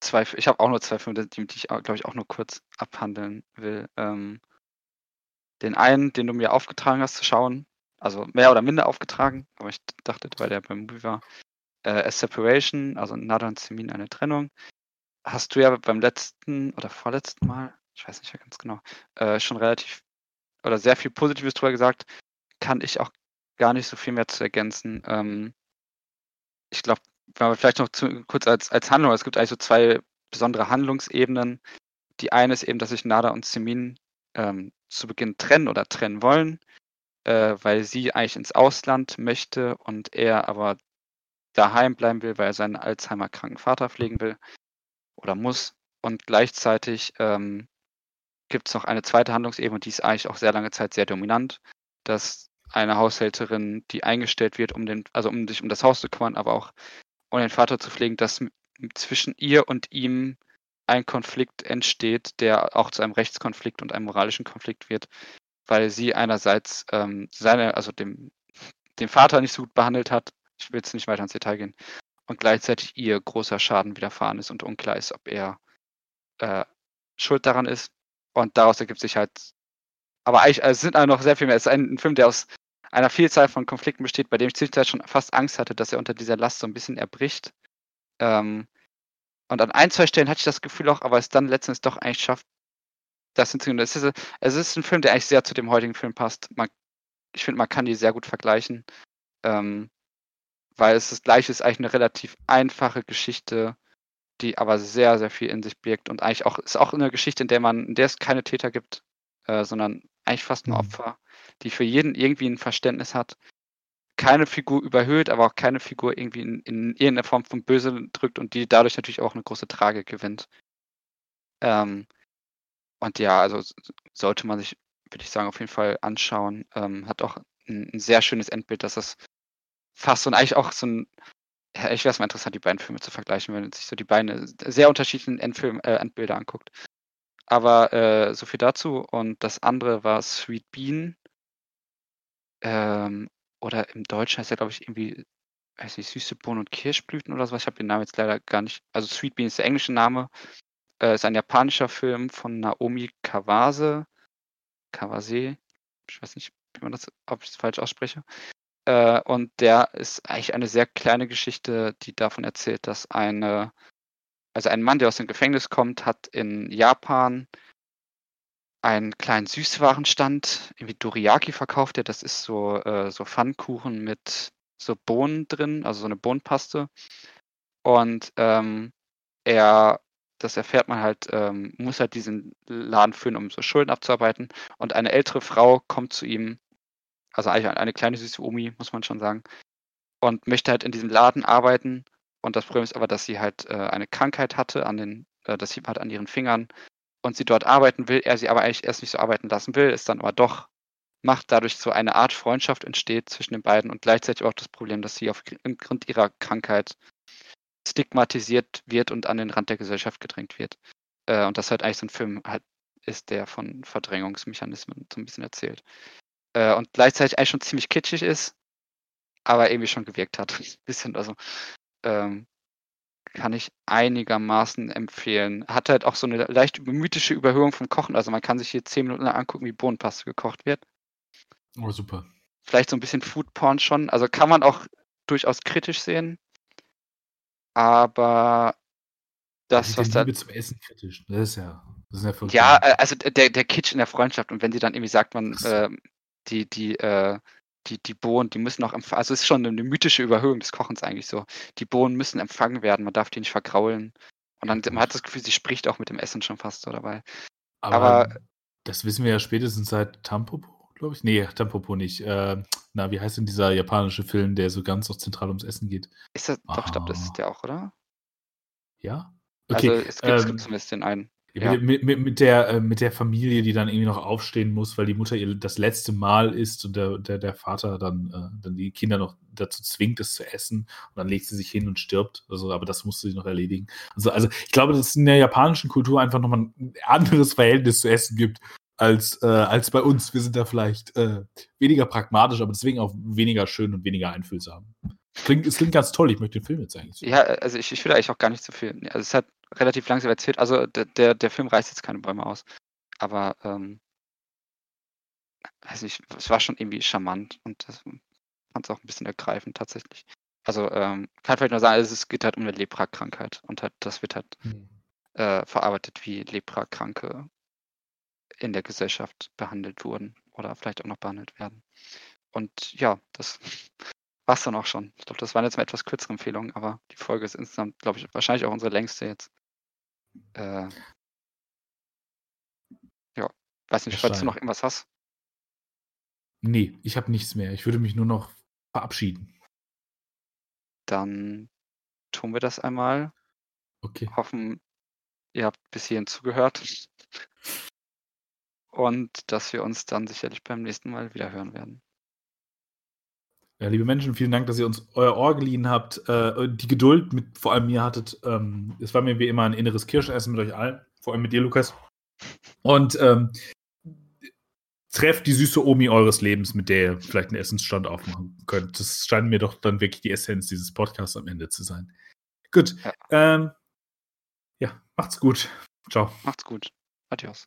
zwei, ich habe auch nur zwei Filme, die, ich, glaube ich, auch nur kurz abhandeln will. Ähm, den einen, den du mir aufgetragen hast zu schauen, also mehr oder minder aufgetragen, aber ich dachte, weil der beim Movie war, äh, A Separation, also Nada und Semin, eine Trennung, hast du ja beim letzten oder vorletzten Mal, ich weiß nicht mehr ganz genau, äh, schon relativ oder sehr viel Positives drüber gesagt, kann ich auch gar nicht so viel mehr zu ergänzen. Ähm, ich glaube, vielleicht noch zu, kurz als, als Handlung, es gibt eigentlich so zwei besondere Handlungsebenen. Die eine ist eben, dass sich Nada und Semin ähm, zu Beginn trennen oder trennen wollen, äh, weil sie eigentlich ins Ausland möchte und er aber daheim bleiben will, weil er seinen Alzheimer-kranken Vater pflegen will oder muss. Und gleichzeitig ähm, gibt es noch eine zweite Handlungsebene, die ist eigentlich auch sehr lange Zeit sehr dominant, dass eine Haushälterin, die eingestellt wird, um den, also um sich um das Haus zu kümmern, aber auch um den Vater zu pflegen, dass zwischen ihr und ihm ein Konflikt entsteht, der auch zu einem Rechtskonflikt und einem moralischen Konflikt wird, weil sie einerseits ähm, seine, also dem, den Vater nicht so gut behandelt hat, ich will jetzt nicht weiter ins Detail gehen, und gleichzeitig ihr großer Schaden widerfahren ist und unklar ist, ob er äh, schuld daran ist. Und daraus ergibt sich halt, aber eigentlich, also es sind auch noch sehr viel mehr. Es ist ein, ein Film, der aus einer Vielzahl von Konflikten besteht, bei dem ich zwischenzeitlich schon fast Angst hatte, dass er unter dieser Last so ein bisschen erbricht. Ähm, und an ein, zwei Stellen hatte ich das Gefühl auch, aber es dann letztens doch eigentlich schafft, das hinzukriegen. Es ist, es ist ein Film, der eigentlich sehr zu dem heutigen Film passt. Man, ich finde, man kann die sehr gut vergleichen. Ähm, weil es das gleiche ist eigentlich eine relativ einfache Geschichte, die aber sehr, sehr viel in sich birgt und eigentlich auch ist auch eine Geschichte, in der man, in der es keine Täter gibt, äh, sondern eigentlich fast nur mhm. Opfer, die für jeden irgendwie ein Verständnis hat. Keine Figur überhöht, aber auch keine Figur irgendwie in, in irgendeiner Form von Böse drückt und die dadurch natürlich auch eine große Tragik gewinnt. Ähm, und ja, also sollte man sich, würde ich sagen, auf jeden Fall anschauen. Ähm, hat auch ein, ein, sehr schönes Endbild, dass das fast so und eigentlich auch so ein, ja, ich wäre es mal interessant, die beiden Filme zu vergleichen, wenn man sich so die beiden sehr unterschiedlichen Endfilm, äh, Endbilder anguckt. Aber äh, so viel dazu. Und das andere war Sweet Bean. Ähm, oder im Deutschen heißt er, glaube ich, irgendwie, weiß nicht, süße Bohnen und Kirschblüten oder sowas. Ich habe den Namen jetzt leider gar nicht. Also Sweet Bean ist der englische Name. Äh, ist ein japanischer Film von Naomi Kawase. Kawase. Ich weiß nicht, wie man das, ob ich es falsch ausspreche. Äh, und der ist eigentlich eine sehr kleine Geschichte, die davon erzählt, dass eine, also ein Mann, der aus dem Gefängnis kommt, hat in Japan einen kleinen Süßwarenstand, irgendwie Doriyaki verkauft er. Das ist so, äh, so Pfannkuchen mit so Bohnen drin, also so eine Bohnenpaste. Und ähm, er, das erfährt man halt, ähm, muss halt diesen Laden führen, um so Schulden abzuarbeiten. Und eine ältere Frau kommt zu ihm also eigentlich eine kleine süße Omi, muss man schon sagen. Und möchte halt in diesem Laden arbeiten. Und das Problem ist aber, dass sie halt äh, eine Krankheit hatte, an den, äh, das sieht halt an ihren Fingern. Und sie dort arbeiten will, er sie aber eigentlich erst nicht so arbeiten lassen will, ist dann aber doch macht, dadurch so eine Art Freundschaft entsteht zwischen den beiden und gleichzeitig auch das Problem, dass sie aufgrund ihrer Krankheit stigmatisiert wird und an den Rand der Gesellschaft gedrängt wird. Äh, und das halt eigentlich so ein Film halt ist, der von Verdrängungsmechanismen so ein bisschen erzählt äh, und gleichzeitig eigentlich schon ziemlich kitschig ist, aber irgendwie schon gewirkt hat. Ein [laughs] bisschen, also ähm, kann ich einigermaßen empfehlen. Hat halt auch so eine leicht mythische Überhöhung vom Kochen. Also man kann sich hier zehn Minuten lang angucken, wie Bohnenpaste gekocht wird. Oh, super. Vielleicht so ein bisschen Foodporn schon. Also kann man auch durchaus kritisch sehen. Aber das, was da. Liebe zum Essen kritisch. Das ist ja. Das ist ja, ja, äh, also der, der Kitsch in der Freundschaft. Und wenn sie dann irgendwie sagt, man, äh, die, die, äh, die, die Bohnen, die müssen auch empfangen, also es ist schon eine mythische Überhöhung des Kochens eigentlich so. Die Bohnen müssen empfangen werden, man darf die nicht verkraulen. Und dann man hat das Gefühl, sie spricht auch mit dem Essen schon fast so dabei. Aber, Aber das wissen wir ja spätestens seit Tampopo, glaube ich. Nee, Tampopo nicht. Äh, na, wie heißt denn dieser japanische Film, der so ganz auch zentral ums Essen geht? Ist das, doch, ich glaube, das ist der auch, oder? Ja? Okay. Also es gibt, ähm, es gibt zumindest den einen. Ja. Mit, mit, mit, der, äh, mit der Familie, die dann irgendwie noch aufstehen muss, weil die Mutter ihr das letzte Mal isst und der, der, der Vater dann, äh, dann die Kinder noch dazu zwingt, es zu essen. Und dann legt sie sich hin und stirbt. Also, aber das musste sie noch erledigen. Also, also ich glaube, dass es in der japanischen Kultur einfach nochmal ein anderes Verhältnis zu Essen gibt als, äh, als bei uns. Wir sind da vielleicht äh, weniger pragmatisch, aber deswegen auch weniger schön und weniger einfühlsam. Es klingt, es klingt ganz toll, ich möchte den Film jetzt eigentlich. Ja, also ich, ich will eigentlich auch gar nicht so viel. Also es hat relativ langsam erzählt. Also der, der, der Film reißt jetzt keine Bäume aus. Aber ähm, weiß nicht, es war schon irgendwie charmant und das fand es auch ein bisschen ergreifend tatsächlich. Also ähm, kann vielleicht nur sagen, also es geht halt um eine Lepra-Krankheit und halt, das wird halt mhm. äh, verarbeitet, wie Lepra-Kranke in der Gesellschaft behandelt wurden oder vielleicht auch noch behandelt werden. Und ja, das war's dann auch schon. Ich glaube, das waren jetzt mal etwas kürzere Empfehlungen, aber die Folge ist insgesamt, glaube ich, wahrscheinlich auch unsere längste jetzt. Äh, ja, weiß nicht, falls du noch irgendwas hast. Nee, ich habe nichts mehr. Ich würde mich nur noch verabschieden. Dann tun wir das einmal. Okay. Hoffen, ihr habt bis hierhin zugehört. Und dass wir uns dann sicherlich beim nächsten Mal wieder hören werden. Ja, liebe Menschen, vielen Dank, dass ihr uns euer Ohr geliehen habt, äh, die Geduld mit vor allem mir hattet. Ähm, es war mir wie immer ein inneres Kirschessen mit euch allen, vor allem mit dir, Lukas. Und ähm, trefft die süße Omi eures Lebens, mit der ihr vielleicht einen Essensstand aufmachen könnt. Das scheint mir doch dann wirklich die Essenz dieses Podcasts am Ende zu sein. Gut. Ja. Ähm, ja, macht's gut. Ciao. Macht's gut. Adios.